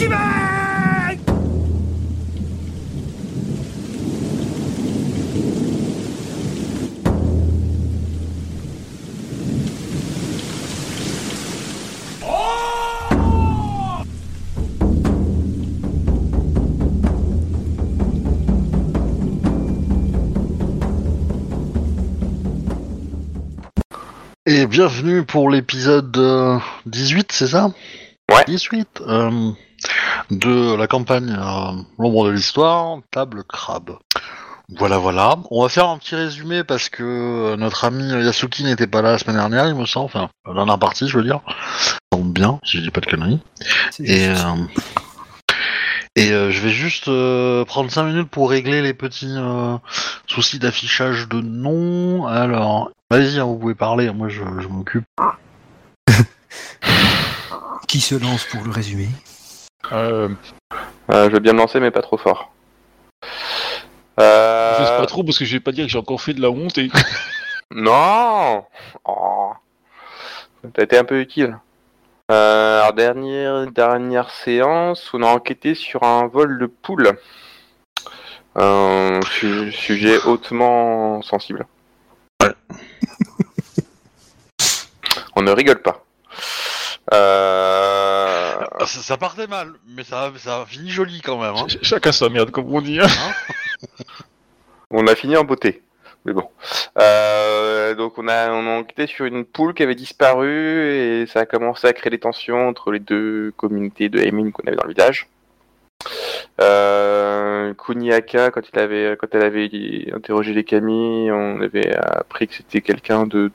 Et bienvenue pour l'épisode euh, 18, c'est ça? Ouais. 18 euh, de la campagne euh, L'ombre de l'histoire, table crabe. Voilà, voilà. On va faire un petit résumé parce que notre ami Yasuki n'était pas là la semaine dernière, il me semble. Enfin, la dernière partie, je veux dire. Ça tombe bien, si je dis pas de conneries. Et, euh, et euh, je vais juste euh, prendre 5 minutes pour régler les petits euh, soucis d'affichage de nom. Alors, vas-y, hein, vous pouvez parler, moi je, je m'occupe. Qui se lance pour le résumé Euh, Euh, je veux bien me lancer, mais pas trop fort. Je Euh... sais pas trop parce que je vais pas dire que j'ai encore fait de la honte et. Non oh. T'as été un peu utile. Euh, alors, dernière, dernière séance, on a enquêté sur un vol de poule. Un su- sujet hautement sensible. Ouais. on ne rigole pas. Euh... Ça, ça partait mal, mais ça, ça a fini joli quand même. Hein. Ch- Chacun sa merde, comme on dit. hein. On a fini en beauté. Mais bon. Euh, donc on a, on a enquêté sur une poule qui avait disparu et ça a commencé à créer des tensions entre les deux communautés de Emin qu'on avait dans le village. Euh, Kuniaka, quand, elle avait interrogé les Kami, on avait appris que c'était quelqu'un de,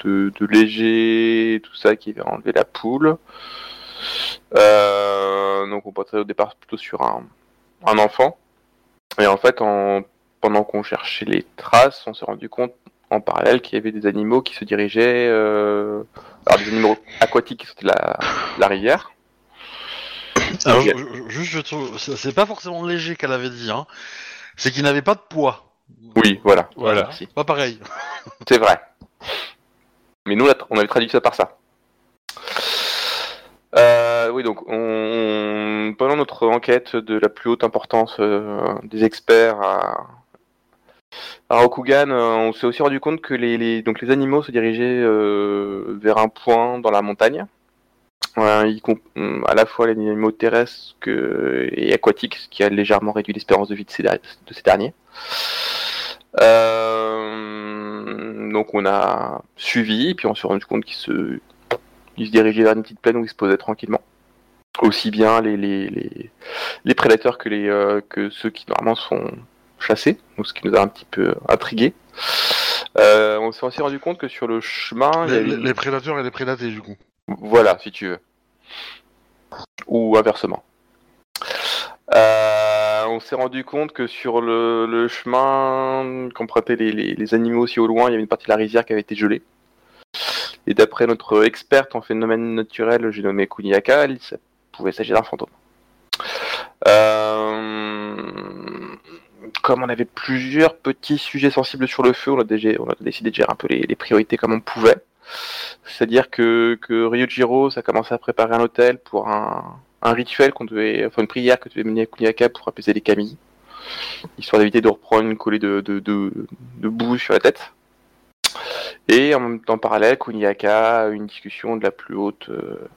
léger, tout ça, qui avait enlevé la poule. Euh, donc on partait au départ plutôt sur un, enfant. Et en fait, en pendant qu'on cherchait les traces, on s'est rendu compte en parallèle qu'il y avait des animaux qui se dirigeaient, euh, alors des animaux aquatiques qui sortaient de la rivière. Alors, Ok. je- je- juste, je trouve, c'est c'est pas forcément léger qu'elle avait dit, hein. c'est qu'il n'avait pas de poids. Oui, voilà, Voilà. merci. Pas pareil. C'est vrai. Mais nous, on avait traduit ça par ça. Euh, oui, donc, on, pendant notre enquête de la plus haute importance euh, des experts à, à Rokugan, euh, on s'est aussi rendu compte que les, les- donc les animaux se dirigeaient euh, vers un point dans la montagne. Y comp- à la fois les animaux terrestres que- et aquatiques, ce qui a légèrement réduit l'espérance de vie de ces, der- de ces derniers. Euh, donc on a suivi, puis on s'est rendu compte qu'ils se, ils se dirigeaient vers une petite plaine où ils se posaient tranquillement. Aussi bien les, les, les, les prédateurs que, les, euh, que ceux qui normalement sont chassés, donc ce qui nous a un petit peu intrigués. Euh, on s'est aussi rendu compte que sur le chemin, il y Les, les prédateurs et les prédatés, du coup. Voilà, si tu veux. Ou inversement. Euh, on s'est rendu compte que sur le, chemin qu'empruntaient les, animaux aussi au loin, il y avait une partie de la rivière qui avait été gelée. Et d'après notre experte en phénomène naturel, j'ai nommé Kuniaka, il pouvait s'agir d'un fantôme. Euh, comme on avait plusieurs petits sujets sensibles sur le feu, on a, décidé de gérer un peu les priorités comme on pouvait. C'est-à-dire que, Ryujiro, ça commençait à préparer un hôtel pour un, rituel qu'on devait, enfin une prière que devait mener à Kuniaka pour apaiser les kami, histoire d'éviter de reprendre une collée de, boue sur la tête. Et en même temps, parallèle, Kuniaka a une discussion de la plus haute euh,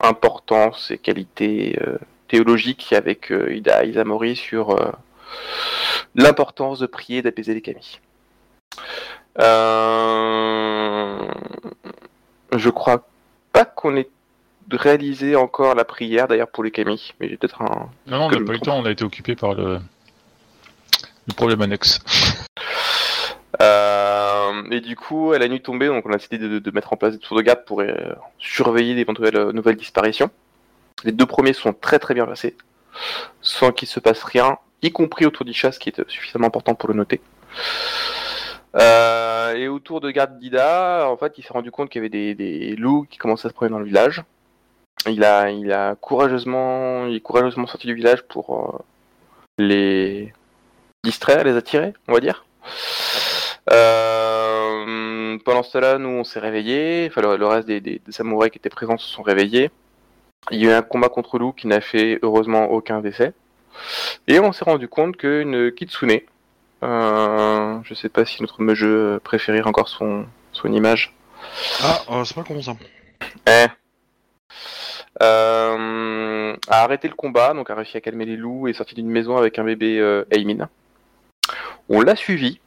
importance et qualité euh, théologique avec euh, Ida Isamori sur l'importance de prier d'apaiser les kami. Euh, Je crois pas qu'on ait réalisé encore la prière d'ailleurs pour les kami, mais j'ai peut-être un. Non, non, on n'a pas eu le temps, on a été occupé par le, le problème annexe. Euh, et du coup, à la nuit tombée, donc on a décidé de, de mettre en place des tours de garde pour euh, surveiller d'éventuelles euh, nouvelles disparitions. Les deux premiers sont très très bien passés, sans qu'il se passe rien, y compris autour d'Isha, ce qui est suffisamment important pour le noter. Euh, et autour de garde d'Ida, en fait, il s'est rendu compte qu'il y avait des, loups qui commençaient à se promener dans le village. Il a, il a courageusement, il est courageusement sorti du village pour euh, les distraire, les attirer, on va dire. Euh, pendant ce temps-là, nous, on s'est réveillés. Enfin, le, reste des, des- des samouraïs qui étaient présents se sont réveillés. Il y a eu un combat contre loup qui n'a fait heureusement aucun décès. Et on s'est rendu compte qu'une kitsune, euh, je sais pas si notre jeu préférait encore son, son image, Ah, euh, c'est pas con ça. Eh. Euh, a arrêté le combat, donc a réussi à calmer les loups et est sorti d'une maison avec un bébé Aimin. On l'a suivi.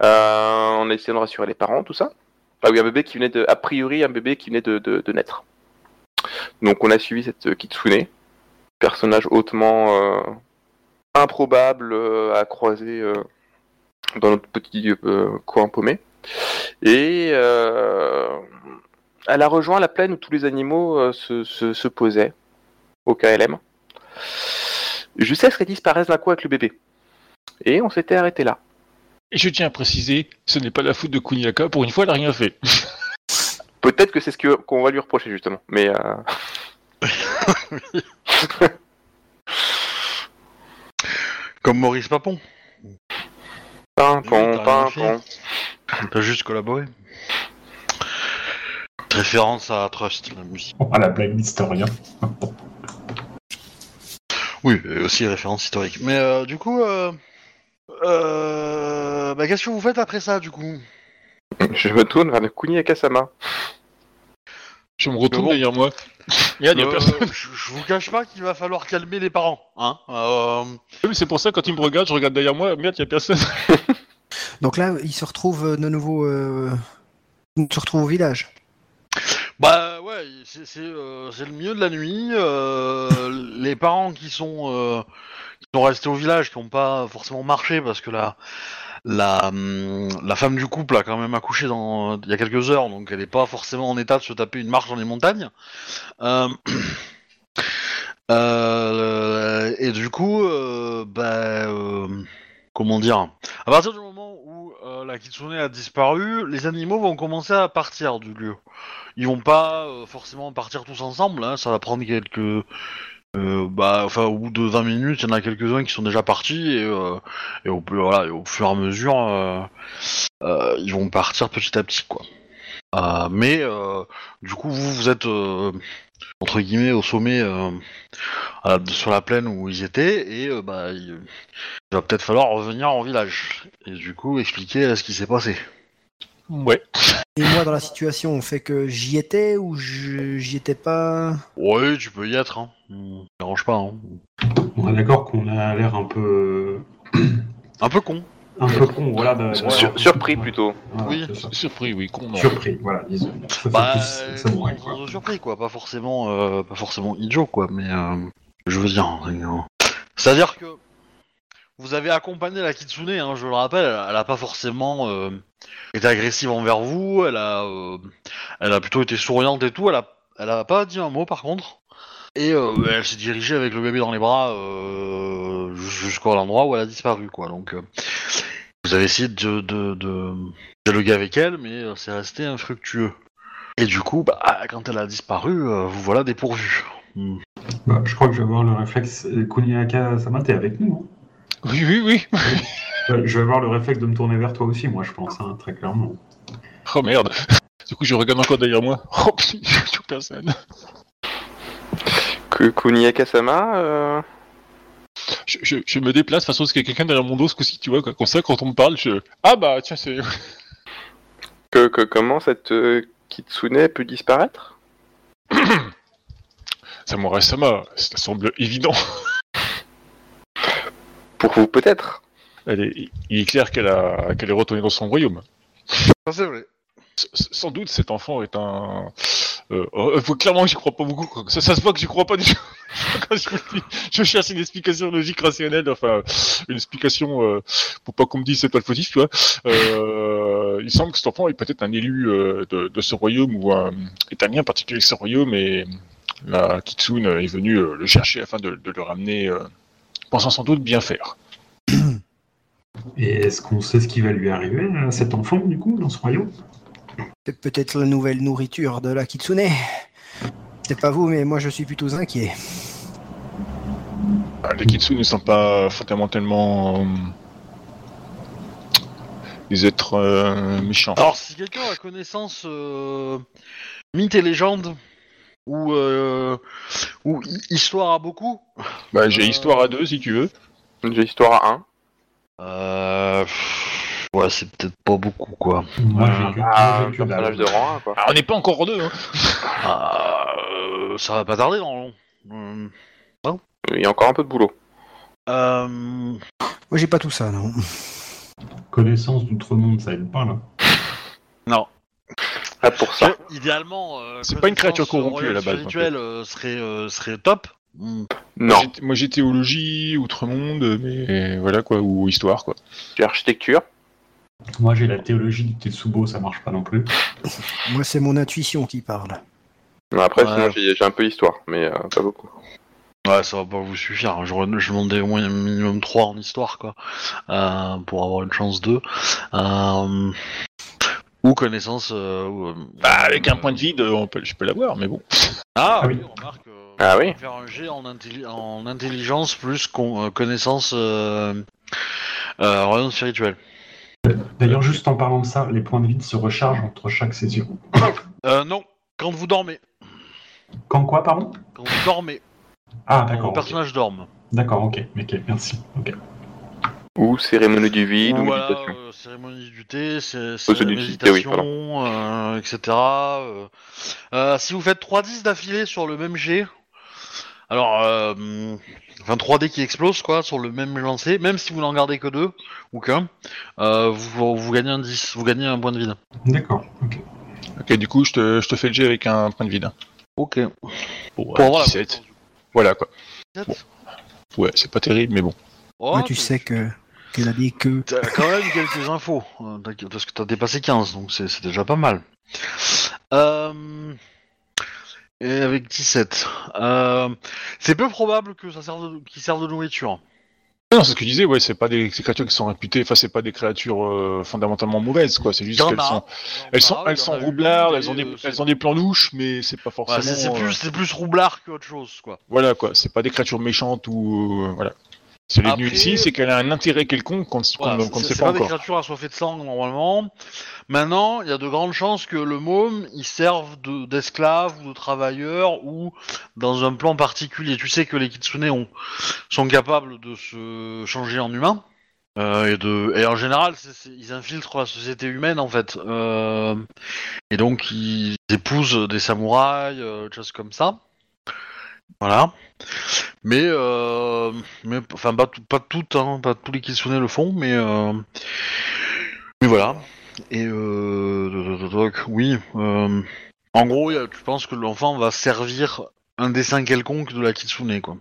On a essayé de rassurer les parents, tout ça. Ah oui, un bébé qui venait de, a priori, un bébé qui venait de, de- de naître. Donc on a suivi cette kitsune, personnage hautement improbable euh, à croiser euh, dans notre petit euh, coin paumé. Et euh, elle a rejoint la plaine où tous les animaux se, se- se posaient, au KLM. Jusqu'à ce qu'elle disparaisse d'un coup avec le bébé. Et on s'était arrêté là. Et je tiens à préciser, ce n'est pas la faute de Kuniaka, pour une fois, elle n'a rien fait. Peut-être que c'est ce que- qu'on va lui reprocher justement. Mais euh, Comme Maurice Papon. pin, Oui, pon, t'as juste collaboré. Référence à Trust, la musique. À la blague d'historien. Oui, et aussi référence historique. Mais euh, du coup, euh, euh, bah, qu'est-ce que vous faites après ça, du coup? Je me tourne vers le Kuni Akasama. Je me retourne bon. derrière moi. Merde, y a Euh, personne. je, je vous cache pas qu'il va falloir calmer les parents, hein. Euh, Oui, mais C'est pour ça, quand il me regarde, je regarde derrière moi. Merde, y a personne. Donc là, il se retrouve euh, de nouveau. Euh... Il se retrouve au village. Bah ouais, c'est euh, le milieu de la nuit. euh, les parents qui sont euh, qui sont restés au village, qui n'ont pas forcément marché parce que la la hum, la femme du couple a quand même accouché il y a quelques heures, donc elle n'est pas forcément en état de se taper une marche dans les montagnes. Euh, euh, et du coup, euh, bah euh, comment dire? À partir du moment où la kitsune a disparu, les animaux vont commencer à partir du lieu ils vont pas forcément partir tous ensemble, hein, ça va prendre quelques... euh, bah, enfin, au bout de 20 minutes, il y en a quelques-uns qui sont déjà partis, et, euh, et, au, voilà, et au fur et à mesure, euh, euh, ils vont partir petit à petit, quoi. Euh, mais, euh, du coup, vous, vous êtes, entre guillemets, au sommet, sur la plaine où ils étaient, et bah, il, il va peut-être falloir revenir en village, et du coup, expliquer ce qui s'est passé. Ouais. Et moi, dans la situation, on fait que j'y étais ou je- j'y étais pas? Ouais, tu peux y être, hein. Ça dérange pas, hein. On est d'accord qu'on a l'air un peu. Un peu con. Un peu con, voilà. de- Sur- d'avoir- surpris plutôt. Voilà, Oui. Surpris, oui, con. non. Surpris, voilà, disons. Ça Bah, plus- ça m'aurait, quoi. euh, surpris quoi, pas forcément, euh, pas forcément idiot quoi, mais euh, je veux dire, c'est à dire que vous avez accompagné la kitsune, hein, je le rappelle, elle, elle a pas forcément euh, été agressive envers vous, elle a, euh, elle a plutôt été souriante et tout, elle a, elle a pas dit un mot par contre, et euh, elle s'est dirigée avec le bébé dans les bras jusqu'à l'endroit où elle a disparu quoi, donc vous avez essayé de, dialoguer avec elle, mais c'est resté infructueux. Et du coup, bah, quand elle a disparu, vous voilà dépourvu. Hmm. Bah, je crois que je vais avoir le réflexe. Kuniaka, ça t'es avec nous. Oui, oui, oui. Je vais avoir le réflexe de me tourner vers toi aussi, moi, je pense, hein, très clairement. Oh merde. Du coup, je regarde encore derrière moi. Oh, a personne. Que Kuni Akasama, euh, Je, je, je me déplace, de toute façon, parce qu'il y a quelqu'un derrière mon dos, ce coup-ci, tu vois, quoi. Comme ça, quand on me parle, je. Ah bah, tiens, c'est. que, que comment cette euh, kitsune peut disparaître? Samurai Sama, ça semble évident. Pour vous peut-être. Elle est, il est clair qu'elle a, qu'elle est retournée dans son royaume. Ça c'est vrai. S- s- Sans doute, cet enfant est un. Euh, euh, faut clairement que j'y crois pas beaucoup. quoi. Ça, ça se voit que j'y crois pas du tout. Quand je, vous dis, je cherche une explication logique, rationnelle, enfin, une explication euh, pour pas qu'on me dise c'est toi le fautif, tu vois. Euh, il semble que cet enfant est peut-être un élu euh, de, de ce royaume ou un, est un lien particulier avec ce royaume et la Kitsune est venue euh, le chercher afin de, de le ramener, euh, pensant sans doute bien faire. Et est-ce qu'on sait ce qui va lui arriver à cet enfant, du coup, dans ce royaume? C'est peut-être la nouvelle nourriture de la Kitsune. C'est pas vous, mais moi je suis plutôt inquiet. Ah, Les Kitsune ne sont pas fondamentalement euh, des êtres euh, méchants. Alors si quelqu'un a connaissance euh, mythes et légendes ou euh, ou hi- histoire à beaucoup. Bah, j'ai Euh, histoire à deux si tu veux. J'ai histoire à 1. Euh, ouais, c'est peut-être pas beaucoup quoi. Moi, Ah, j'ai que, Ah, moi, un j'ai que dalle. personnage de rang 1, quoi. Ah, on n'est pas encore en deux. Hein. Ah, euh, ça va pas tarder non. Euh, Il y a encore un peu de boulot. euh, Moi, j'ai pas tout ça, non. Connaissance d'outre-monde, ça aide pas là. non. Ah, pour ça. Que, idéalement, euh, C'est pas une créature corrompue, à la base, spirituelle euh, serait euh, serait top. Hmm. Non. Moi j'ai théologie, outre-monde, mais voilà quoi, ou histoire quoi. J'ai architecture. Moi, j'ai la théologie du Tetsubo, ça marche pas non plus. Moi, c'est mon intuition qui parle. Non, Après, Ouais. sinon, j'ai un peu histoire, mais euh, pas beaucoup. Ouais, ça va pas vous suffire. hein. J'aurais- Je demandais au moins minimum 3 en histoire, quoi, euh, pour avoir une chance 2. Euh, ou connaissance. euh, ou, euh, Bah avec un euh, point de vide, on peut, je peux l'avoir, mais bon. Ah, Ah oui, oui. remarque. euh, Ah on oui. peut Faire un jet en, intelli- en intelligence plus con- euh, connaissance. Euh, euh, royaume spirituel. D'ailleurs, juste en parlant de ça, les points de vide se rechargent entre chaque session. Euh, non, quand vous dormez. Quand quoi, pardon? Quand vous dormez. Ah, Quand d'accord. le ok. personnage dorme. D'accord, ok, ok, merci. Ok. Ou cérémonie du vide, ou voilà, méditation. euh, cérémonie du thé, c'est du thé, oui, méditation, euh, etc. euh. Euh, si vous faites 3 10 d'affilée sur le même jet, alors, euh, enfin 3D qui explose quoi, sur le même lancé, même si vous n'en gardez que deux ou qu'un, euh, vous, vous gagnez un 10, vous gagnez un point de vide. D'accord, ok. Ok, du coup je te, je te fais le jet avec un point de vide. Ok. Bon, Pour avoir la 17. Voilà quoi. Bon. Ouais, c'est pas terrible, mais bon. Oh, Moi, tu sais que qu'elle a dit que T'as quand même quelques infos, euh, t'as- parce que t'as dépassé 15, donc c'est c'est déjà pas mal. Euh, Et avec 17. Euh, c'est peu probable que ça serve de, qu'il serve de nourriture. Non, c'est ce que je disais, ouais, c'est pas des, créatures qui sont réputées, enfin c'est pas des créatures euh, fondamentalement mauvaises, quoi. C'est juste qu'elles sont, elles sont, elles sont roublardes, elles ont des, euh, elles ont des plans louches, mais c'est pas forcément. C'est c'est plus, c'est plus roublard qu'autre chose, quoi. Voilà quoi, c'est pas des créatures méchantes ou euh, voilà. Est venue Après- ici, c'est qu'elle a un intérêt quelconque qu'on ne Voilà, ne c'est sait c'est pas pas des encore. créatures assoiffées de sang normalement. Maintenant, il y a de grandes chances que le môme, il serve de- d'esclave ou de travailleur ou dans un plan particulier. Tu sais que les kitsune ont- sont capables de se changer en humain. euh, et, de, et en général, c'est- c'est- ils infiltrent la société humaine en fait. Euh, et donc, ils épousent des samouraïs, euh, des choses comme ça. Voilà. Mais, euh, mais enfin, pas, tout- pas toutes, hein, pas tous les kitsune le font, mais, euh, mais voilà. Et euh, donc, oui. euh, en gros, tu penses que l'enfant va servir un dessin quelconque de la kitsune, quoi.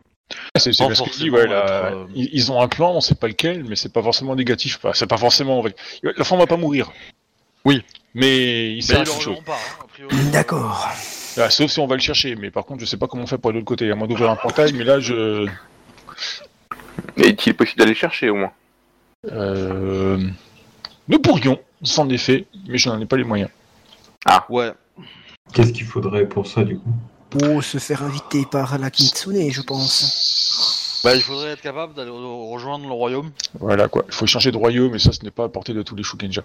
C'est c'est Sans parce que forcément ouais, la- être, euh, ils, ont un plan, on sait pas lequel, mais c'est pas forcément négatif. C'est pas forcément. L'enfant va pas mourir. Oui. Mais il sert à hein. D'accord. Ah, sauf si on va le chercher, mais par contre, je sais pas comment on fait pour aller de l'autre côté. À moins d'ouvrir un portail, mais là, je. Est-il possible d'aller chercher au moins Euh... Nous pourrions, sans effet, mais je n'en ai pas les moyens. Ouais. Qu'est-ce qu'il faudrait pour ça, du coup? Pour se faire inviter par la Kitsune, je pense. Bah, il faudrait être capable d'aller re- rejoindre le royaume. Voilà quoi. Il faut changer de royaume, et ça, ce n'est pas à portée de tous les Shukenja.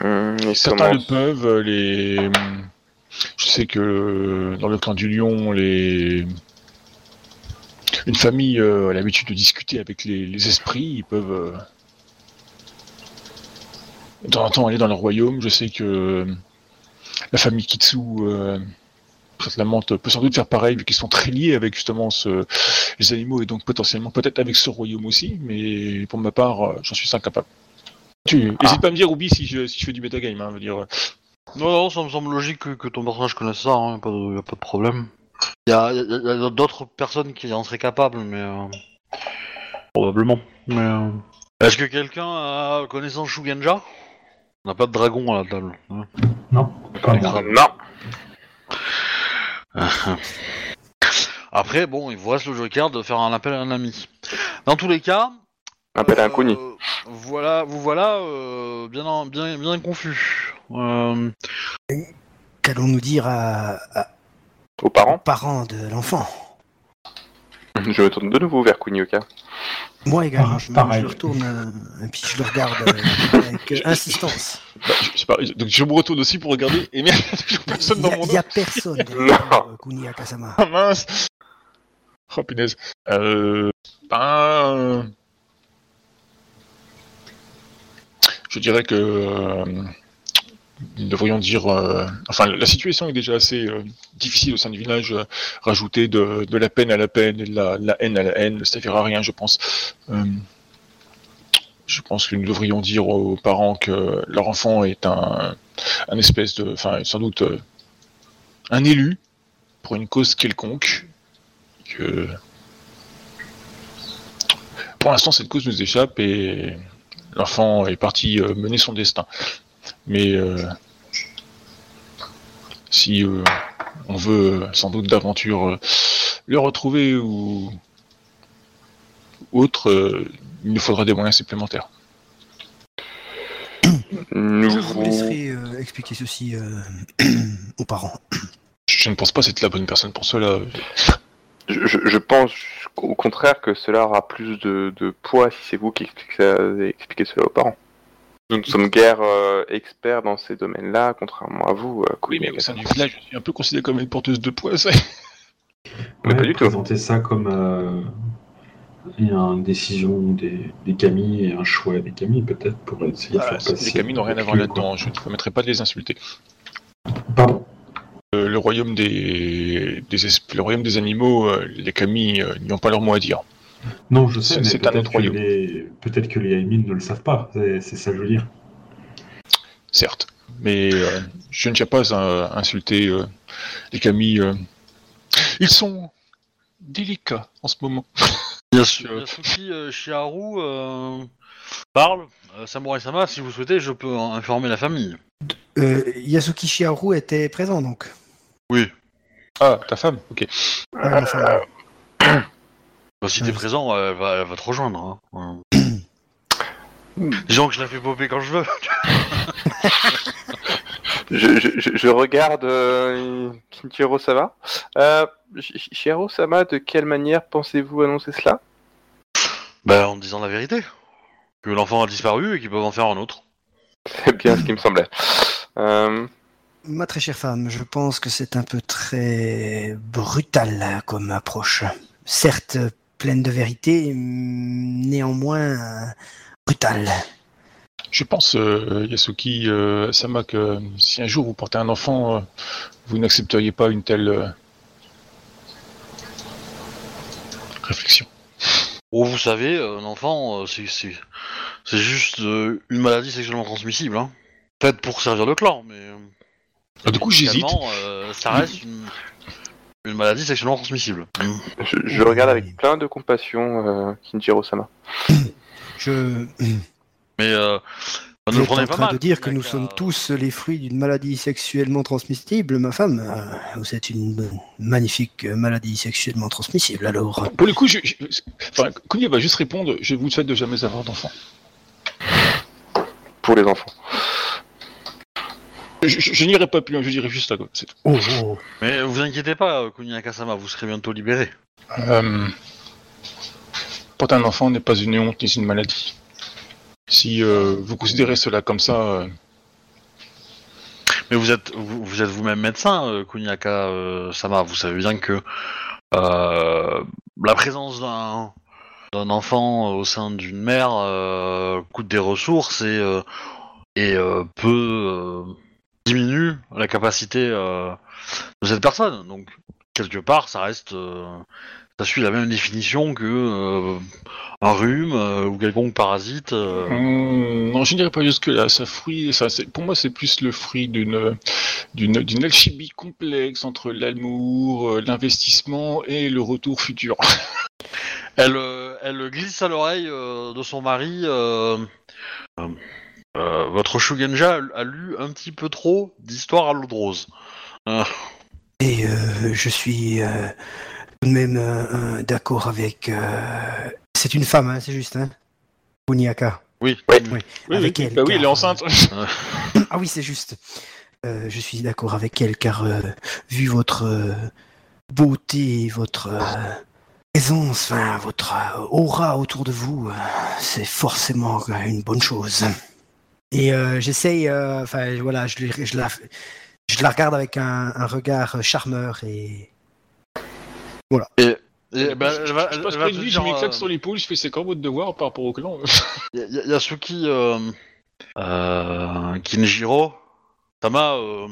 Hum, Certains comment- le peuvent, euh, les. Je sais que euh, dans le clan du lion, les. Une famille euh, a l'habitude de discuter avec les, les esprits, ils peuvent. euh, De temps en temps aller dans leur royaume. Je sais que la famille Kitsu, euh, cette lamante, peut sans doute faire pareil, vu qu'ils sont très liés avec justement ce... les animaux, et donc potentiellement peut-être avec ce royaume aussi, mais pour ma part, j'en suis incapable. Tu n'hésites pas à me dire, Ruby, si je, si je fais du metagame, hein, dire. Non, non, ça me semble logique que, que ton personnage connaisse ça, hein, pas de, y a pas de problème. Il y a, y a- y a d'autres personnes qui en seraient capables, mais. euh, probablement. Mais. euh, Est-ce que quelqu'un a connaissance Shugenja On n'a pas de dragon à la table. hein. Non Pas grave. Non Après, bon, il vous reste le joker de faire un appel à un ami. Dans tous les cas. Appel à un euh, connu. Voilà, vous voilà euh, bien, en- bien, bien confus. Euh, Qu'allons-nous dire à, à- Aux aux parents parents de l'enfant Je me tourne de nouveau vers Kunioka. Moi également, Ah, je, pareil. je le retourne euh, et puis je le regarde euh, avec euh, insistance. Bah, je, je sais pas, donc je me retourne aussi pour regarder, et merde, il y a toujours personne dans mon il y a dos. personne derrière. Ah mince Oh punaise. Euh, ben, je dirais que euh, devrions dire, euh, enfin la situation est déjà assez euh, difficile au sein du village. euh, rajouter de, la peine à la peine de la, de la haine à la haine, ça ne fera rien, je pense. Je pense que nous devrions dire aux parents que leur enfant est un, un espèce de, enfin sans doute un élu pour une cause quelconque que pour l'instant cette cause nous échappe et l'enfant est parti mener son destin. Mais euh, si euh, on veut euh, sans doute d'aventure euh, le retrouver ou autre, euh, il nous faudra des moyens supplémentaires. Nous Je vous laisserai euh, expliquer ceci euh, aux parents. Je ne pense pas être la bonne personne pour cela. Je, je- je pense au contraire que cela aura plus de, de poids si c'est vous qui expliquez, ça- expliquez cela aux parents. Nous ne sommes guère euh, experts dans ces domaines-là, contrairement à vous. euh, Oui, mais au sein du village, je suis un peu considéré comme une porteuse de poids. ça. Mais pas du tout. présenter ça comme euh, une décision des, des Camille et un choix des Camille, peut-être, pour essayer de Ah, faire passer. les camis n'ont rien à voir là-dedans. Je ne permettrai pas de les insulter. Pardon. Euh, le royaume des, le royaume des animaux, euh, les camis euh, n'y ont pas leur mot à dire. Non, je sais, C'est- mais peut-être autre que, royaume. les... peut que les Aimines ne le savent pas. C'est ça que je veux dire. certes. Mais euh, je ne tiens pas à insulter euh, les camis. euh. Ils sont délicats en ce moment. Yasu- Euh, Yasuki euh, Shiharu euh, parle. Euh, Samurai-sama, si vous souhaitez, je peux en informer la famille. Euh, Yasuki Shiharu était présent donc. Oui. Ah, ta femme Ok. Ah, enfin, Bah, si Ouais. t'es présent, elle va, elle va te rejoindre. Hein. Ouais. Disons que je la fais popper quand je veux. Je, je, je- je regarde euh, Kinchiro Sama. Euh, Shiro Sama, de quelle manière pensez-vous annoncer cela? Bah, en disant la vérité. Que l'enfant a disparu et qu'ils peuvent en faire un autre. C'est bien ce qui me semblait. Euh, ma très chère femme, je pense que c'est un peu très brutal hein, comme approche. Certes, pleine de vérité, mm, néanmoins euh, brutale. Je pense, euh, Yasuki euh, Sama, que si un jour vous portez un enfant, euh, vous n'accepteriez pas une telle euh, réflexion. Oh, vous savez, euh, un enfant, euh, c'est, c'est, c'est juste euh, une maladie sexuellement transmissible. Hein. Peut-être pour servir le clan, mais. euh, Ah, du coup, j'hésite. médicalement, euh, ça reste une, une maladie sexuellement transmissible. Je, je regarde avec plein de compassion euh, Kinjiro Sama. Je, Mais euh, vous le êtes prenez en pas train mal. de dire que nous sommes euh, tous les fruits d'une maladie sexuellement transmissible, ma femme. Euh, Vous êtes une magnifique euh, maladie sexuellement transmissible, alors. Pour le coup, je, je- enfin, Kuni va juste répondre Je vous souhaite de jamais avoir d'enfant. Pour les enfants. Je, je- je n'irai pas plus loin, je dirai juste ça. quoi, c'est tout. Oh, oh. Mais vous inquiétez pas, Kunia Kasama, vous serez bientôt libéré. Euh, porter un enfant n'est pas une honte ni une maladie. Si euh, vous considérez cela comme ça, euh, Mais vous êtes vous, vous êtes vous-même médecin, euh, Kuniaka euh, Sama. Vous savez bien que euh, la présence d'un d'un enfant au sein d'une mère euh, coûte des ressources et euh, et euh, peut euh, diminue la capacité euh, de cette personne. Donc quelque part, ça reste euh, ça suit la même définition que euh, un rhume ou quelconque parasite. Hum, non, je n'irai pas jusque là. Ça fruit, ça, pour moi, c'est plus le fruit d'une d'une alchimie complexe entre l'amour, l'investissement et le retour futur. Elle, elle glisse à l'oreille de son mari. euh, euh, euh, votre Shugenja a, lu un petit peu trop d'histoire à l'eau de rose. Et euh, je suis euh, tout de même euh, euh, d'accord avec. euh, C'est une femme, hein, c'est juste, hein. Oui. Oui. Oui, Oui, avec oui, elle. bah oui, elle est enceinte. Ah oui, c'est juste. Euh, je suis d'accord avec elle car euh, vu votre euh, beauté, votre euh, présence, enfin, votre euh, aura autour de vous, euh, c'est forcément euh, une bonne chose. Et euh, j'essaye, euh, enfin, voilà, je, lui- je la, je la regarde avec un, un regard charmeur et. Et ben, je, elle va, je passe elle pas va une nuit, je claque euh, sur l'épaule, je fais c'est quoi votre devoir par rapport au clan Yasuki euh, euh, Kinjiro, Tama, euh,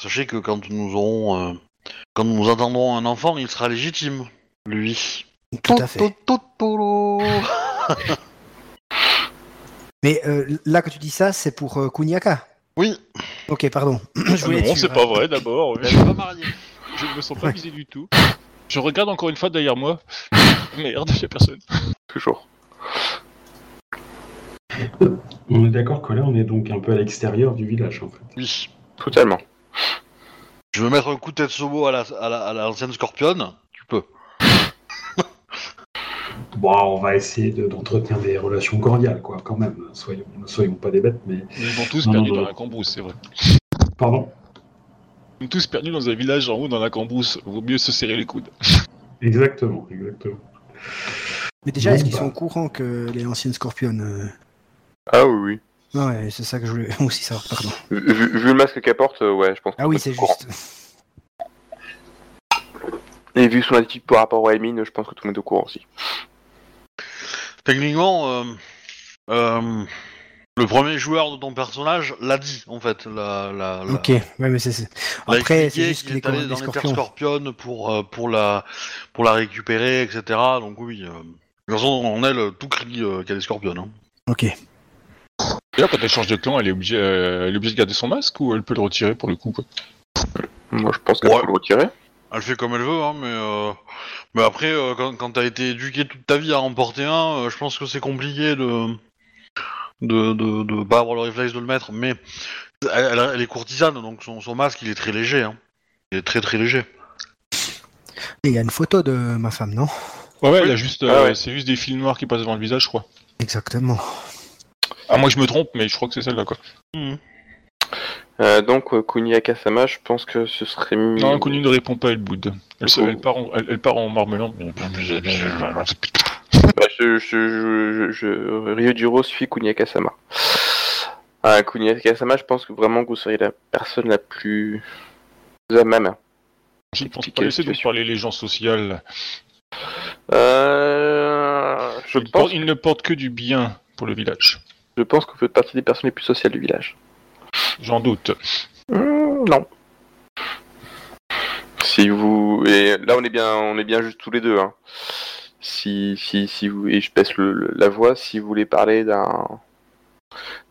sachez que quand nous aurons, euh, quand nous attendrons un enfant, il sera légitime, lui. Tout à fait. Mais euh, là que tu dis ça, c'est pour euh, Kuniaka? Oui, Ok, pardon. je voulais Non, c'est pas vrai d'abord. pas mariée. Je ne me sens pas Ouais. visé du tout. Je regarde encore une fois derrière moi. Merde, y'a personne. Toujours. On est d'accord que là, on est donc un peu à l'extérieur du village, en fait. Oui. Totalement. Je veux mettre un coup de tête sobo à la, à la- à l'ancienne Scorpion, tu peux. Bon, on va essayer de- d'entretenir des relations cordiales, quoi, quand même. Soyons, ne soyons pas des bêtes, mais... Ils vont tous Non, perdus non, dans la cambrousse, c'est vrai. Pardon? Ils sont tous perdus dans un village en haut dans la cambrousse. Vaut mieux se serrer les coudes. Exactement, exactement. Mais déjà, est-ce qu'ils bah. sont au courant que les anciennes scorpionnes. euh, Ah oui, oui. Ouais, c'est ça que je voulais aussi savoir, pardon. Vu, le masque qu'elle porte, euh, ouais, je pense. Ah qu'on oui, c'est juste. Et vu son attitude par rapport à Emine, je pense que tout le monde est au courant aussi. Techniquement, euh, euh, le premier joueur de ton personnage l'a dit, en fait. La, la, la- Ok, ouais, mais c'est. Après, c'est juste qu'il est allé les dans les terres scorpions. scorpionnes pour, euh, pour, la, pour la récupérer, etc. Donc oui, euh, de toute façon, en elle, tout crie euh, qu'elle est scorpionne. hein. Ok. D'ailleurs, quand elle change de clan, elle est, obligée, euh, elle est obligée de garder son masque ou elle peut le retirer pour le coup quoi? Moi, je pense qu'elle Ouais. faut le retirer. Elle fait comme elle veut, hein, mais, euh, mais après, euh, quand, quand t'as été éduqué toute ta vie à en porter un, euh, je pense que c'est compliqué de, de, de, de pas avoir le réflexe de le mettre. Mais elle, elle- elle est courtisane, donc son, son masque, il est très léger. Hein. Il est très très léger. Et il y a une photo de ma femme, non? Ouais, ouais, Oui. elle a juste, Ah euh, ouais. c'est juste des fils noirs qui passent devant le visage, je crois. Exactement. Ah, moi je me trompe, mais je crois que c'est celle-là quoi. Euh, donc, euh, Kunia Kasama, je pense que ce serait mieux. Non, Connu ne répond pas, elle boude. Elle, se- Oh. elle, part, en, elle, elle part en marmelant. Bah, je, je, suit Kunia Kasama. Ah, Kunia Kasama, je pense que vraiment que vous seriez la personne la plus à même. Je ne pense pas la laisser de parler les gens sociales. Euh, je, Il, pense, porte- il ne porte que du bien pour le village. je pense que vous faites partie des personnes les plus sociales du village. J'en doute. Hmm, non. Si vous et là on est bien, on est bien juste tous les deux. Hein. Si si si vous et je baisse le- la voix. Si vous voulez parler d'un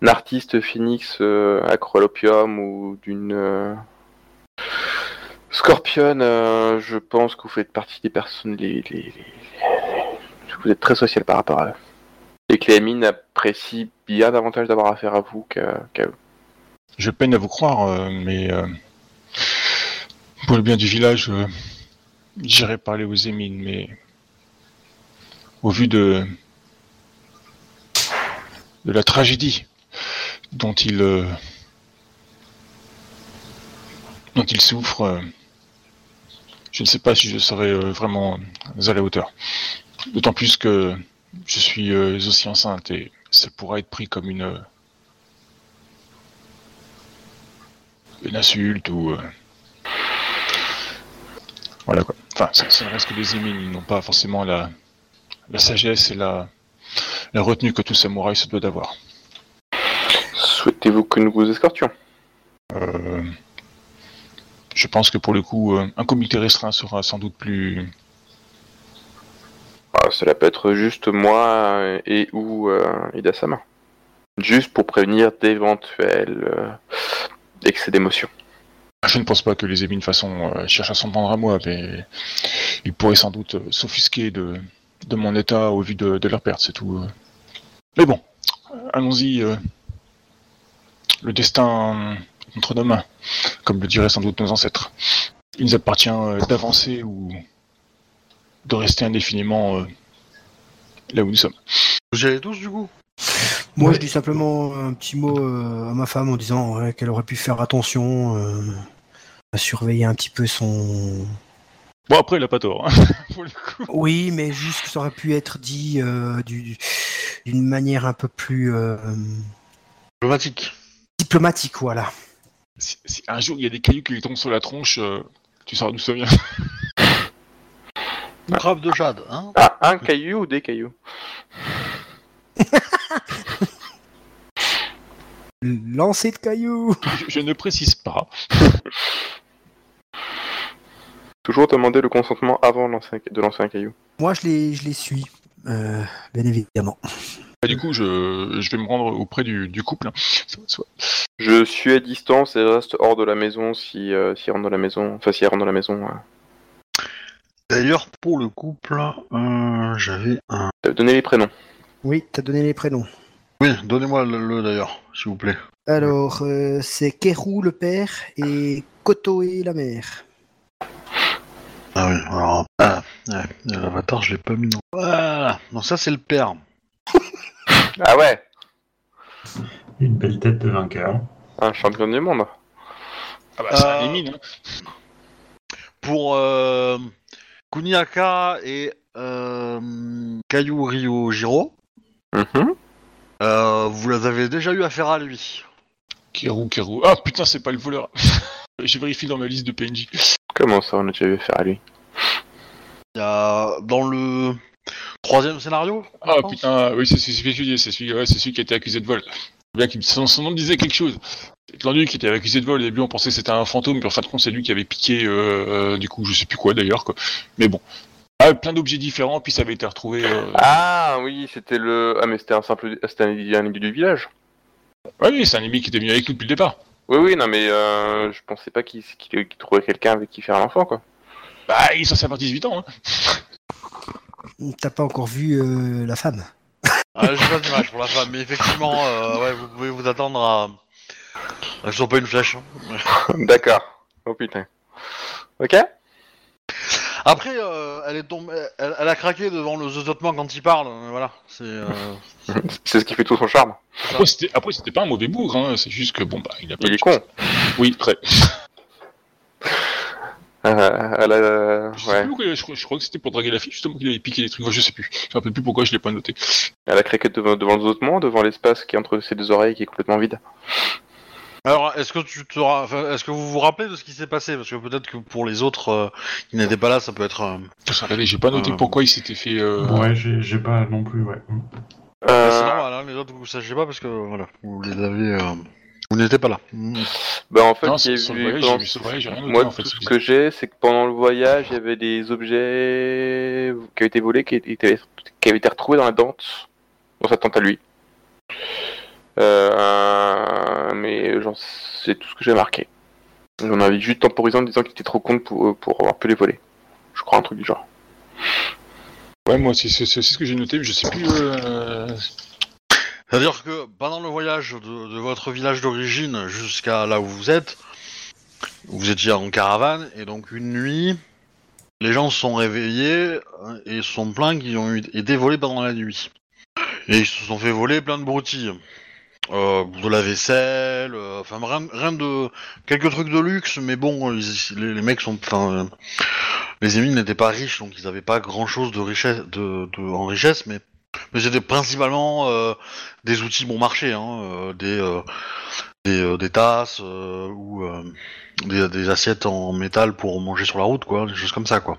un artiste phoenix euh, acrolopium ou d'une euh, scorpion, euh, je pense que vous faites partie des personnes les, les, les- les- vous êtes très social par rapport à eux. Et que les mines apprécient bien davantage d'avoir affaire à vous qu'à qu'à eux. Je peine à vous croire, euh, mais euh, pour le bien du village, euh, j'irai parler aux émines, mais au vu de la tragédie dont il euh, dont il souffre, je ne sais pas si je serai vraiment à la hauteur. D'autant plus que je suis aussi enceinte et ça pourra être pris comme une une insulte ou euh, voilà quoi. Enfin, ça, ça reste que des émines, ils n'ont pas forcément la la sagesse et la la retenue que tout samouraï se doit d'avoir. Souhaitez-vous que nous vous escortions? Euh, je pense que pour le coup, euh, un comité restreint sera sans doute plus. Ah, Cela peut être juste moi et ou euh, Ida-sama. Juste pour prévenir d'éventuels euh, excès d'émotion. Je ne pense pas que les émines façon euh, cherchent à s'en prendre à moi, mais ils pourraient sans doute euh, s'offusquer de, de mon état au vu de, de leur perte, c'est tout. euh. Mais bon, allons-y. euh, le destin est entre nos mains, comme le diraient sans doute nos ancêtres. Il nous appartient euh, d'avancer ou de rester indéfiniment euh, là où nous sommes. Vous y allez tous du coup? Moi, Ouais. je dis simplement un petit mot euh, à ma femme en disant ouais, qu'elle aurait pu faire attention euh, à surveiller un petit peu son Bon, après, il a pas tort. hein, pour le coup. Oui, mais juste que ça aurait pu être dit euh, du- d'une manière un peu plus euh, Diplomatique. diplomatique, voilà. Si, si un jour il y a des cailloux qui lui tombent sur la tronche, euh, tu sauras d'où ça vient. Crabe de jade, hein Ah, un caillou ou des cailloux? Lancer de cailloux je, je ne précise pas. Toujours demander le consentement avant de lancer un, caillou. Moi, je les, je les suis, euh, bien évidemment. Bah, du coup, je, je vais me rendre auprès du, du couple. hein. Je suis à distance et reste hors de la maison si euh, s'il rentre dans la maison. Enfin, s'il rentre dans la maison. D'ailleurs, pour le couple, euh, j'avais un... Donné les prénoms. Oui, t'as donné les prénoms. Oui, donnez-moi le, le, d'ailleurs, s'il vous plaît. Alors, euh, c'est Kérou le père et Kotoé la mère. Ah oui, alors... Ah, ouais, l'avatar, je l'ai pas mis non. Voilà, donc ça c'est le père. Ah ouais Une belle tête de vainqueur. Un champion du monde. Ah bah, c'est Euh, hein. Pour euh, Kuniaka et euh, Kayu Ryo Jiro, Mhm. euh, vous les avez déjà eu affaire à lui. Kérou, Kérou. Ah putain, c'est pas le voleur. J'ai vérifié dans ma liste de PNJ. Comment ça, on a déjà vu faire à lui? Il y a dans le troisième scénario. je Ah pense. putain, oui, c'est c'est celui, que je dis, c'est celui, ouais, c'est celui qui a été accusé de vol. Bien qu'il- son, son nom disait quelque chose. C'est Clandu qui était accusé de vol, au début on pensait que c'était un fantôme, puis en fin de compte c'est lui qui avait piqué, euh, euh, du coup je sais plus quoi d'ailleurs, quoi. Mais bon. Ah, plein d'objets différents, puis ça avait été retrouvé. euh, Ah oui, c'était le. Ah mais c'était un simple. C'était un, un élu du village. Ouais, oui, c'est un ennemi qui était venu avec nous depuis le départ. Oui, oui, non mais euh, je pensais pas qu'il trouvait quelqu'un avec qui faire un enfant quoi. Bah, il est censé avoir 18 ans, hein. T'as pas encore vu euh, la femme? Ah, J'ai pas d'image pour la femme, mais effectivement, euh, ouais, vous pouvez vous attendre à. à que ce soit pas une flèche. hein. D'accord. Oh putain. Ok. Après, euh, elle est tombée, elle, elle a craqué devant le zozotement quand il parle. euh, voilà, c'est. euh, C'est ce qui fait tout son charme. Après, c'était, après, c'était pas un mauvais bougre, hein. C'est juste que, bon, bah, il a pas Il est con. Oui, très. Euh, elle a... Je, sais Ouais. plus pourquoi, je, crois- je crois que c'était pour draguer la fille, justement, qu'il avait piqué les trucs. Je sais plus. Je me rappelle plus pourquoi je l'ai pas noté. Elle a craqué devant, devant le zotement, devant l'espace qui est entre ses deux oreilles qui est complètement vide. Alors, est-ce que tu te, ra- enfin, est-ce que vous vous rappelez de ce qui s'est passé? Parce que peut-être que pour les autres euh, qui n'étaient pas là, ça peut être. euh, Regardez, j'ai pas noté Euh. pourquoi il s'était fait. euh, Ouais, j'ai j'ai pas non plus, ouais. Euh, C'est normal, hein, les autres vous sachiez pas parce que voilà, vous les avez. euh, Vous n'étiez pas là. Mm. Bah en fait, Non, il y a sur le eu- voyage, pendant- j'ai vu sur le voyage, j'ai rien noté, moi en fait, tout c'est ce que j'ai, c'est que pendant le voyage, il y avait des objets qui avaient été volés, qui étaient, qui avaient été retrouvés dans la tente, dans sa tente à lui. Euh, mais genre, c'est tout ce que j'ai marqué. J'en avais juste temporisé en disant qu'il était trop con pour, pour avoir pu les voler. Je crois un truc du genre. Ouais, moi, c'est, c'est, c'est ce que j'ai noté, mais je sais plus. Euh... C'est-à-dire que pendant le voyage de, de votre village d'origine jusqu'à là où vous êtes, vous étiez en caravane et donc une nuit, les gens se sont réveillés euh, et se sont plaints qu'ils ont eu- été volés pendant la nuit. Et ils se sont fait voler plein de broutilles. Euh, de la vaisselle, euh, enfin rien, de quelques trucs de luxe, mais bon, les, mecs sont, enfin, les émines n'étaient pas riches, donc ils n'avaient pas grand-chose de richesse, de, de- en richesse, mais c'était principalement euh, des outils bon marché, hein, des, des, tasses ou des, assiettes en métal pour manger sur la route, quoi, des choses comme ça, quoi.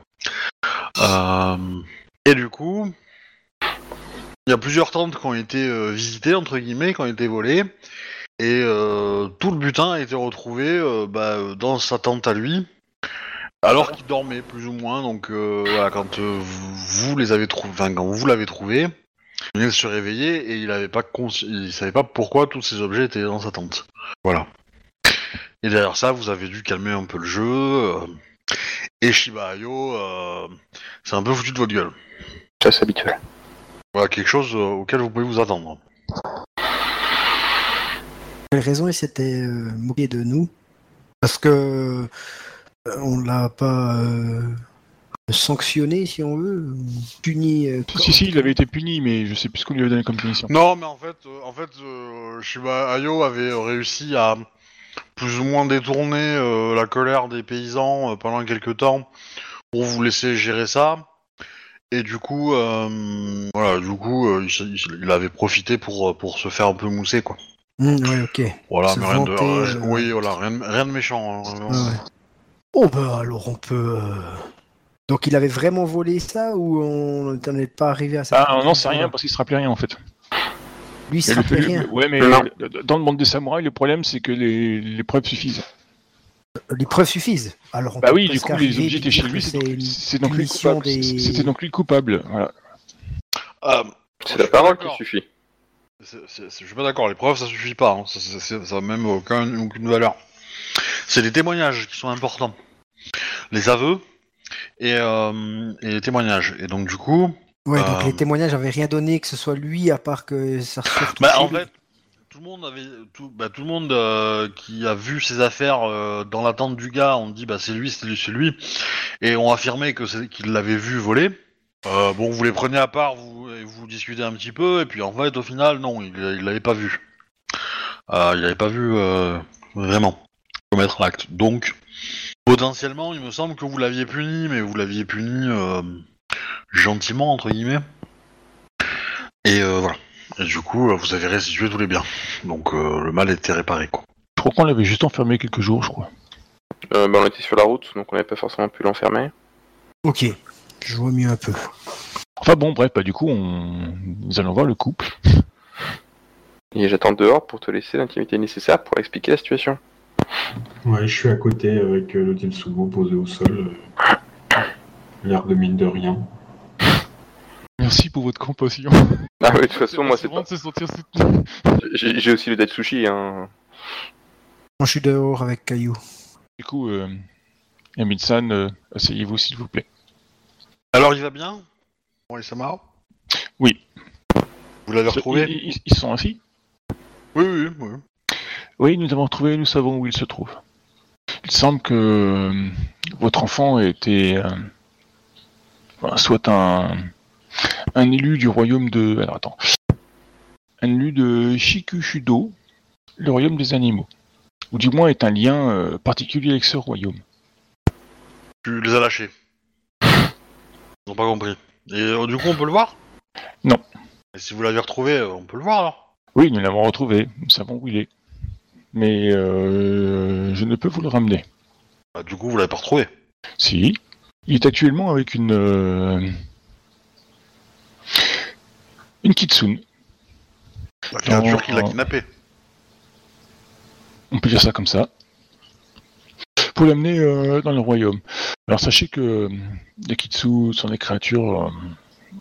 Et du coup, il y a plusieurs tentes qui ont été euh, visitées, entre guillemets, qui ont été volées, et euh, tout le butin a été retrouvé euh, bah, dans sa tente à lui. Alors qu'il dormait plus ou moins, donc voilà, quand vous, les avez trouvés, quand vous l'avez trouvé, il se réveiller et il avait pas consci- il savait pas pourquoi tous ces objets étaient dans sa tente. Voilà. Et derrière ça, vous avez dû calmer un peu le jeu. et Shiba c'est un peu foutu de votre gueule. Ça, c'est habituel. Voilà, quelque chose euh, auquel vous pouvez vous attendre. quelle raison il s'était euh, moqué de nous? Parce que euh, on l'a pas euh, sanctionné, si on veut, puni. euh, Si, si, il avait été puni, mais je sais plus ce qu'on lui avait donné comme punition. Non, mais en fait, euh, en fait, euh, Shiba Ayo avait réussi à plus ou moins détourner euh, la colère des paysans euh, pendant quelques temps pour vous laisser gérer ça. Et du coup, euh, voilà, du coup, euh, il, avait profité pour, pour se faire un peu mousser, quoi. Ouais, ok. Voilà, Se mais rien de, vanter, euh, euh, oui, voilà, rien, de- rien de méchant. hein. Ouais, ouais. Oh bah alors on peut. euh, Donc il avait vraiment volé ça ou on n'en est pas arrivé à ça? Ah non, c'est rien parce qu'il se rappelait rien en fait. Lui il se rappelait rien. Ouais, mais dans le monde des samouraïs, le problème c'est que les, les preuves suffisent. Les preuves suffisent. Alors Bah oui, du coup, les objets et étaient chez lui, c'est donc, lui coupable. des- C'était donc lui le coupable. Voilà. Euh, C'est je la suis pas parole qui d'accord. suffit. C'est- je suis pas d'accord, les preuves ça suffit pas, hein. ça, ça- ça- a même aucun, aucune valeur. C'est les témoignages qui sont importants. Les aveux et, euh, et les témoignages. Et donc du coup, Ouais, donc Euh, les témoignages n'avaient rien donné que ce soit lui à part que ça bah, en lui. fait, tout le monde bah, euh, qui a vu ces affaires euh, dans la tente du gars, on dit bah c'est lui, c'est lui, c'est lui, et on affirmait que qu'il l'avait vu voler. Euh, bon, vous les prenez à part, vous, et vous discutez un petit peu, et puis en fait, au final, non, il, l'avait pas vu. Il l'avait pas vu euh, vraiment commettre l'acte. Donc, potentiellement, il me semble que vous l'aviez puni, mais vous l'aviez puni gentiment entre guillemets. Et voilà. Et du coup, euh, vous avez restitué tous les biens. Donc euh, le mal était réparé, quoi. Je crois qu'on l'avait juste enfermé quelques jours, je crois. Euh, bah, on était sur la route, donc on n'avait pas forcément pu l'enfermer. Ok, je vois mieux un peu. Enfin bon, bref, bah du coup, on... nous allons voir le couple. Et j'attends dehors pour te laisser l'intimité nécessaire pour expliquer la situation. Ouais, je suis à côté avec euh, le Tetsubo posé au sol. euh, L'air de mine de rien. Merci pour votre compassion. Ah oui, de toute façon, moi, c'est pas. de se sentir soutenu. J'ai aussi le Datsushi, hein. Moi je suis dehors avec Caillou. Du coup, euh, Emile-san, euh, asseyez-vous s'il vous plaît. Alors il va bien? Bon, et Samara? Oui. Vous l'avez retrouvé? Ils, ils- ils sont ainsi Oui, oui, oui. Oui, nous avons retrouvé, nous savons où il se trouve. Il semble que euh, votre enfant était euh, soit un, un élu du royaume de... Alors attends. Un élu de Shikushudo, le royaume des animaux. Ou du moins est un lien euh, particulier avec ce royaume. Tu les as lâchés. Ils n'ont pas compris. Et euh, du coup, on peut le voir? Non. Et si vous l'avez retrouvé, euh, on peut le voir alors Oui, nous l'avons retrouvé, nous savons où il est. Mais euh, je ne peux vous le ramener. Bah, Du coup, vous l'avez pas retrouvé. Si. Il est actuellement avec une... une kitsune. La créature qui l'a kidnappé. On peut dire ça comme ça. Pour l'amener euh, dans le royaume. Alors sachez que euh, les kitsu sont des créatures euh,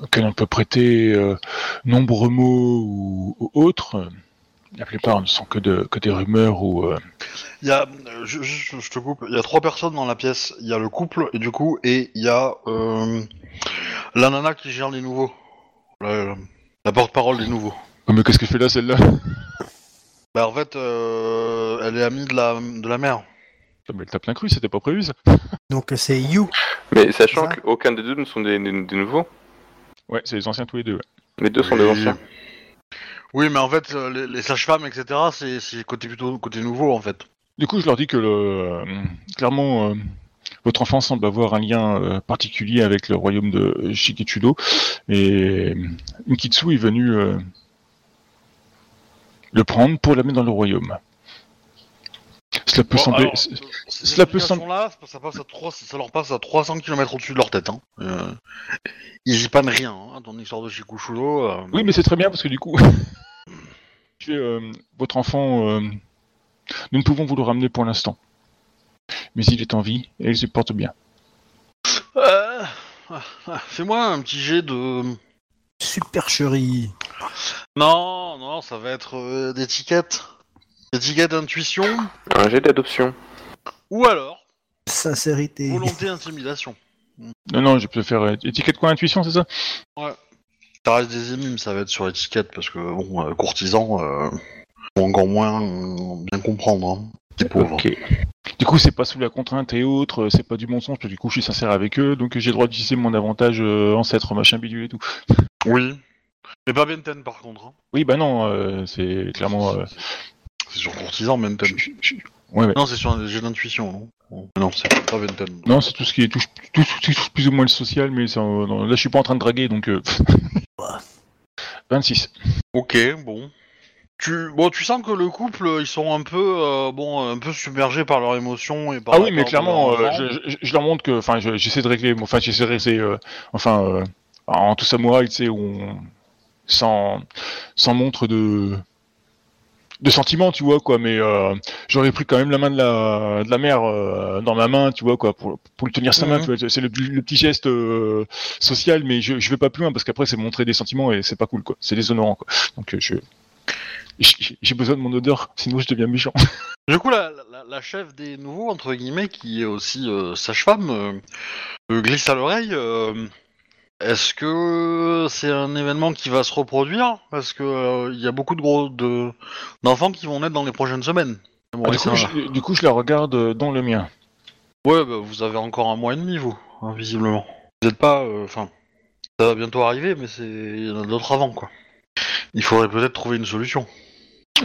auxquelles on peut prêter euh, nombreux mots ou, ou autres. La plupart ne sont que, de, que des rumeurs ou... Il y a, je, je- je te coupe, il y a trois personnes dans la pièce. Il y a le couple, et du coup, et il y a la nana qui gère les nouveaux. La porte-parole des nouveaux. Oh, mais qu'est-ce qu'elle fait là, celle-là? Bah en fait, euh, elle est amie de la, de la mère. Ah, mais Elle tape plein cru, c'était pas prévu ça. Donc c'est You. Mais sachant Ça? qu'aucun des deux ne sont des, des- des nouveaux, Ouais, c'est les anciens tous les deux. ouais. les deux sont des Oui. anciens. Oui, mais en fait, euh, les, les sages-femmes, etc., c'est c'est côté plutôt côté nouveau, en fait. Du coup, je leur dis que le, euh, clairement, euh, votre enfant semble avoir un lien euh, particulier avec le royaume de Shikichudo. Et Nikitsu est venu euh, le prendre pour l'amener dans le royaume. Cela peut Bon, sembler. alors, euh, cela peut sembler- explications-là, ça, passe à 3, ça leur passe à 300 km au-dessus de leur tête. Hein. Euh, ils y pannent rien, hein, ton histoire de Shikushudo. euh, Oui, mais c'est très bien parce que du coup, euh, votre enfant, euh, nous ne pouvons vous le ramener pour l'instant. Mais il est en vie et il se porte bien. euh, ah, Fais-moi un petit jet de... Supercherie. Non, non, ça va être euh, d'étiquette. Étiquette intuition, Un jet d'adoption. ou alors Sincérité. volonté intimidation. Non, non, je peux faire euh, étiquette quoi, intuition, c'est ça? Ça reste des émimes, ça va être sur étiquette, parce que, bon, euh, courtisans, euh, vont encore moins bien comprendre. Hein. Les pauvres. Ok. Du coup, c'est pas sous la contrainte et autres, c'est pas du mensonge, parce que du coup, je suis sincère avec eux, donc j'ai le droit d'utiliser mon avantage euh, ancêtre, machin bidule et tout. Oui. Mais pas Benten, par contre. Hein. Oui, bah non, euh, c'est clairement. euh, C'est sur courtisan, Benten. Ouais, ouais. Non, c'est sur un jet d'intuition, non Non, c'est pas vingtaine. Non, c'est tout ce qui est touche, tout, plus ou moins le social, mais c'est, euh, non, là, je suis pas en train de draguer, donc. euh, 26. Ok, bon. Tu, bon, tu sens que le couple, ils sont un peu, euh, bon, un peu submergés par leurs émotions et par. Ah oui, mais clairement, euh, je, je- je leur montre que, enfin, je- j'essaie de régler, enfin, j'essaie de euh, enfin, en tout samouraï, tu sais, on, sans, sans montre de, de sentiments, tu vois, quoi, mais j'aurais pris quand même la main de la, de la mère dans ma main, tu vois, quoi, pour, pour lui tenir sa main, Mhm. c'est le, le petit geste social, mais je, je vais pas plus loin parce qu'après c'est montrer des sentiments et c'est pas cool, quoi, c'est déshonorant, quoi. Donc je, j'ai besoin de mon odeur, sinon je deviens méchant. Du coup, la, la, la chef des nouveaux, entre guillemets, qui est aussi euh, sage-femme, euh, euh, glisse à l'oreille. euh, Est-ce que c'est un événement qui va se reproduire? Parce que euh, il y a beaucoup de gros de d'enfants qui vont naître dans les prochaines semaines. Bon, Ah, du, coup, je, du coup, je la regarde dans le mien. Ouais, bah, vous avez encore un mois et demi, vous, hein, visiblement. Vous n'êtes pas, enfin, ça va bientôt arriver, mais c'est il y en a d'autres avant, quoi. Il faudrait peut-être trouver une solution.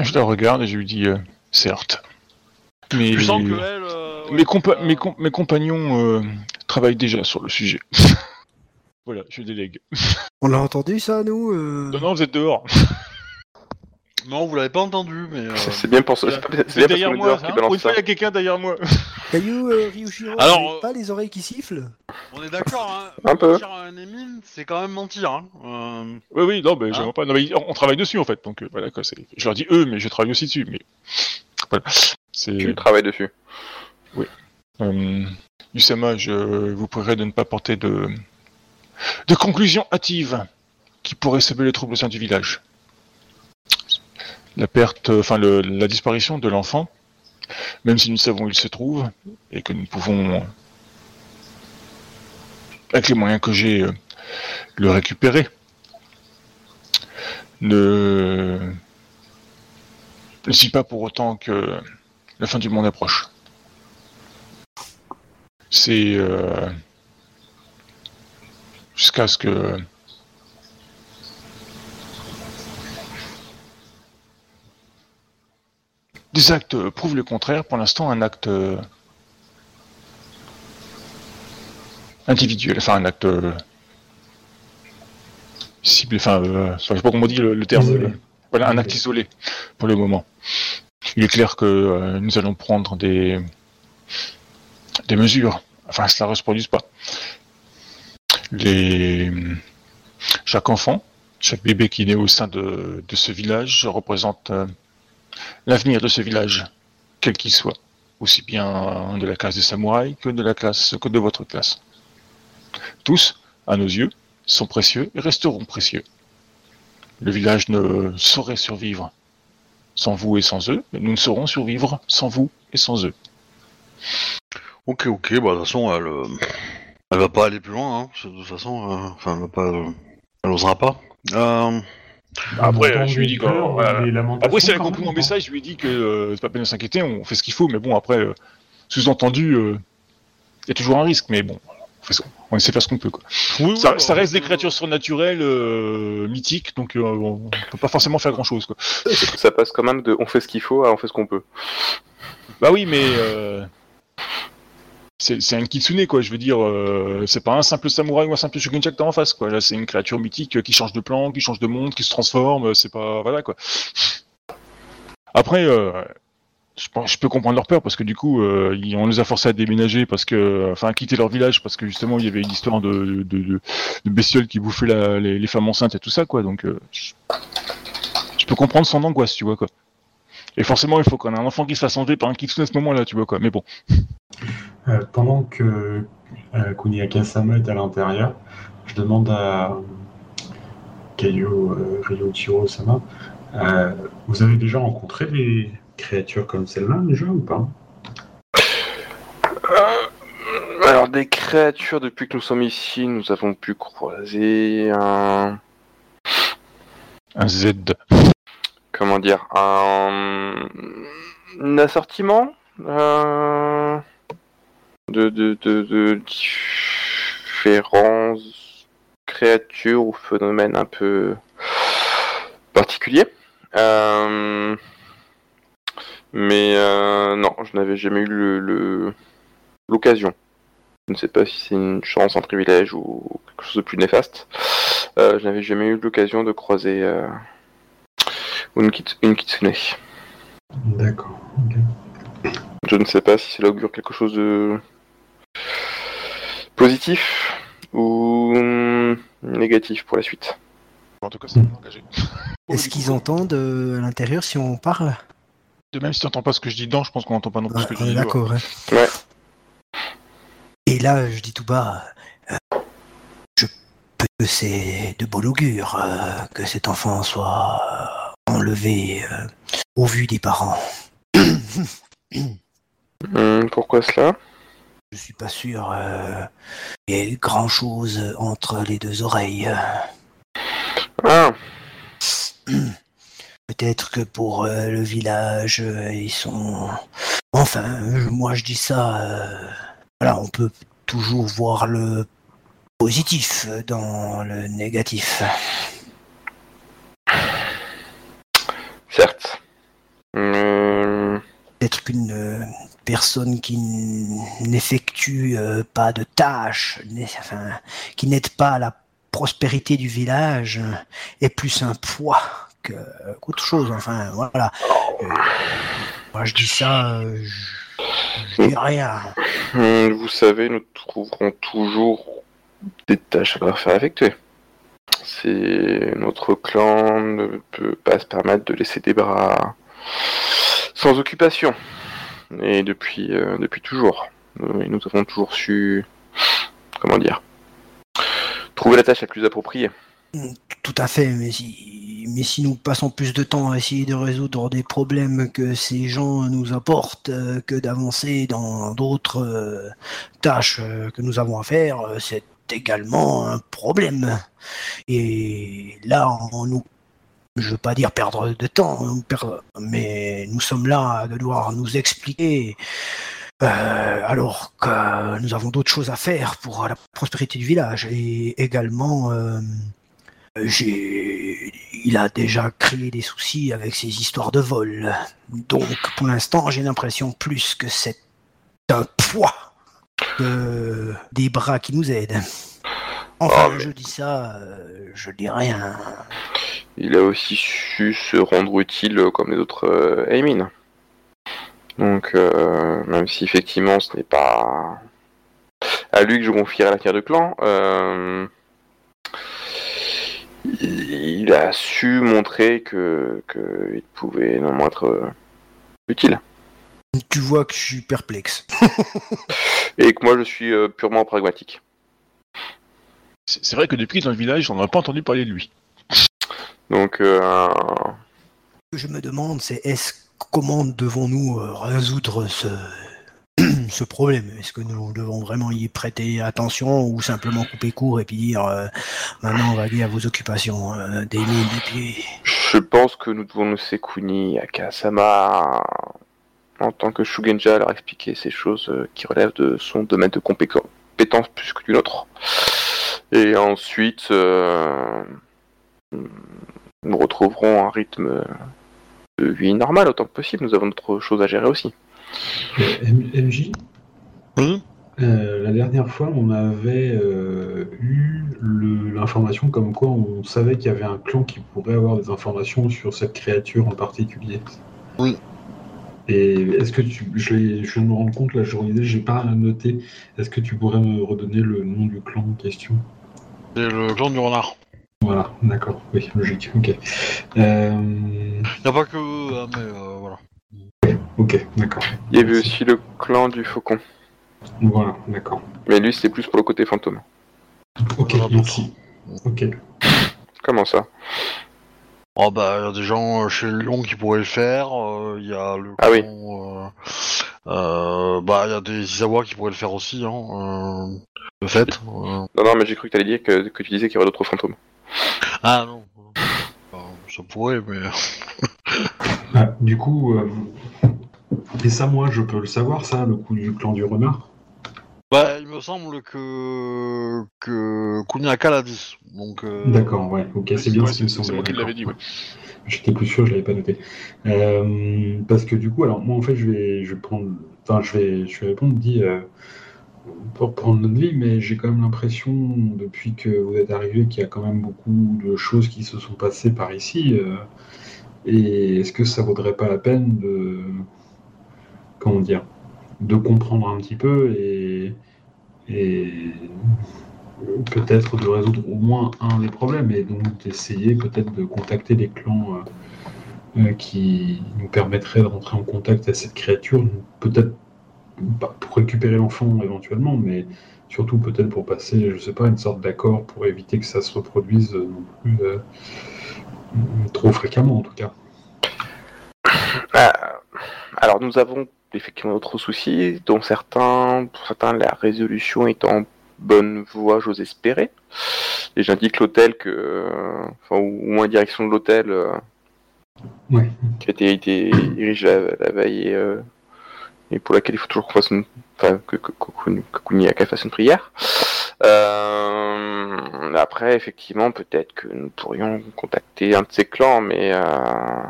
Je la regarde et je lui dis euh, certes. Mais Tu sens que elle, euh, mes, ouais, compa- euh, mes, com- mes compagnons euh, travaillent déjà sur le sujet. voilà, je délègue. On a entendu ça, nous euh Non, non, vous êtes dehors. Non, vous l'avez pas entendu, mais. euh, C'est bien pour ça. C'est pas- c'est C'est bien parce derrière qu'on est moi. dehors qui hein. Pour balance une fois, ça. il y a quelqu'un derrière moi. Caillou, euh, Ryushiro, Alors, vous avez euh, pas les oreilles qui sifflent On est d'accord, hein. Un peu. Mentir à un Emin, c'est quand même mentir, hein. Euh, oui, oui, non, mais Hein j'aimerais pas. Non, mais on on travaille dessus en fait. Donc euh, voilà quoi. c'est- Je leur dis eux, mais je travaille aussi dessus. Mais voilà. C'est. Tu travailles dessus. Euh, Yusama, je vous prierai de ne pas porter de, de conclusions hâtives qui pourraient semer les troubles au sein du village. La perte, enfin le- la disparition de l'enfant, même si nous savons où il se trouve et que nous pouvons, avec les moyens que j'ai, euh, le récupérer, ne ne pas pour autant que la fin du monde approche. C'est euh, jusqu'à ce que des actes prouvent le contraire. Pour l'instant, un acte euh, individuel, enfin un acte euh, ciblé, enfin, euh, je sais pas comment on dit le, le terme. Isolé. euh, voilà, un acte isolé pour le moment. Il est clair que euh, nous allons prendre des des mesures. Enfin, cela ne se reproduise pas. Les... Chaque enfant, chaque bébé qui est né au sein de, de ce village représente euh, l'avenir de ce village, quel qu'il soit, aussi bien de la classe des samouraïs que de la classe que de votre classe. Tous, à nos yeux, sont précieux et resteront précieux. Le village ne saurait survivre sans vous et sans eux, mais nous ne saurons survivre sans vous et sans eux. Ok, ok, bah de toute façon, elle, euh, elle va pas aller plus loin, hein. De toute façon, euh, elle va pas, euh, pas. Euh, Après, je lui dis voilà. lamentations Après, si elle a compris mon hein. message, je lui ai dit que euh, c'est pas peine de s'inquiéter, on fait ce qu'il faut, mais bon, après, euh, sous-entendu, euh, il y a toujours un risque, mais bon, on, fait ce- on essaie de faire ce qu'on peut. Quoi. oui, Ça, oui, ça bah, reste des euh, créatures surnaturelles, euh, mythiques, donc euh, on peut pas forcément faire grand-chose. Quoi. Ça passe quand même de on fait ce qu'il faut à on fait ce qu'on peut. Bah oui, mais euh, c'est un kitsune, quoi. Je veux dire, euh, c'est pas un simple samouraï ou un simple shogunja que t'as en face, quoi. Là, c'est une créature mythique qui change de plan, qui change de monde, qui se transforme. euh, C'est pas voilà, quoi. Après, euh, je, peux comprendre leur peur parce que du coup, on les a forcés à déménager parce que, enfin, à quitter leur village parce que justement, il y avait une histoire de, bestioles qui bouffaient les, femmes enceintes et tout ça, quoi. Donc, je, je peux comprendre son angoisse, tu vois, quoi. Et forcément, il faut qu'on ait un enfant qui se fasse enlever par un kitsune à ce moment-là, tu vois, quoi. Mais bon. Euh, pendant que euh, Kuniaka-sama est à l'intérieur, je demande à Kaio euh, Ryotiro-sama euh, Vous avez déjà rencontré des créatures comme celle-là déjà ou pas? Euh, alors des créatures depuis que nous sommes ici, nous avons pu croiser un Un Z. comment dire un, assortiment euh, de, différentes créatures ou phénomènes un peu particuliers. Euh, Mais euh, non, je n'avais jamais eu le- le- l'occasion. Je ne sais pas si c'est une chance, un privilège ou quelque chose de plus néfaste. Je n'avais jamais eu l'occasion de croiser une, kit- une kitsune. D'accord. Je ne sais pas si cela augure quelque chose de positif ou négatif pour la suite. En tout cas, c'est engagé. Est-ce qu'ils entendent euh, à l'intérieur si on parle? De même si tu n'entends pas ce que je dis dedans, je pense qu'on n'entend pas non plus Ah, ce que je on dis. D'accord. Ouais. Et là, je dis tout bas, euh, je peux que c'est de bon augure euh, que cet enfant soit euh, enlevé euh, au vu des parents. Hum, pourquoi cela? Je suis pas sûr euh, qu'il y ait grand chose entre les deux oreilles. Ah, Peut-être que pour euh, le village, euh, ils sont. Enfin, moi je dis ça. Voilà, on peut toujours voir le positif dans le négatif. certes. Hum, Peut-être qu'une euh, personne qui n'effectue euh, pas de tâches, enfin, qui n'aide pas à la prospérité du village, euh, est plus un poids qu'autre chose. Enfin, voilà. Euh, moi je dis ça, euh, je, rien. vous savez, nous trouverons toujours des tâches à faire effectuer. C'est notre clan ne peut pas se permettre de laisser des bras sans occupation. Et depuis, euh, depuis toujours. Nous, nous avons toujours su, comment dire, trouver la tâche la plus appropriée. Tout à fait, mais si, mais si nous passons plus de temps à essayer de résoudre des problèmes que ces gens nous apportent euh, que d'avancer dans d'autres euh, tâches euh, que nous avons à faire, euh, c'est également un problème. Et là, on nous, je veux pas dire perdre de temps, hein, mais nous sommes là à devoir nous expliquer. euh, alors que nous avons d'autres choses à faire pour la prospérité du village et également euh. Il a déjà créé des soucis avec ses histoires de vol. Donc, pour l'instant, j'ai l'impression plus que c'est un poids des bras qui nous aident. Enfin, Ah, mais- je dis ça, euh, je dis rien. Il a aussi su se rendre utile euh, comme les autres euh, Aimin. Donc, euh, même si effectivement ce n'est pas à lui que je confierai l'avenir du clan, euh, il a su montrer que qu'il pouvait néanmoins être euh, utile. Tu vois que je suis perplexe. Et que moi je suis euh, purement pragmatique. C'est c'est vrai que depuis dans le village, on n'a pas entendu parler de lui. Donc, euh, Ce que je me demande, c'est est-ce comment devons-nous euh, résoudre ce, ce problème? Est-ce que nous devons vraiment y prêter attention ou simplement couper court et puis dire euh, maintenant vaguez à vos occupations euh, des mines et puis je pense que nous devons nous Sekuni à Kasama en tant que Shugenja leur expliquer ces choses euh, qui relèvent de son domaine de compé- compétence plus que du nôtre. Et ensuite, euh, nous retrouverons un rythme de vie normal autant que possible. Nous avons d'autres choses à gérer aussi. Euh, MJ, Oui. euh, la dernière fois, on avait euh, eu le- l'information comme quoi on savait qu'il y avait un clan qui pourrait avoir des informations sur cette créature en particulier. Oui. Et est-ce que tu. Je, je viens de me rendre compte, là, je relisais, j'ai pas noté. Est-ce que tu pourrais me redonner le nom du clan en question? C'est le clan du renard. Voilà, d'accord, oui, logique, ok. Euh, Y a pas que eux, mais euh, voilà. ok, d'accord. Il y avait aussi le clan du faucon. Voilà, d'accord. Mais lui, c'était plus pour le côté fantôme. Ok, Voilà, merci. Ok. Comment ça? Oh bah, y a des gens euh, chez Lyon qui pourraient le faire. Il y a le Ah oui. clan, euh, euh, bah, y a des Isawa qui pourraient le faire aussi. Hein, euh, le fait. euh. Non, non, mais j'ai cru que tu allais dire que, que tu disais qu'il y aurait d'autres fantômes. Ah non. Ça pourrait, mais. Ah, du coup, euh, et ça, moi, je peux le savoir, ça, le coup du clan du renard? Bah, il me semble que que Kuniaka l'a dit. Donc. euh, D'accord, ouais, ok, c'est bien Ouais, ce qui me c'est semblait. c'est moi qui l'avais dit, ouais. J'étais plus sûr, je l'avais pas noté. Euh, parce que du coup, alors moi en fait, je vais, je vais prendre, enfin, je vais, je vais répondre, dit euh, pour prendre notre vie, mais j'ai quand même l'impression depuis que vous êtes arrivé qu'il y a quand même beaucoup de choses qui se sont passées par ici. euh, et est-ce que ça vaudrait pas la peine de, comment dire, de comprendre un petit peu et, et peut-être de résoudre au moins un des problèmes et donc d'essayer peut-être de contacter les clans euh, euh, qui nous permettraient de rentrer en contact avec cette créature, peut-être pas pour récupérer l'enfant éventuellement, mais surtout peut-être pour passer, je sais pas, une sorte d'accord pour éviter que ça se reproduise euh, non plus euh, trop fréquemment en tout cas. Euh, alors nous avons effectivement d'autres soucis, dont certains, pour certains, la résolution est en bonne voie, j'ose espérer. Et j'indique l'hôtel que, euh, enfin, ou moins direction de l'hôtel Ouais. qui a été, été la, la veille et, euh, et pour laquelle il faut toujours qu'on fasse une, enfin, que, que, que, que Kuniaka fasse une prière. Euh, après, effectivement, peut-être que nous pourrions contacter un de ces clans, mais euh,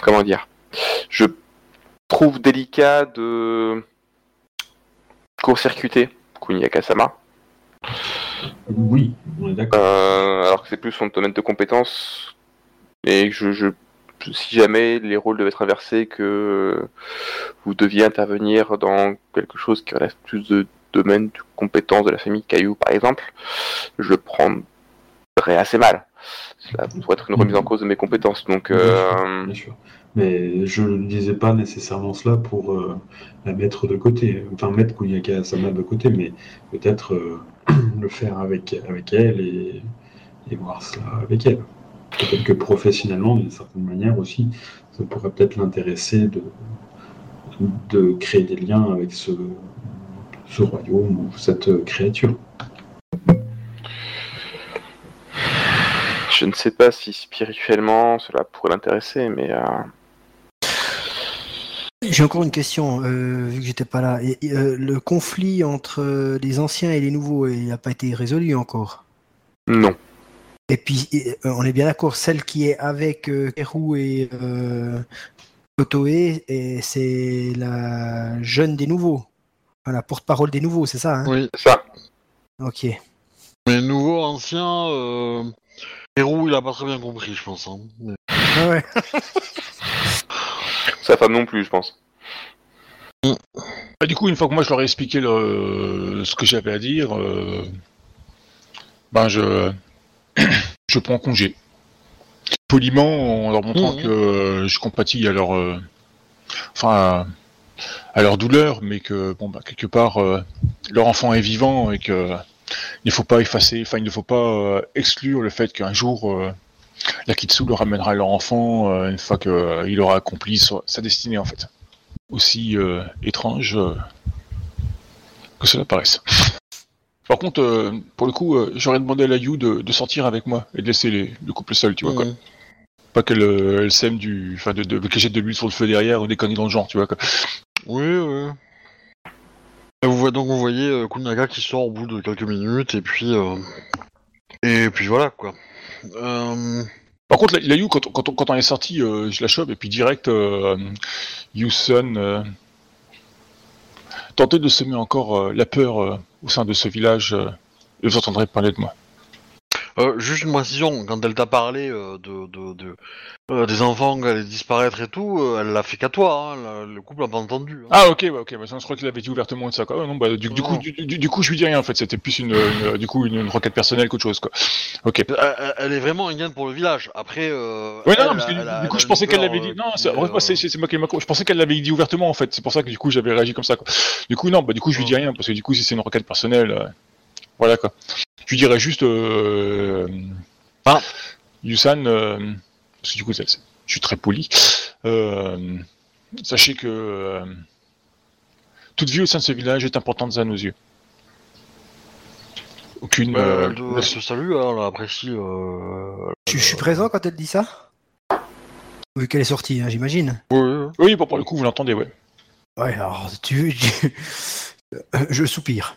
comment dire? Je trouve délicat de court-circuiter Kuniaka-sama. Oui, on est d'accord. Euh, alors que c'est plus son domaine de compétence. Et je, je, si jamais les rôles devaient être inversés, que vous deviez intervenir dans quelque chose qui relève plus de domaine de compétence de la famille Caillou, par exemple, je prendrais assez mal. Cela pourrait être une remise en cause de mes compétences. Donc, euh, Bien sûr. Mais je ne disais pas nécessairement cela pour euh, la mettre de côté, enfin mettre Kuniaka Sama de côté, mais peut-être euh, le faire avec, avec elle et, et voir cela avec elle. Peut-être que professionnellement, d'une certaine manière aussi, ça pourrait peut-être l'intéresser de, de créer des liens avec ce, ce royaume ou cette créature. je ne sais pas si spirituellement cela pourrait l'intéresser, mais euh, J'ai encore une question, euh, vu que j'étais pas là. Et, et, euh, le conflit entre euh, les anciens et les nouveaux, il n'a pas été résolu encore? non. Et puis, euh, on est bien d'accord, celle qui est avec euh, et euh, c'est la jeune des nouveaux. Enfin, la porte-parole des nouveaux, c'est ça hein? Oui. Ça, Ok. Mais nouveau, ancien, euh... Il a pas très bien compris, je pense. Hein. Mais- Ah ouais. sa femme non plus, je pense. Bah, du coup, une fois que moi je leur ai expliqué le- ce que j'avais à dire, euh, ben je, je prends congé. Poliment, en leur montrant Mhm. que euh, je compatis à leur, euh, enfin, à, leur douleur, mais que bon, bah, quelque part, euh, leur enfant est vivant et que il ne faut pas effacer, enfin, il ne faut pas exclure le fait qu'un jour la Kitsu leur ramènera leur enfant euh, une fois qu'il aura accompli sa- sa destinée en fait aussi euh, étrange que cela paraisse. Par contre, euh, pour le coup, euh, j'aurais demandé à la Yu de, de sortir avec moi et de laisser les, le couple seul, tu vois quoi. Pas qu'elle euh, elle sème du, enfin de, de, qu'elle jette de l'huile sur le feu derrière ou des conneries dans le genre, tu vois quoi. Oui, oui. Et vous voyez donc vous voyez Kunaga qui sort au bout de quelques minutes et puis euh, et puis voilà quoi. Par contre, la, la Yu, quand, on- quand, quand on est sorti, je la chope et puis direct, Yusun tentait de semer encore euh, la peur euh, au sein de ce village. Euh, et vous entendrez parler de moi. Euh, juste une précision, quand elle t'a parlé euh, de, de, de euh, des enfants qui allaient disparaître et tout, euh, elle l'a fait qu'à toi, hein, la- le couple l'a pas entendu. hein. Ah ok, ouais, ok, bah, ça, je crois qu'il avait dit ouvertement de ça quoi. Non, bah, du, du coup, Non. du, du- du coup, je lui dis rien en fait. C'était plus une, une- du coup une, une requête personnelle qu'autre chose quoi. Ok. Elle, elle- elle est vraiment inquiète pour le village. Après, euh, Ouais, elle, non, parce que elle du, a- du elle coup, a je une pensais qu'elle peur, l'avait dit. euh, Non, qui c'est moi, c'est euh, c'est- c'est moi qui m'a. Je pensais qu'elle l'avait dit ouvertement en fait. C'est pour ça que du coup, j'avais réagi comme ça quoi. Du coup, non, bah du coup, je lui dis rien parce que du coup, si c'est une requête personnelle, euh, voilà quoi. Je lui dirais juste. Euh, Ah. Yusan, euh, parce que du coup, je suis très poli. Euh, sachez que euh, toute vie au sein de ce village est importante à nos yeux. Aucune. bah, euh, elle, te salue, hein, elle apprécie. Euh... Je, je suis présent quand elle dit ça? Vu qu'elle est sortie, hein, j'imagine. Oui, oui. Oui, bon, pour le coup, vous l'entendez, ouais. Ouais, alors, tu... tu- Euh, Je soupire.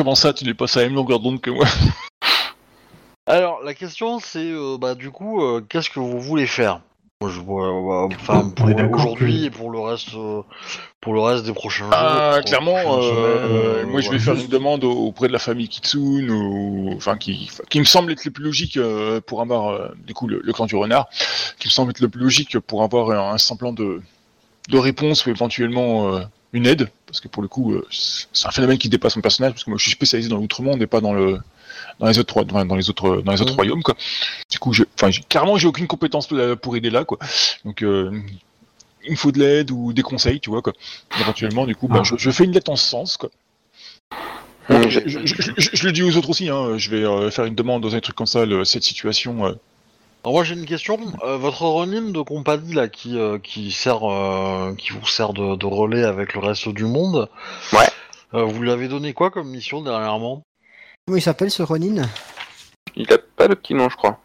Comment ça, tu n'es pas à la même longueur d'onde que moi Alors, la question, c'est, euh, bah, du coup, euh, qu'est-ce que vous voulez faire? Moi, je vois, euh, enfin, pour aujourd'hui et pour le reste, euh, pour le reste des prochains jours. Ah, clairement, euh, semaines, moi je vais faire une demande au- auprès de la famille Kitsune, ou enfin qui, qui me semble être le plus logique pour avoir du coup le, le clan du renard, qui me semble être le plus logique pour avoir un, un semblant de, de réponse ou éventuellement euh, une aide, parce que pour le coup euh, c'est un phénomène qui dépasse mon personnage, parce que moi je suis spécialisé dans l'outre-monde et pas dans le dans les autres dans, dans les autres dans les autres Mhm. royaumes quoi. Du coup, j'ai- enfin j'ai- aucune compétence pour pour aider là quoi. Donc euh, il me faut de l'aide ou des conseils, tu vois quoi. Éventuellement, du coup, bah, Ah. je, je fais une lettre en ce sens, quoi. Je, je- je- je- je le dis aux autres aussi, hein, je vais euh, faire une demande dans un truc comme ça, le- cette situation. euh. Alors moi j'ai une question. Euh, votre Ronin de compagnie là qui euh, qui sert euh, qui vous sert de, de relais avec le reste du monde. Ouais. Euh, vous lui avez donné quoi comme mission dernièrement? Comment il s'appelle ce Ronin Il a pas de petit nom, je crois.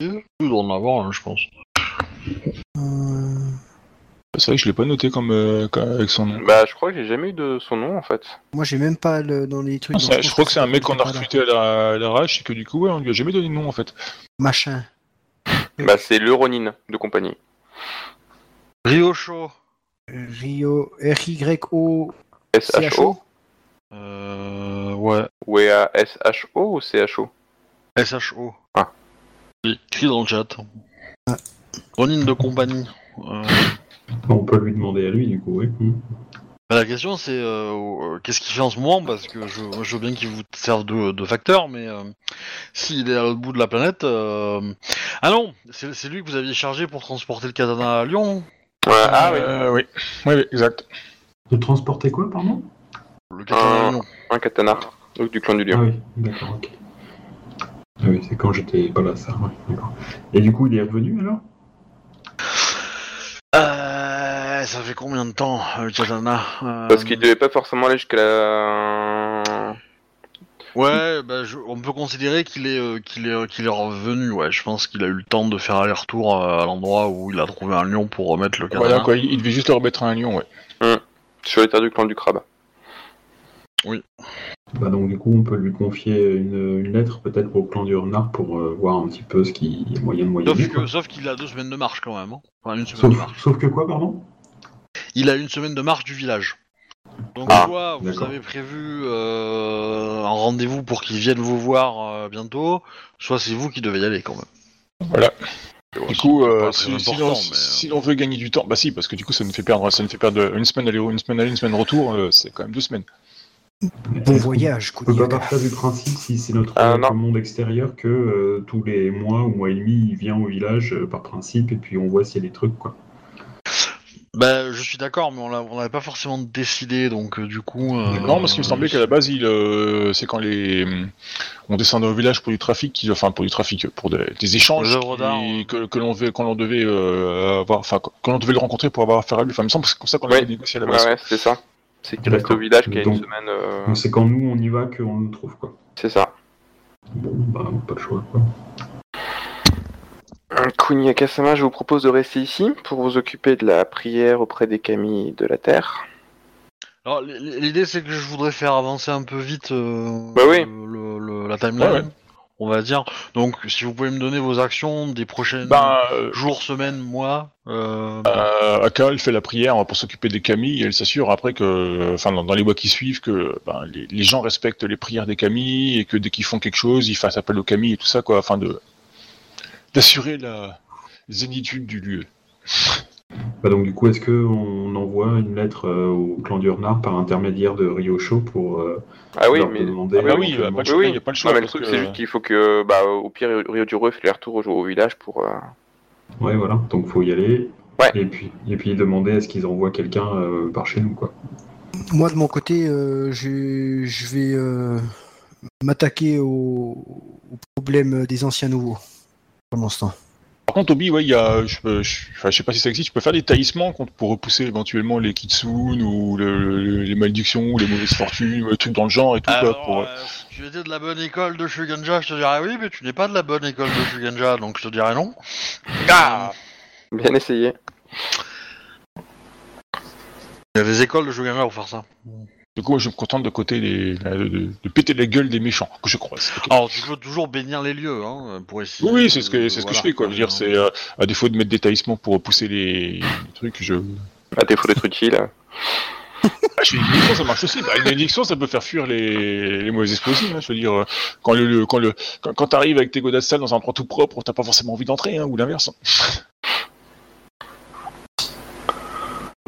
Il doit en avoir, un, je pense. Euh, C'est vrai que je l'ai pas noté comme, euh, avec son nom. Bah, je crois que j'ai jamais eu de son nom en fait. Moi, j'ai même pas le, dans les trucs. Ah, je crois que c'est un mec qu'on a recruté à la, à la rage et que du coup, ouais, on lui a jamais donné de nom en fait. Machin. Bah, c'est le Ronin de compagnie. Ryosho. Rio. R-Y-O. S-H-O Euh, ouais. Ou S-H-O ou C-H-O SHO. Ah. Écrit dans le chat. Ronin de compagnie. Euh, On peut lui demander à lui, du coup, oui. Bah, la question c'est euh, euh, qu'est-ce qu'il fait en ce moment? Parce que je, veux bien qu'il vous serve de, de facteur mais euh, s'il est à l'autre bout de la planète euh... ah non c'est c'est lui que vous aviez chargé pour transporter le katana à Lyon? Ouais, Ah oui, Euh, oui. Oui, oui, exact. De transporter quoi, pardon? Le katana à Ah. Lyon un katana. Donc du clan du Ah lion. oui, d'accord, ok. Ah oui, c'est quand j'étais pas là, ça, ouais, d'accord. Et du coup, il est revenu, alors? Euh, ça fait combien de temps euh, le katana Euh, Parce qu'il devait pas forcément aller jusqu'à la. Ouais, bah, je- on peut considérer qu'il est, euh, qu'il est, qu'il est revenu. Ouais, je pense qu'il a eu le temps de faire aller-retour euh, à l'endroit où il a trouvé un lion pour remettre le. Voilà, quoi, il, il devait juste le remettre à un lion, ouais. Sur les terres du clan du crabe. Bah donc du coup, on peut lui confier une, une lettre peut-être au clan du renard pour euh, voir un petit peu ce qu'il y a moyen de moyenner. Sauf que, sauf qu'il a deux semaines de marche quand même. hein. Enfin, une semaine de marche. sauf que quoi, pardon? Il a une semaine de marche du village. Donc Ah, soit vous d'accord. avez prévu euh, un rendez-vous pour qu'il vienne vous voir euh, bientôt, soit c'est vous qui devez y aller quand même. Voilà. Du coup, euh, si, l'on, mais, si l'on veut gagner du temps, bah si, parce que du coup, ça nous fait perdre, ça nous fait perdre une semaine aller, une semaine aller, une semaine retour, euh, c'est quand même deux semaines. Bon voyage, On peut pas partir du principe, si c'est notre Ah, euh, monde extérieur, que euh, tous les mois ou mois et demi, il vient au village euh, par principe et puis on voit s'il y a des trucs, quoi. Bah, je suis d'accord, mais on l'a- on n'avait pas forcément décidé, donc euh, du coup. euh, Non, parce qu'il me semblait qu'à la base, il, euh, c'est quand les, on descendait au village pour du trafic, qui- enfin pour du trafic, pour des, des échanges qui- ouais. que, que l'on devait, quand l'on devait euh, avoir, enfin quand l'on devait le rencontrer pour avoir affaire à lui. Enfin, il me semble que c'est comme ça qu'on Ouais. l'avait négocié à la Ouais, base. ouais, c'est ça. C'est qu'il reste au village qu'il y a une semaine. euh, c'est quand nous on y va qu'on le trouve, quoi. C'est ça. Bon, bah pas le choix, quoi. Kunia Kasama, je vous propose de rester ici pour vous occuper de la prière auprès des Kami de la Terre. Alors, l'idée c'est que je voudrais faire avancer un peu vite euh, Bah oui. le- le- la timeline, Ouais, ouais. on va dire. Donc, si vous pouvez me donner vos actions des prochaines Ben, euh, jours, semaines, mois. euh, Euh, Aka, elle fait la prière pour s'occuper des Kami et elle s'assure après que, enfin, dans, dans les mois qui suivent, que ben, les, les gens respectent les prières des Kami et que dès qu'ils font quelque chose, ils fassent appel aux Kami et tout ça, quoi, afin de d'assurer la zénitude du lieu. Bah donc du coup, est-ce que on envoie une lettre euh, au clan du renard par intermédiaire de Ryosho pour euh, Ah oui, leur mais. demander Ah bah oui, oui. il y a pas le choix, Non, mais le truc, que- c'est juste qu'il faut que, bah, au pire, Rio Duro fait les retours au, au village pour. euh, Ouais, voilà. Donc faut y aller. Ouais. Et puis et puis demander est-ce qu'ils envoient quelqu'un euh, par chez nous, quoi. Moi, de mon côté, euh, je, je vais euh, m'attaquer au, au problème des anciens nouveaux pendant ce temps. Par contre, Obi, ouais, il y a, je, peux- je, je sais pas si ça existe, tu peux faire des taillissements contre- pour repousser éventuellement les kitsune ou le- le- les malédictions ou les mauvaises fortunes, ou les trucs dans le genre et tout, quoi, Alors, pour... euh, si tu étais de la bonne école de Shugenja, je te dirais oui, mais tu n'es pas de la bonne école de Shugenja, donc je te dirais non. Ah Bien essayé. Il y a des écoles de Shugenja pour faire ça. Du coup, moi, je me contente de côté de, de- de péter la gueule des méchants que je croise. Alors, tu peux toujours bénir les lieux, hein, pour essayer. Oui, oui, c'est ce que de- c'est ce que je fais quoi. Je veux dire, c'est euh, à défaut de mettre des taillissements pour pousser les, les trucs, je. À défaut d'être utile. Ah, je fais une bénédiction, ça marche aussi. Bah, une bénédiction, ça peut faire fuir les, les mauvais aussi. Hein. Je veux dire, euh, quand le, le- quand le quand, quand t'arrives avec tes godasses sales dans un endroit tout propre, t'as pas forcément envie d'entrer, hein, ou l'inverse. hein.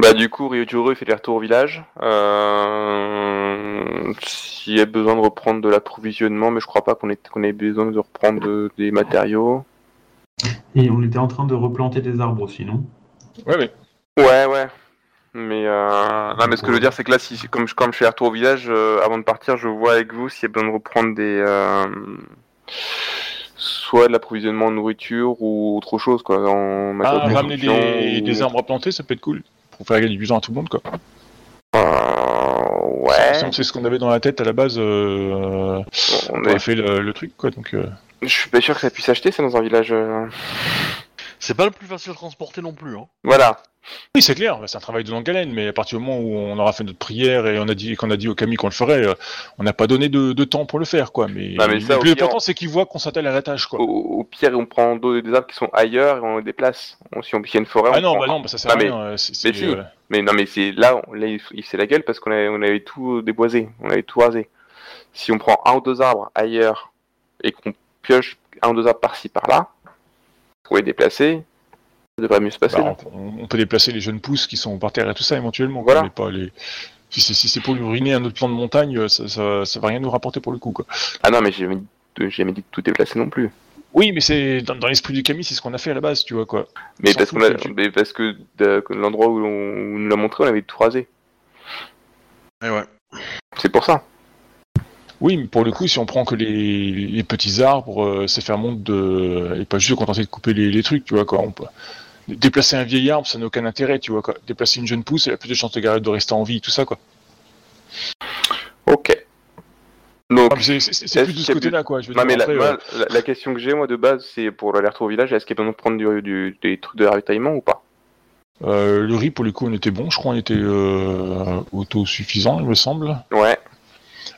Bah du coup, Ryojuro il fait des retours au village. Euh... S'il y a besoin de reprendre de l'approvisionnement, mais je crois pas qu'on ait, qu'on ait besoin de reprendre de- des matériaux. Et on était en train de replanter des arbres aussi, non? Ouais, mais Ouais, ouais. Mais euh... non, mais ce que je veux dire, c'est que là, si comme je, comme je fais un retour au village, euh, avant de partir, je vois avec vous s'il y a besoin de reprendre des euh... soit de l'approvisionnement en nourriture ou autre chose quoi. En ah, de ramener des, ou- des arbres à planter, ça peut être cool. Pour faire gagner du temps à tout le monde, quoi. Euh, ouais. C'est ce qu'on avait dans la tête à la base. Euh, On on est- a fait le, le truc, quoi. Donc, euh, Je suis pas sûr que ça puisse acheter ça dans un village. C'est pas le plus facile à transporter non plus. Hein. Voilà. Oui, c'est clair, c'est un travail de longue haleine, mais à partir du moment où on aura fait notre prière et on a dit qu'on a dit au Camille qu'on le ferait, euh, on n'a pas donné de, de temps pour le faire, quoi. Mais, Non, mais ça, le plus important, c'est qu'ils voient qu'on s'attelle à la tâche, quoi. Au, au pire, on prend des arbres qui sont ailleurs et on les déplace. On- si on pique une forêt, Ah on non, prend- bah non, bah ça sert Ah, à mais- rien. euh, mais si. euh, Mais non, mais c'est là, on- là, il il fait la gueule parce qu'on avait, on avait tout déboisé, on avait tout rasé. Si on prend un ou deux arbres ailleurs et qu'on pioche un ou deux arbres par-ci par-là pour les déplacer, ça devrait mieux se passer. bah, on, on peut déplacer les jeunes pousses qui sont par terre et tout ça éventuellement, quoi, Voilà. mais pas les. Si c'est, si pour uriner un autre plan de montagne, euh, ça, ça, ça va rien nous rapporter pour le coup, quoi. Ah non, mais j'ai jamais, dit de- j'ai jamais dit de tout déplacer non plus. Oui, mais c'est dans, dans l'esprit du Camille, c'est ce qu'on a fait à la base, tu vois, quoi. Mais parce, qu'on a, que- mais parce que, de- que l'endroit où on, où nous l'a montré, on avait tout rasé. Et ouais. C'est pour ça. Oui, mais pour le coup, si on prend que les, les petits arbres, euh, c'est faire monte de. et pas juste contenter de couper les, les trucs, tu vois, quoi. On peut... Déplacer un vieil arbre, ça n'a aucun intérêt, tu vois, quoi. Déplacer une jeune pousse, elle a plus de chances de, de rester en vie, tout ça, quoi. Ok. Donc, Ah, c'est, plus de ce côté-là, quoi. Je veux Non dire, mais la, après, moi, euh, la, la question que j'ai moi de base c'est pour l'aller-retour au village, est-ce qu'il y a besoin de prendre du, du- des trucs de ravitaillement ou pas? Euh, le riz, pour le coup, on était bon, je crois, on était euh, autosuffisant, il me semble. Ouais.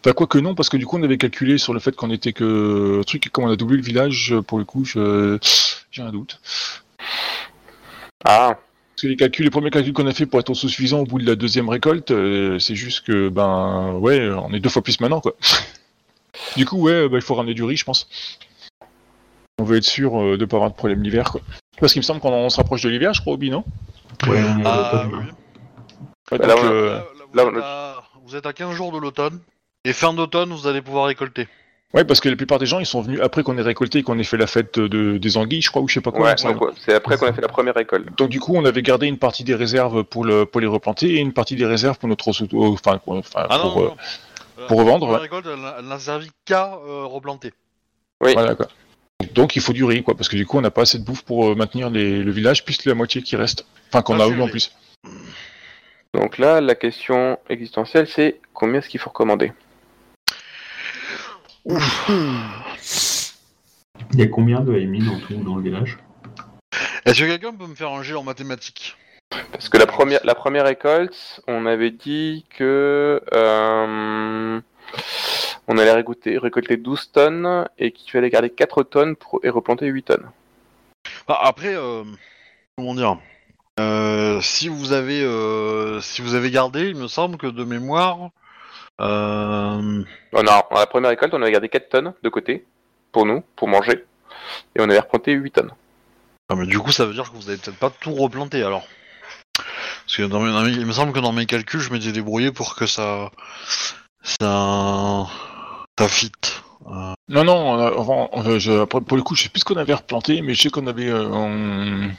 Enfin, quoi que non, parce que du coup, on avait calculé sur le fait qu'on était que. Truc, et comme on a doublé le village, pour le coup, je... j'ai un doute. Ah, Parce que les calculs, les premiers calculs qu'on a fait pour être autosuffisant au bout de la deuxième récolte, euh, c'est juste que, ben, ouais, on est deux fois plus maintenant, quoi. du coup, ouais, bah, il faut ramener du riz, je pense. On veut être sûr euh, de pas avoir de problème l'hiver, quoi. Parce qu'il me semble qu'on on se rapproche de l'hiver, je crois, Obi, non? Ouais, Ah, oui, là. oui. Ouais, là, donc, on a- euh, Là, là, vous, là, êtes on a- à... vous êtes à 15 jours de l'automne. Et fin d'automne, vous allez pouvoir récolter. ouais, parce que la plupart des gens, ils sont venus après qu'on ait récolté et qu'on ait fait la fête de, des anguilles, je crois, ou je sais pas quoi. ouais, c'est après qu'on a fait la première récolte. Donc du coup, on avait gardé une partie des réserves pour, le, pour les replanter et une partie des réserves pour notre auto- enfin, pour, enfin, Ah non, pour, non, euh, non. Euh, pour revendre, La récolte, elle, n'a servi qu'à euh, replanter. Oui. Voilà quoi. Donc il faut du riz quoi, parce que du coup on n'a pas assez de bouffe pour euh, maintenir les- le village, plus la moitié qui reste. Enfin qu'on Ah, a eu en plus. Donc là, la question existentielle c'est combien est-ce qu'il faut recommander? Il y a combien de AMI dans tout dans le village? Est-ce que quelqu'un peut me faire un jet en mathématiques? Parce que la première, la première récolte, on avait dit que euh, on allait récolter, récolter 12 tonnes et qu'il fallait garder 4 tonnes pour, et replanter 8 tonnes. Bah, Après, euh, comment dire? Euh, Si vous avez, euh, si vous avez gardé, il me semble que de mémoire, euh, Oh non, à la première récolte, on avait gardé 4 tonnes de côté pour nous, pour manger, et on avait replanté 8 tonnes. ah, mais du coup, ça veut dire que vous avez peut-être pas tout replanté alors. Parce que dans mes- dans mes- il me semble que dans mes calculs, je m'étais débrouillé pour que ça, ça, ça fit. Euh, Non non, on a- euh, je- pour le coup je sais plus ce qu'on avait replanté, mais je sais qu'on avait euh, on,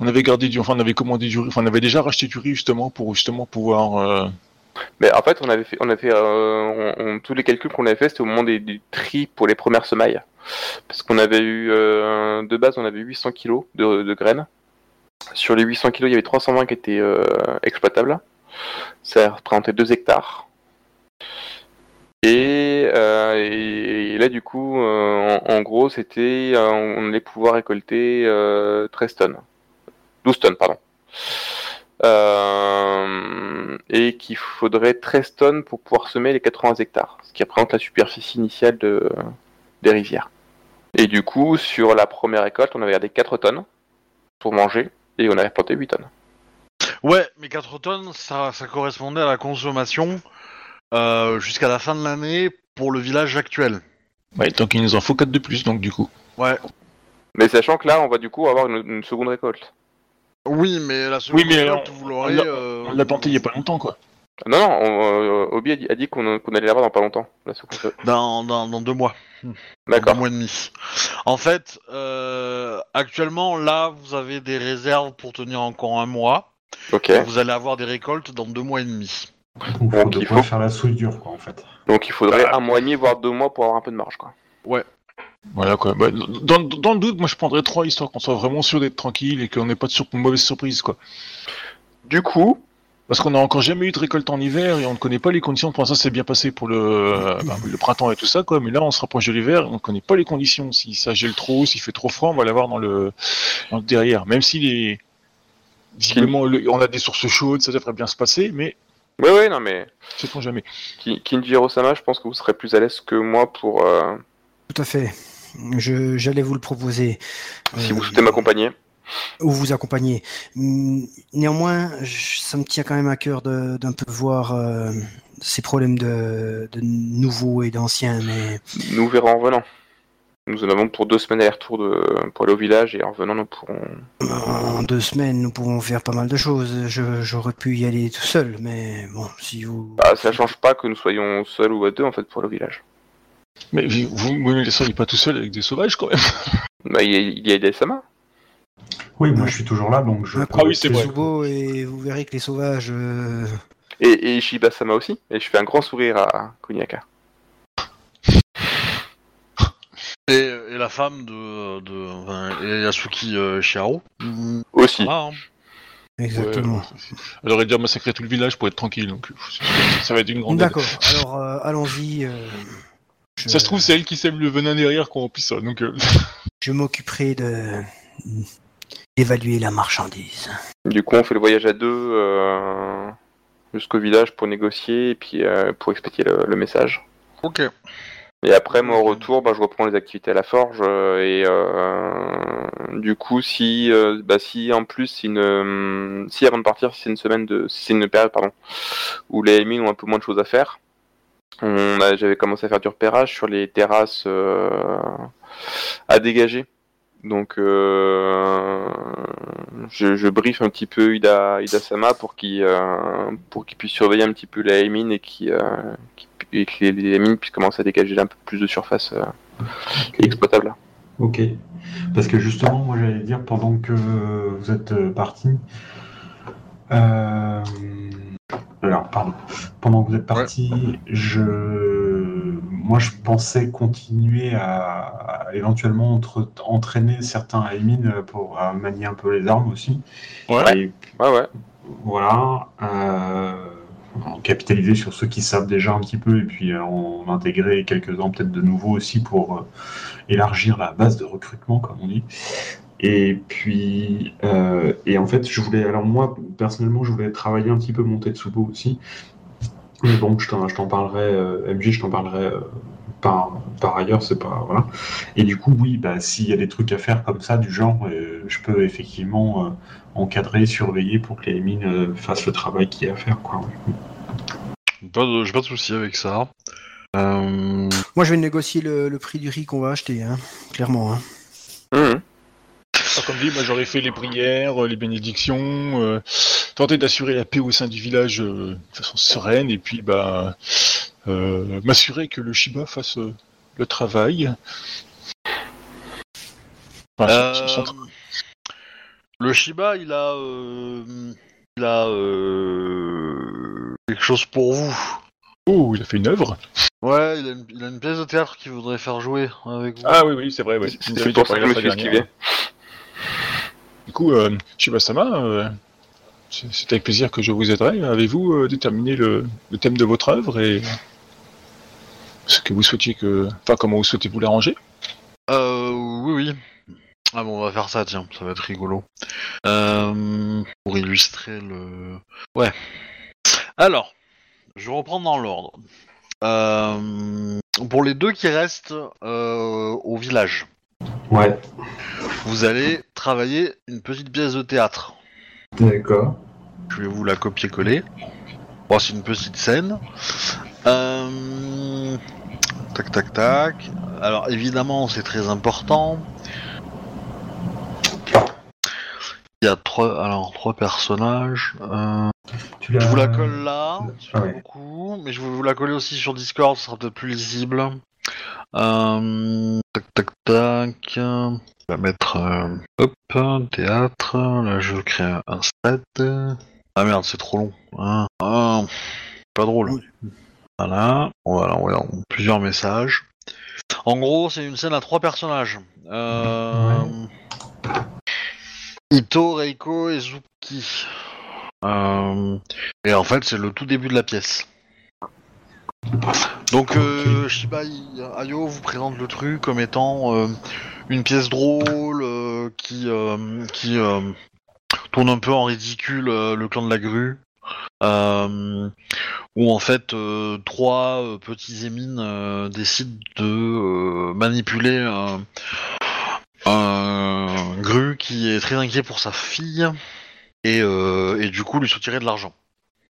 on avait gardé du, enfin on avait commandé du riz, enfin on avait déjà racheté du riz justement pour justement pouvoir. Mais en fait, on avait fait, on a fait euh, tous les calculs qu'on avait fait, c'était au moment des, du tri pour les premières semailles. Parce qu'on avait eu, euh, de base, on avait 800 kilos de, de graines. Sur les 800 kilos, il y avait 320 qui étaient euh, exploitables. Ça représentait 2 hectares. Et, euh, et, là, du coup, en, en gros, c'était, on allait pouvoir récolter euh, 13 tonnes. 12 tonnes, pardon. Euh, et qu'il faudrait 13 tonnes pour pouvoir semer les 80 hectares, ce qui représente la superficie initiale de, des rivières. Et du coup, sur la première récolte, on avait gardé 4 tonnes pour manger, et on avait planté 8 tonnes. Ouais, mais 4 tonnes, ça, ça correspondait à la consommation euh, jusqu'à la fin de l'année pour le village actuel. Ouais, donc il nous en faut 4 de plus, donc du coup. Ouais. Mais sachant que là, on va du coup avoir une, une seconde récolte. Oui, mais la seconde Oui, mais on- vous l'aurez. on l'a- euh, On l'a planté il y a pas longtemps, quoi. Non, non, on, euh, Obi a dit, a dit qu'on qu'on allait l'avoir dans pas longtemps. La seconde... dans, dans, dans deux mois. Dans D'accord. Un mois et demi. En fait, euh, actuellement, là, vous avez des réserves pour tenir encore un mois. Ok. Vous allez avoir des récoltes dans deux mois et demi. Donc, il faut- faire la soudure, quoi, en fait. Donc il faudrait un mois et demi, voire deux mois pour avoir un peu de marge, quoi. Voilà, quoi. Bah, dans, dans le doute, moi je prendrais 3 histoire qu'on soit vraiment sûr d'être tranquille et qu'on n'ait pas de sur- mauvaise surprise, quoi. Du coup, Parce qu'on n'a encore jamais eu de récolte en hiver et on ne connaît pas les conditions. Pour l'instant, c'est bien passé pour le, euh, bah, le printemps et tout ça, quoi. Mais là, on se rapproche de l'hiver, on ne connaît pas les conditions. Si ça gèle trop, s'il fait trop froid, on va l'avoir dans le, dans le derrière. Même si les, visiblement, le- on a des sources chaudes, ça devrait bien se passer, mais oui, oui, non, mais sait-on jamais. Ki- Kinjiro-sama, je pense que vous serez plus à l'aise que moi pour euh, Tout à fait. Je- J'allais vous le proposer. si Euh, vous souhaitez m'accompagner. ou vous accompagner. Hum, Néanmoins, je- ça me tient quand même à cœur de- d'un peu voir euh, ces problèmes de, de nouveaux et d'anciens, mais Nous verrons en venant. Nous en avons pour deux semaines aller-retour de... pour aller au village et en venant, nous pourrons. en deux semaines, nous pouvons faire pas mal de choses. Je- J'aurais pu y aller tout seul, mais bon, si vous... Bah, ça change pas que nous soyons seuls ou à deux en fait pour aller au village. Mais vous, vous ne laisseriez pas tout seul avec des sauvages, quand même. Bah, il y a, il y a Hideo-sama. Oui, moi je suis toujours là, donc je. Ah, peux oui, c'est vrai. et vous verrez que les sauvages... euh, Et, et Shiba-sama aussi. Et je fais un grand sourire à Kuniaka. Et, et la femme de, de enfin, et Yasuki euh, Shiaro. Mm, Aussi. voilà, hein. Exactement. Ouais, Elle aurait déjà massacré tout le village pour être tranquille, donc ça va être une grande aide. D'accord, alors euh, allons-y. euh, je- Ça se trouve, c'est elle qui sème le venin derrière quand on pisse ça, donc... euh, Je m'occuperai de d'évaluer la marchandise. Du coup, on fait le voyage à deux euh, jusqu'au village pour négocier et puis euh, pour expédier le, le message. Ok. Et après, moi, au retour, bah, je reprends les activités à la forge. euh, et euh, du coup, si, euh, bah, si en plus, une, euh, si avant de partir, si c'est une semaine de, si c'est une période, pardon, où les mines ont un peu moins de choses à faire, j'avais commencé à faire du repérage sur les terrasses euh, à dégager. Donc, euh, je, je briefe un petit peu Ida, Ida Sama pour qu'il euh, puisse surveiller un petit peu la mine et qu'il euh, et que les, les mines puissent commencer à dégager un peu plus de surface euh, exploitable. Ok. Parce que justement, moi j'allais dire, pendant que vous êtes euh, parti. Alors, pardon. Pendant que vous êtes parti, je. Moi je pensais continuer à, à éventuellement entre- entraîner certains Aimin pour à manier un peu les armes aussi. Ouais. Et Ouais, ouais. voilà. Euh, en capitaliser sur ceux qui savent déjà un petit peu et puis euh, en intégrer quelques-uns peut-être de nouveaux aussi pour euh, élargir la base de recrutement, comme on dit. Et puis, euh, et en fait, je voulais, alors moi, personnellement, je voulais travailler un petit peu mon Tetsubo aussi. Mais bon, je t'en, je t'en parlerai, euh, MJ, je t'en parlerai euh, par, par ailleurs, c'est pas, voilà. Et du coup, oui, bah, s'il y a des trucs à faire comme ça, du genre, euh, je peux effectivement euh, encadrer, surveiller pour que les mines euh, fassent le travail qu'il y a à faire, quoi. Pas de- J'ai pas de souci avec ça. Euh, Moi, je vais négocier le, le prix du riz qu'on va acheter, hein, clairement. hein. Mhm. Comme dit, moi j'aurais fait les prières, euh, les bénédictions, euh, tenter d'assurer la paix au sein du village euh, de façon sereine, et puis bah euh, m'assurer que le Shiba fasse euh, le travail. Enfin, son- son- son le Shiba, il a, euh, il a euh, quelque chose pour vous. Oh, il a fait une œuvre Ouais, il a, une, il a une pièce de théâtre qu'il voudrait faire jouer avec vous. Ah oui, oui, c'est vrai, ouais. C'est pour ça que je me parlé suis la fois esquivé. dernière. Du coup, euh, Shiba-sama, euh, c'est c'est avec plaisir que je vous aiderai. Avez-vous euh, déterminé le, thème de votre œuvre et ce que vous souhaitiez que... Enfin, comment vous souhaitez vous l'arranger? Euh, oui, oui. Ah bon, on va faire ça, tiens, ça va être rigolo. Euh, pour illustrer le... Ouais. Alors, je reprends dans l'ordre. Euh, pour les deux qui restent euh, au village, Ouais, vous allez travailler une petite pièce de théâtre. d'accord. Je vais vous la copier-coller. Bon, c'est une petite scène. Euh, Tac, tac, tac. Alors, évidemment, c'est très important. Il y a trois, alors, trois personnages. Euh, Tu je vous la colle là, Ah ouais. beaucoup, mais je vais vous la coller aussi sur Discord, ce sera peut-être plus lisible. Euh, tac, tac, tac. On va mettre, euh, hop, théâtre. Là, je crée un- un stade. Ah merde, c'est trop long. Ah, ah, pas drôle. Voilà, on va plusieurs messages. En gros, c'est une scène à trois personnages. Euh... Ito, Reiko et Zuki. Et en fait, c'est le tout début de la pièce. Donc, euh, Shiba Ayo vous présente le truc comme étant euh, une pièce drôle euh, qui, euh, qui tourne un peu en ridicule le clan de la grue. Où en fait trois petits émines décident de manipuler un, un grue qui est très inquiet pour sa fille et, et du coup lui soutirer de l'argent.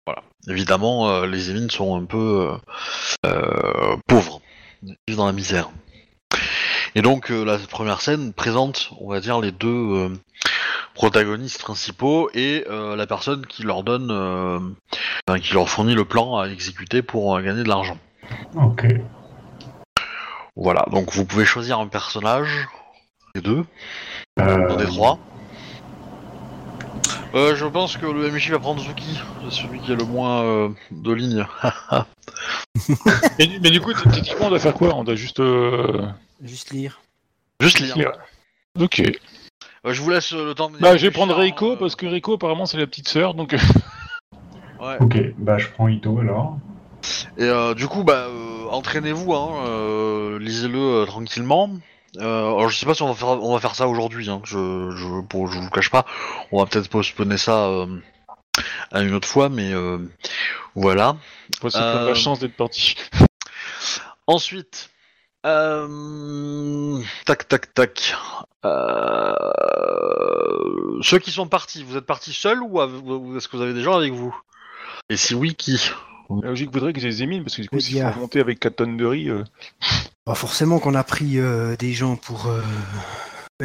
Voilà. Évidemment, euh, les émines sont un peu euh, euh, pauvres, ils vivent dans la misère. Et donc euh, la première scène présente, on va dire, les deux euh, protagonistes principaux et euh, la personne qui leur donne, euh, enfin, qui leur fournit le plan à exécuter pour euh, gagner de l'argent. Ok. Voilà, donc vous pouvez choisir un personnage, les deux, Euh, des trois. Euh, je pense que le MJ va prendre Zuki, celui qui est le moins euh, de ligne. Mais, du- mais du coup, techniquement, on doit faire quoi? On doit juste. euh, Juste lire. Juste lire. lire. Ok. Euh, je vous laisse euh, le temps de. Bah, je vais prendre Reiko parce que Reiko, apparemment, c'est la petite sœur, donc. Ouais. Ok, bah je prends Ito alors. Et euh, du coup, bah, euh, entraînez-vous, hein, euh, lisez-le euh, tranquillement. Euh, alors, je sais pas si on va faire, on va faire ça aujourd'hui. Hein, je, je, pour, je vous cache pas. On va peut-être postponer ça euh, à une autre fois, mais euh, voilà. Moi, c'est Euh, pas la chance d'être parti. Ensuite, euh, tac, tac, tac. Euh, ceux qui sont partis, vous êtes partis seuls ou, est-ce que vous avez des gens avec vous? Et si oui, qui? La logique voudrait que j'ai des émines parce que du coup, s'il faut gars. remonter avec 4 tonnes de riz. euh, Bah, forcément qu'on a pris euh, des gens pour. euh,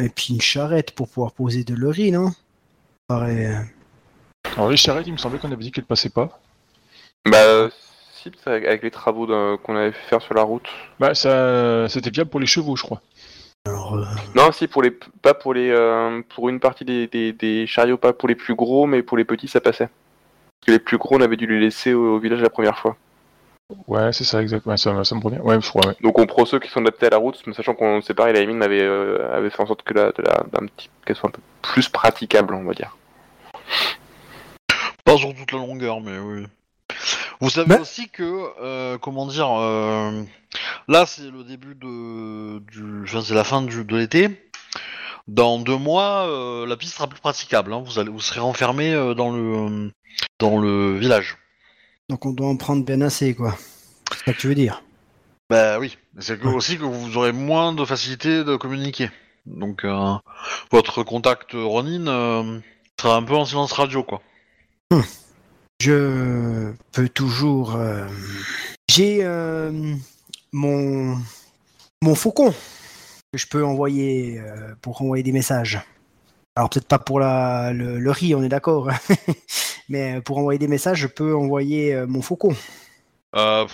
Et puis une charrette pour pouvoir poser de le riz, non Pareil. Alors, les charrettes, il me semblait qu'on avait dit qu'elles passaient pas. Bah, si, avec les travaux d'un- qu'on avait fait faire sur la route. Bah, ça, c'était viable pour les chevaux, je crois. Alors, euh, Non, si, pour les, pas pour les, euh, pour une partie des, des, des chariots, pas pour les plus gros, mais pour les petits, ça passait. Parce que les plus gros, on avait dû les laisser au, au village la première fois. Ouais, c'est ça, exactement. Ça, ça me revient. Ouais, je crois, ouais. Donc on prend ceux qui sont adaptés à la route, mais sachant qu'on sait pareil, la mine avait, euh, avait fait en sorte que la, petit, qu'elle soit un peu plus praticable, on va dire. Pas sur toute la longueur, mais oui. Vous savez aussi que, euh, comment dire, euh, là c'est le début de, du, enfin, c'est la fin du, de l'été. Dans deux mois, euh, la piste sera plus praticable. hein. Vous allez, vous serez enfermé euh, dans le, dans le village. Donc on doit en prendre bien assez, quoi. C'est ça que tu veux dire Bah oui, c'est que- Ouais. aussi que vous aurez moins de facilité de communiquer. Donc euh, votre contact Ronin euh, sera un peu en silence radio, quoi. Je peux toujours. euh, J'ai mon mon faucon que je peux envoyer pour envoyer des messages. Alors peut-être pas pour la, le, le riz, on est d'accord. Mais pour envoyer des messages, je peux envoyer euh, mon faucon. Euh,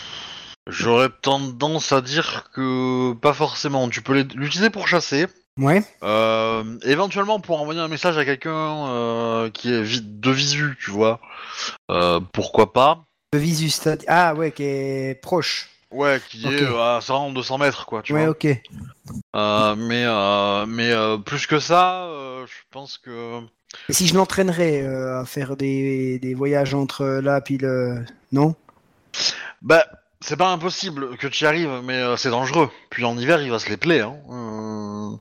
J'aurais tendance à dire que pas forcément. Tu peux l'utiliser pour chasser. Ouais. Euh, éventuellement pour envoyer un message à quelqu'un euh, qui est de visu, tu vois. Euh, pourquoi pas Le visu, c'est- ah ouais, qui est proche. Ouais, qui est euh, à 100 200 mètres, quoi, tu ouais, vois. ok. Euh, mais euh, mais euh, plus que ça, euh, je pense que... Et si je l'entraînerais euh, à faire des, des voyages entre là puis le. Non? Bah, c'est pas impossible que tu y arrives, mais euh, c'est dangereux. Puis en hiver, il va se les plaire. Hein. Euh,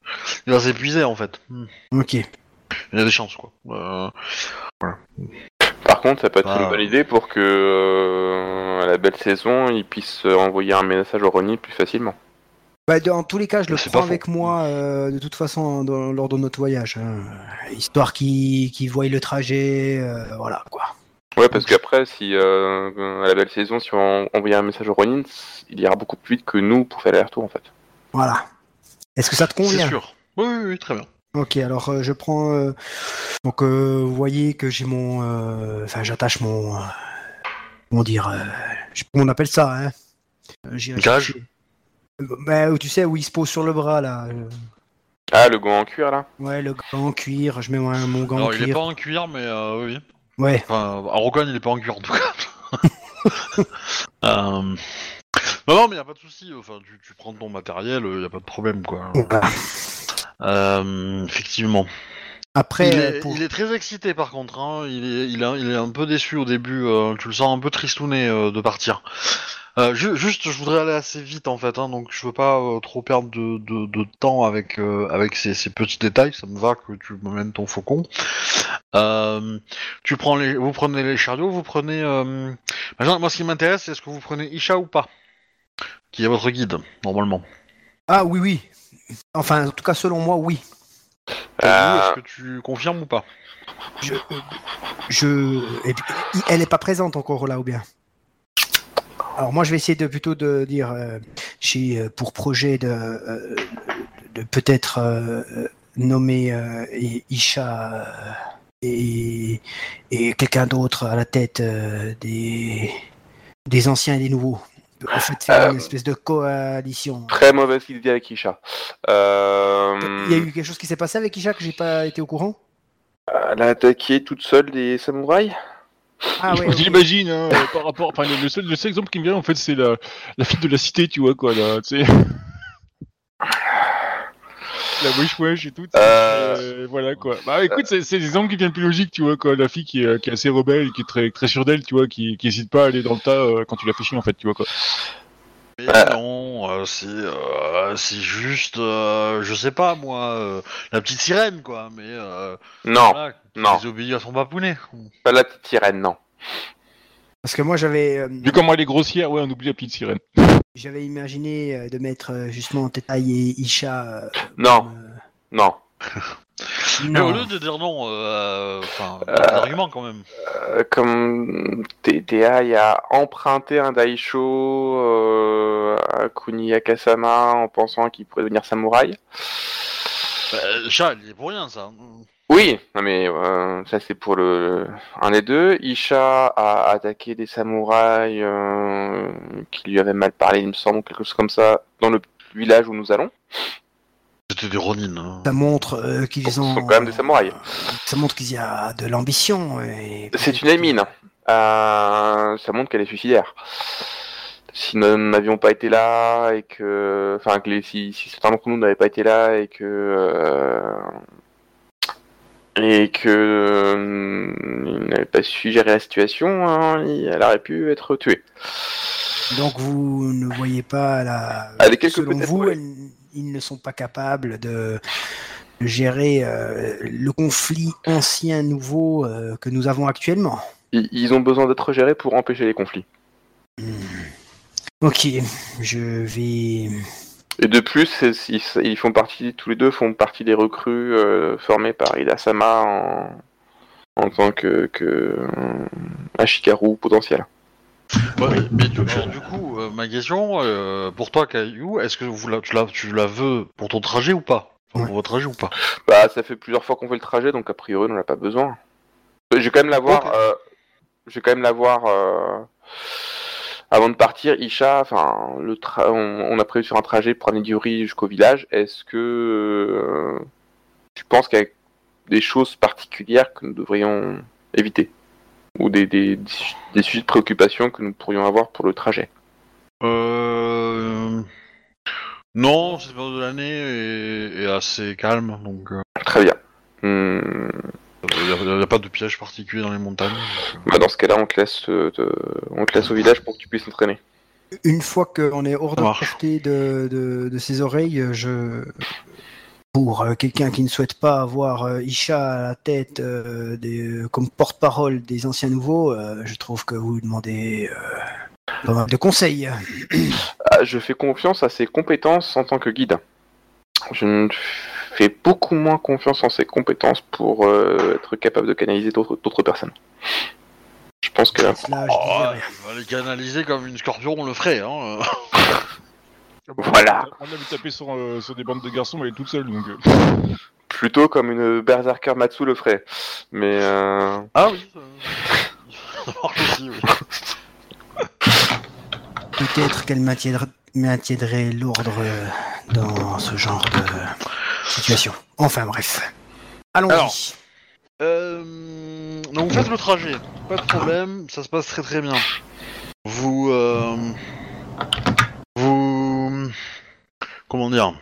il va s'épuiser en fait. Hmm. Ok. Il y a des chances quoi. Euh, Par contre, ça peut être Ah. une bonne idée pour que euh, à la belle saison, ils puissent euh, envoyer un message au Ronin plus facilement. Bah, dans tous les cas, je le C'est prends faux. avec moi euh, de toute façon dans- lors de notre voyage. hein. Histoire qu'ils qu'ils voient le trajet. euh, voilà quoi. Ouais, parce qu'après, si euh, à la belle saison, si on envoyait un message au Ronin, il ira beaucoup plus vite que nous pour faire l'aller-retour en fait. Voilà. Est-ce que ça te C'est convient? sûr. Oui, oui, oui, très bien. Ok, alors euh, je prends. euh, donc euh, vous voyez que j'ai mon. euh, Enfin, j'attache mon. comment dire euh, Je sais pas comment on appelle ça, hein? Gage chercher. Bah, tu sais, où il se pose sur le bras là. euh, Ah, le gant en cuir là Ouais, le gant en cuir, je mets mon, mon gant en Alors il est cuir. pas en cuir, mais euh, oui. Ouais, Enfin, à Rocan, il est pas en cuir en tout cas. Euh, Non, non, mais y a pas de souci. Enfin, tu, tu prends ton matériel, y a pas de problème quoi. voilà. Euh, effectivement. Après, il, est, pour- il est très excité par contre. Hein. Il, est, il, est, il est un peu déçu au début. euh, tu le sens un peu tristouné euh, de partir. Euh, ju- juste, je voudrais aller assez vite en fait, hein, donc je veux pas euh, trop perdre de, de, de temps avec euh, avec ces, ces petits détails. Ça me va que tu m'amènes ton faucon. Euh, tu prends les, vous prenez les chariots, vous prenez. Euh... maintenant, Moi, ce qui m'intéresse, c'est est-ce que vous prenez Isha ou pas, qui est votre guide normalement. Ah oui, oui. Enfin, en tout cas, selon moi, oui. Euh, Est-ce que tu confirmes ou pas? Je. je... elle est pas présente encore là, ou bien? Alors moi, je vais essayer de plutôt de dire, euh, j'ai euh, pour projet de, euh, de peut-être nommer Isha et, et quelqu'un d'autre à la tête des, des anciens et des nouveaux. En fait, faire Euh, une espèce de coalition. Très mauvaise idée avec Isha. Euh, Il y a eu quelque chose qui s'est passé avec Isha que j'ai pas été au courant? Elle a attaqué toute seule des samouraïs? Ah ouais. J'imagine, hein, euh, par rapport. Enfin, le, seul, le seul exemple qui me vient, en fait, c'est la, la fille de la cité, tu vois, quoi, là, tu sais. La wesh wesh et tout. tu sais, Euh. euh, voilà, quoi. Bah, écoute, c'est c'est des exemples qui viennent plus logiques, tu vois, quoi. La fille qui est, qui est assez rebelle, qui est très, très sûre d'elle, tu vois, qui, qui hésite pas à aller dans le tas euh, quand tu la fais chier, en fait, tu vois, quoi. Mais Euh. non, euh, c'est euh, c'est juste, euh, je sais pas moi, euh, la petite sirène quoi, mais euh, Non, voilà, non. à son papounet. pas la petite sirène, non. Parce que moi, j'avais. euh, Vu comment elle est grossière, ouais, on oublie la petite sirène. J'avais imaginé euh, de mettre justement Tetaï et Isha. euh, Non, comme, non. Mais au lieu de dire non, euh, enfin, Euh. un argument quand même. Euh, comme TTA il a emprunté un Daisho euh, à Kuniya Kasama en pensant qu'il pourrait devenir samouraï. Bah, chat, il y est pour rien ça. Oui, non mais euh, ça c'est pour le un des deux. Isha a attaqué des samouraïs euh, qui lui avaient mal parlé, il me semble, ou quelque chose comme ça, dans le village où nous allons. C'était des Ronin. hein. Ça montre euh, qu'ils Ce ont. sont quand même des samouraïs. Ça montre qu'il y a de l'ambition. et- C'est une émine. Euh, ça montre qu'elle est suicidaire. Si nous n'avions pas été là et que, enfin, que les, si, si certains d'entre nous n'avaient pas été là et que euh, et que euh, il n'avait pas su gérer la situation, hein, elle aurait pu être tuée. Donc vous ne voyez pas la. Ah, les quelques Selon vous, ouais. elles- ils ne sont pas capables de de gérer euh, le conflit ancien-nouveau euh, que nous avons actuellement. Ils, ont besoin d'être gérés pour empêcher les conflits. Hmm. Ok, je vais. Et de plus, ils, font partie, tous les deux font partie des recrues euh, formées par Ida Sama en, en tant que, que Ashikaru potentiel. Ouais, mais du, du coup, euh, ma question, euh, pour toi Caillou, est-ce que vous la, tu, la, tu la veux pour ton trajet ou pas Pour Ouais. votre trajet ou pas Bah, ça fait plusieurs fois qu'on fait le trajet, donc a priori, on n'en a pas besoin. Je vais quand même la voir. Ok. euh, je vais quand même la voir euh, avant de partir. Isha, enfin, le tra- on, on a prévu sur un trajet pour amener du riz jusqu'au village. Est-ce que euh, tu penses qu'il y a des choses particulières que nous devrions éviter? Ou des, des, des sujets de préoccupation que nous pourrions avoir pour le trajet Euh... Non, cette période de l'année est, est assez calme, donc euh, Très bien. Hmm, il n'y a, pas de piège particulier dans les montagnes. donc, euh. bah, dans ce cas-là, on te laisse, euh, te- on te laisse au village pour que tu puisses t'entraîner. Une fois qu'on est hors de portée de, de, de ses oreilles, je pour euh, quelqu'un qui ne souhaite pas avoir euh, Isha à la tête euh, des- comme porte-parole des anciens nouveaux, euh, je trouve que vous demandez euh, pas mal de conseils. Ah, je fais confiance à ses compétences en tant que guide. Je ne fais beaucoup moins confiance en ses compétences pour euh, être capable de canaliser d'autres personnes. Je pense que Là, je Oh, ouais, va les canaliser comme une scorpion, on le ferait. Hein. Voilà. On a vu taper sur, euh, sur des bandes de garçons, mais elle est toute seule, donc... euh, plutôt comme une berserker Matsu le ferait. Mais euh, Ah oui. Peut-être qu'elle maintiendrait l'ordre dans ce genre de situation. Enfin bref. Allons-y. Alors. Euh, donc vous faites le trajet, pas de problème, ça se passe très très bien. Vous, euh, vous, comment dire,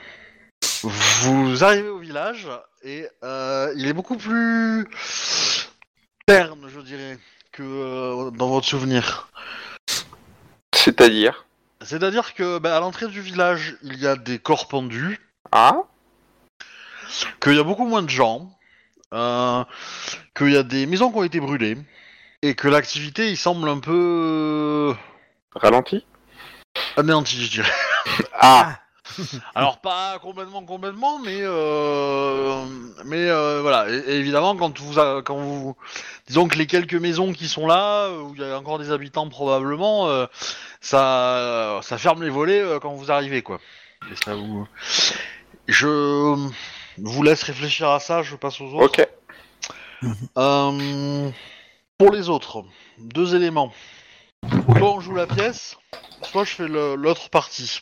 vous arrivez au village et euh, il est beaucoup plus terne, je dirais, que euh, dans votre souvenir. c'est-à-dire? C'est-à-dire que bah, à l'entrée du village, il y a des corps pendus, ah? Qu'il y a beaucoup moins de gens, euh, qu'il y a des maisons qui ont été brûlées, et que l'activité, il semble un peu ralenti anéantie, je dirais. Ah Alors pas complètement, complètement, mais euh, mais euh, voilà. Et, et évidemment, quand vous a- quand vous disons que les quelques maisons qui sont là, où il y a encore des habitants probablement, euh, ça ça ferme les volets euh, quand vous arrivez, quoi. Et ça vous... Je vous laisse réfléchir à ça. Je passe aux autres. ok. Euh, pour les autres, deux éléments. Soit on joue la pièce, soit je fais le- l'autre partie.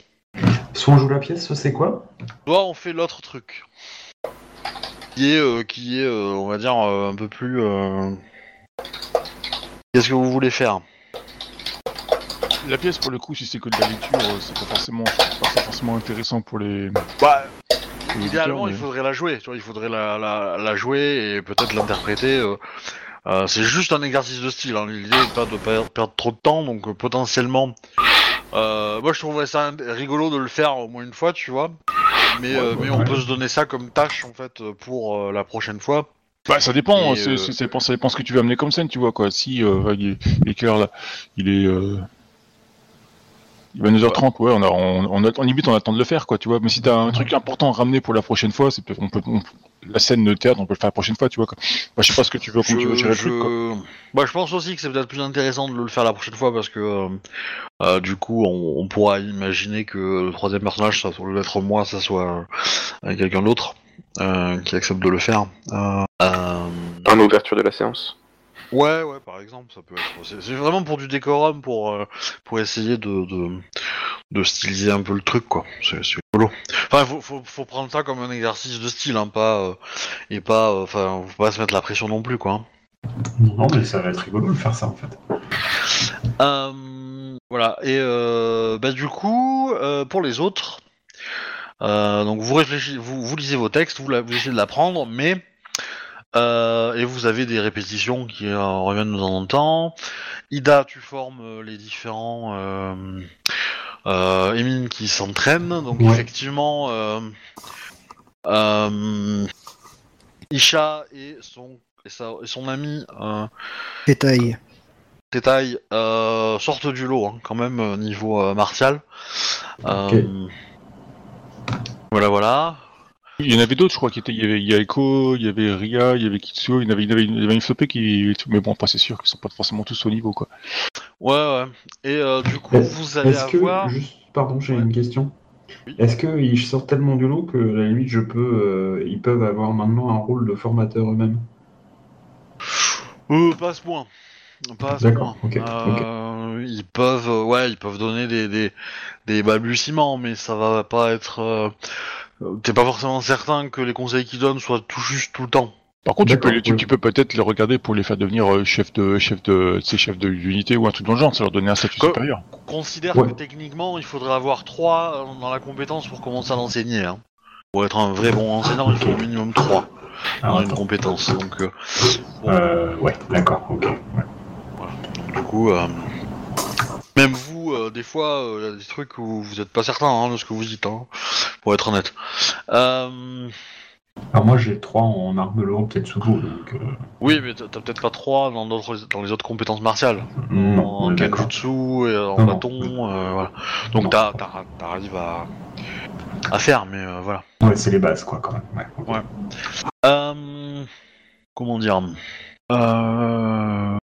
Soit on joue la pièce, soit c'est quoi Soit on fait l'autre truc. Qui est, euh, qui est euh, on va dire, euh, un peu plus... euh, Qu'est-ce que vous voulez faire? La pièce, pour le coup, si c'est que de la lecture, c'est pas forcément, c'est pas forcément intéressant pour les... Bah, pour les idéalement, auditeurs, il faudrait la jouer. Tu vois, il faudrait la, la, la jouer et peut-être l'interpréter. euh, euh, c'est juste un exercice de style. Hein. L'idée n'est pas de per- perdre trop de temps, donc euh, potentiellement... euh, moi, je trouverais ça rigolo de le faire au moins une fois, tu vois. Mais, Ouais, euh, ouais, mais on ouais. peut se donner ça comme tâche, en fait, euh, pour euh, la prochaine fois. Bah, ça dépend, Et, c'est- ça dépend, ça dépend ce que tu veux amener comme scène, tu vois, quoi. Si, euh, il est, euh, il est 22h30, ouais, on a, on, on, a- en limite, on attend de le faire, quoi, tu vois. Mais si t'as un truc important à ramener pour la prochaine fois, c'est peut-être, on peut, on- la scène de théâtre, on peut le faire la prochaine fois, tu vois, quoi. Bah, je sais pas ce que tu veux, comment tu veux gérer le truc, quoi. je... Bah, je pense aussi que c'est peut-être plus intéressant de le faire la prochaine fois parce que euh, euh, du coup on, on pourra imaginer que le troisième personnage, ça soit être moi, ça soit euh, quelqu'un d'autre euh, qui accepte de le faire. Euh, euh, En ouverture de la séance. Ouais, ouais, par exemple, ça peut être. C'est c'est vraiment pour du décorum, pour euh, pour essayer de, de de styliser un peu le truc, quoi. C'est c'est rigolo. Enfin, faut, faut faut prendre ça comme un exercice de style, hein, pas euh, et pas, euh, enfin, faut pas se mettre la pression non plus, quoi. hein. Non, mais ça va être rigolo de faire ça en fait. Euh, voilà, et euh, bah, du coup, pour les autres, euh, donc vous réfléchissez, vous, vous lisez vos textes, vous, la- vous essayez de l'apprendre, mais euh, et vous avez des répétitions qui euh, reviennent de temps en temps. Ida, tu formes euh, les différents euh, euh, émines qui s'entraînent, donc Ouais. effectivement, euh, euh, Isha et son et, sa- et son ami. euh, Détail. détails euh, sortent du lot hein, quand même niveau euh, martial. Euh. Voilà, voilà. Il y en avait d'autres, je crois, qui étaient, il y avait, il y a Echo, il y avait Ria, il y avait Kitsuo, il y en avait, il y avait, il y avait une flopée qui, mais bon, pas c'est sûr qu'ils sont pas forcément tous au niveau, quoi. Ouais, ouais. Et euh, du coup, Est-ce- vous allez Est-ce que, avoir. juste, pardon, j'ai Ouais. une question. Oui. Est-ce qu'ils sortent tellement du lot que, à la limite, je peux, euh, ils peuvent avoir maintenant un rôle de formateur eux-mêmes? Euh, pas à ce point. Pas à ce D'accord, point. ok, Euh, Ils peuvent, ouais, ils peuvent donner des, des, des balbutiements, mais ça va pas être. Euh, T'es pas forcément certain que les conseils qu'ils donnent soient tout juste tout le temps. Par contre, tu peux, tu, oui. tu peux peut-être les regarder pour les faire devenir euh, chef de, chef de, tu sais, chef de d'unité ou un truc dans le genre, ça leur donner un statut supérieur. Considère Ouais. que techniquement, il faudrait avoir 3 dans la compétence pour commencer à l'enseigner. Hein. Pour être un vrai bon enseignant, il faut au minimum 3 dans Alors, une compétence. Donc, euh, bon, Euh, ouais, d'accord, ok. ouais. du coup, euh, même vous, euh, des fois, euh, il y a des trucs où vous n'êtes pas certain hein, de ce que vous dites, hein, pour être honnête. Euh, Alors moi j'ai 3 en arme lourde Tetsubo, donc... euh, Oui, mais t'as peut-être pas trois dans, d'autres- dans les autres compétences martiales. non, en. Kenjutsu et en Non, non. bâton, euh, voilà. Donc t'arrives à, à faire, mais euh, voilà. Ouais, c'est les bases, quoi, quand même. Ouais. Euh, comment dire euh,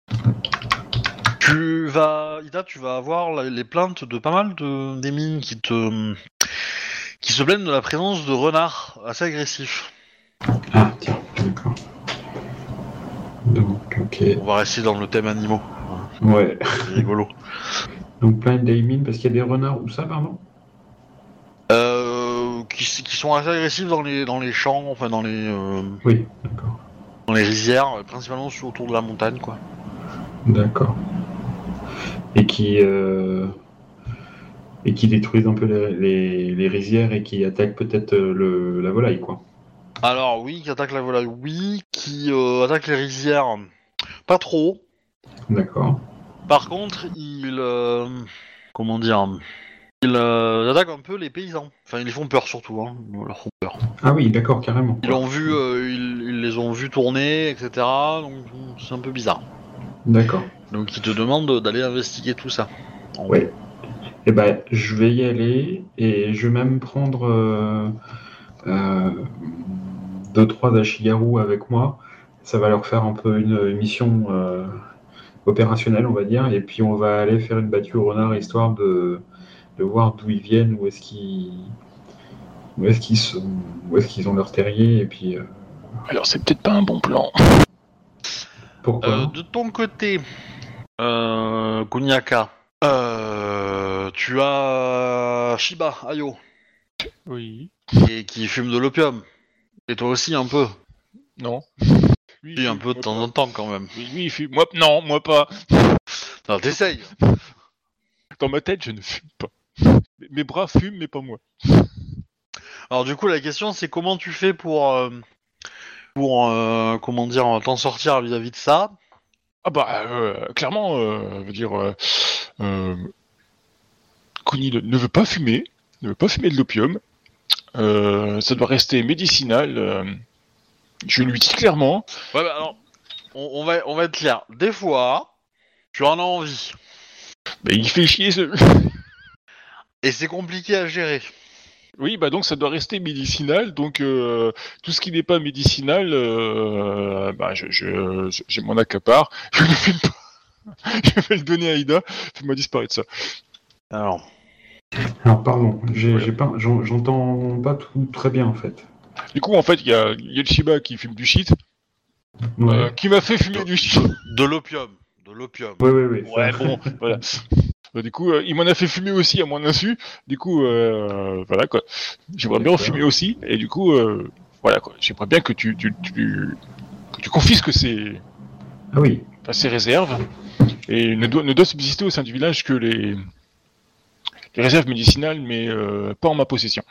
Tu vas, Ida, tu vas avoir les plaintes de pas mal de des mines qui te qui se plaignent de la présence de renards assez agressifs. Ah, tiens, d'accord. Donc, ok. On va rester dans le thème animaux. Ouais. C'est rigolo. Donc plein d'Aimin, parce qu'il y a des renards, où ça, pardon? Euh, qui, sont assez agressifs dans les dans les champs, enfin dans les euh, Oui, d'accord. dans les rizières, principalement autour de la montagne, quoi. D'accord. Et qui... euh, Et qui détruisent un peu les, les, les rizières et qui attaquent peut-être euh, le, la volaille, quoi. Alors oui, qui attaque la volaille, oui, qui euh, attaque les rizières, pas trop. D'accord. Par contre, il euh, comment dire, il euh, attaque un peu les paysans. Enfin, ils les font peur surtout, hein. Ils leur font peur. Ah oui, d'accord, carrément. Ils l'ont vu, ils, ils les ont vus tourner, etc. Donc c'est un peu bizarre. D'accord. Donc ils te demandent d'aller investiguer tout ça. Ouais. Eh ben, je vais y aller et je vais même prendre euh, euh, deux trois Ashigaru avec moi. Ça va leur faire un peu une mission euh, opérationnelle, on va dire, et puis on va aller faire une battue au renard histoire de, de voir d'où ils viennent, où est-ce qu'ils où est-ce qu'ils sont, où est-ce qu'ils ont leur terrier, et puis euh, Alors c'est peut-être pas un bon plan. pourquoi Euh, de ton côté, euh, Kuniaka, euh, tu as Shiba Ayo Oui. qui, qui fume de l'opium. Et toi aussi un peu. Non. Oui, Oui, un peu de temps en temps quand même. Oui, oui, fume. Moi, non, moi pas. Non, t'essayes. Dans ma tête, je ne fume pas. Mes bras fument, mais pas moi. Alors du coup, la question c'est comment tu fais pour euh, pour euh, comment dire t'en sortir vis-à-vis de ça? Ah bah, euh, clairement, euh, veut dire, euh, euh, Kuni ne, veut pas fumer, ne veut pas fumer de l'opium. Euh, ça doit rester médicinal. je lui dis clairement. Ouais, bah alors on, on va on va être clair. Des fois, tu en as envie Mais il fait chier ce. et c'est compliqué à gérer. Oui, bah donc ça doit rester médicinal. Donc euh, tout ce qui n'est pas médicinal, euh, bah je, je, je- j'ai mon accapare. Je ne le fume pas. Je vais le donner à Ida. Fais-moi disparaître ça. Alors. Alors pardon, j'ai, pas, j'en- j'entends pas tout très bien en fait. Du coup, en fait, il y a, il y a le Shiba qui fume du shit, Ouais, euh, qui m'a fait fumer du shit. De l'opium. De l'opium. ouais, ouais, ça- Ouais, bon, voilà. Bah, du coup, euh, il m'en a fait fumer aussi à mon insu. Du coup, euh, voilà quoi. J'aimerais bien en fumer aussi. Et du coup, euh, voilà quoi. J'aimerais bien que tu, tu, tu, que tu confisques ses, Ah oui, enfin, ses réserves. Et ne doit, ne doit subsister au sein du village que les, les réserves médicinales, mais euh, pas en ma possession.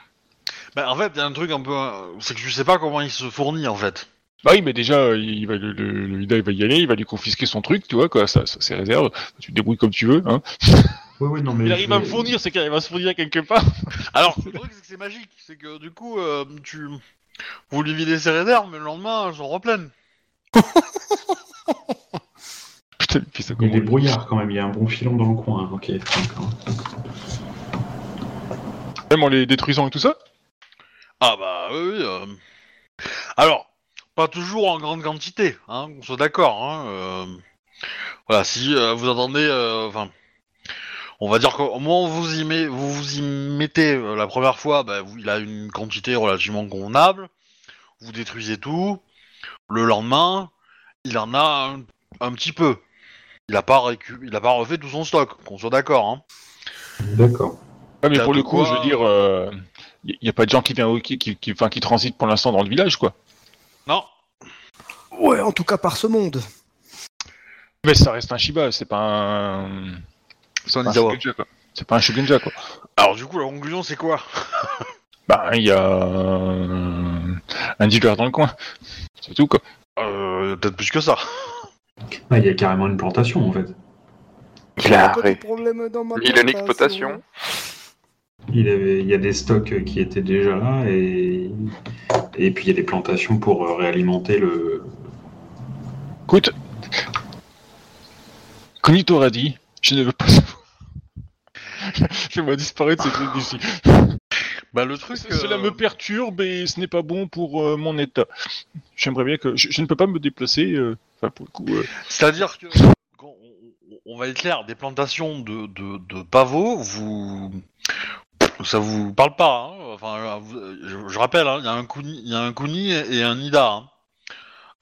Bah, en fait, il y a un truc un peu, c'est que je sais pas comment il se fournit en fait. Bah oui, mais déjà, il va, le, le, le Ida, il va y aller, il va lui confisquer son truc, tu vois, quoi, ça, ça, ses réserves. Tu te débrouilles comme tu veux, hein. non mais. Il arrive je- à me fournir, c'est qu'il arrive à se fournir quelque part. Alors, le truc c'est que c'est magique, c'est que du coup, euh, tu, vous lui videz ses réserves, mais le lendemain, elles sont replènes. Putain, puis ça Il y a des commence. brouillards quand même, il y a un bon filon dans le coin. hein. Ok, d'accord. Même en les détruisant et tout ça? Ah bah oui. oui, euh. Alors, pas toujours en grande quantité, hein, qu'on soit d'accord. Hein, euh. Voilà, si euh, vous entendez, euh, enfin, on va dire qu'au moment où vous y, met- vous, vous y mettez euh, la première fois, bah, vous- il a une quantité relativement convenable. Vous détruisez tout. Le lendemain, il en a un, un petit peu. Il a pas récu- il a pas refait tout son stock, qu'on soit d'accord. Hein. D'accord. Ouais, mais pour le coup, quoi, je veux dire, il n'y a pas de gens qui viennent, qui, qui, qui, enfin, qui transitent pour l'instant dans le village, quoi. Ouais, en tout cas par ce monde. Mais ça reste un Shiba, c'est pas un. c'est un pas un Izawa. C'est pas un Shugenja, quoi. Alors du coup, la conclusion, c'est quoi? Bah, il y a euh, un dealer dans le coin. C'est tout, quoi. euh, Peut-être plus que ça. Ah, il y a carrément une plantation en fait. Il a Pas de arrêté. problème dans ma Il a une exploitation. Il, avait, il y a des stocks qui étaient déjà là et, et puis il y a des plantations pour euh, réalimenter le. Écoute, Connie t'aura dit, je ne veux pas savoir. Fais-moi disparaître ce truc d'ici. Bah le truc. C- Cela euh, me perturbe et ce n'est pas bon pour euh, mon état. J'aimerais bien que. Je, je ne peux pas me déplacer. euh, Enfin, pour le coup. euh, C'est-à-dire que, quand on, on va être clair, des plantations de, de, de pavots, vous. Ça vous parle pas, hein Enfin, euh, vous- je, je rappelle, hein, il y a un kuni, il y a un kuni et un ida. hein.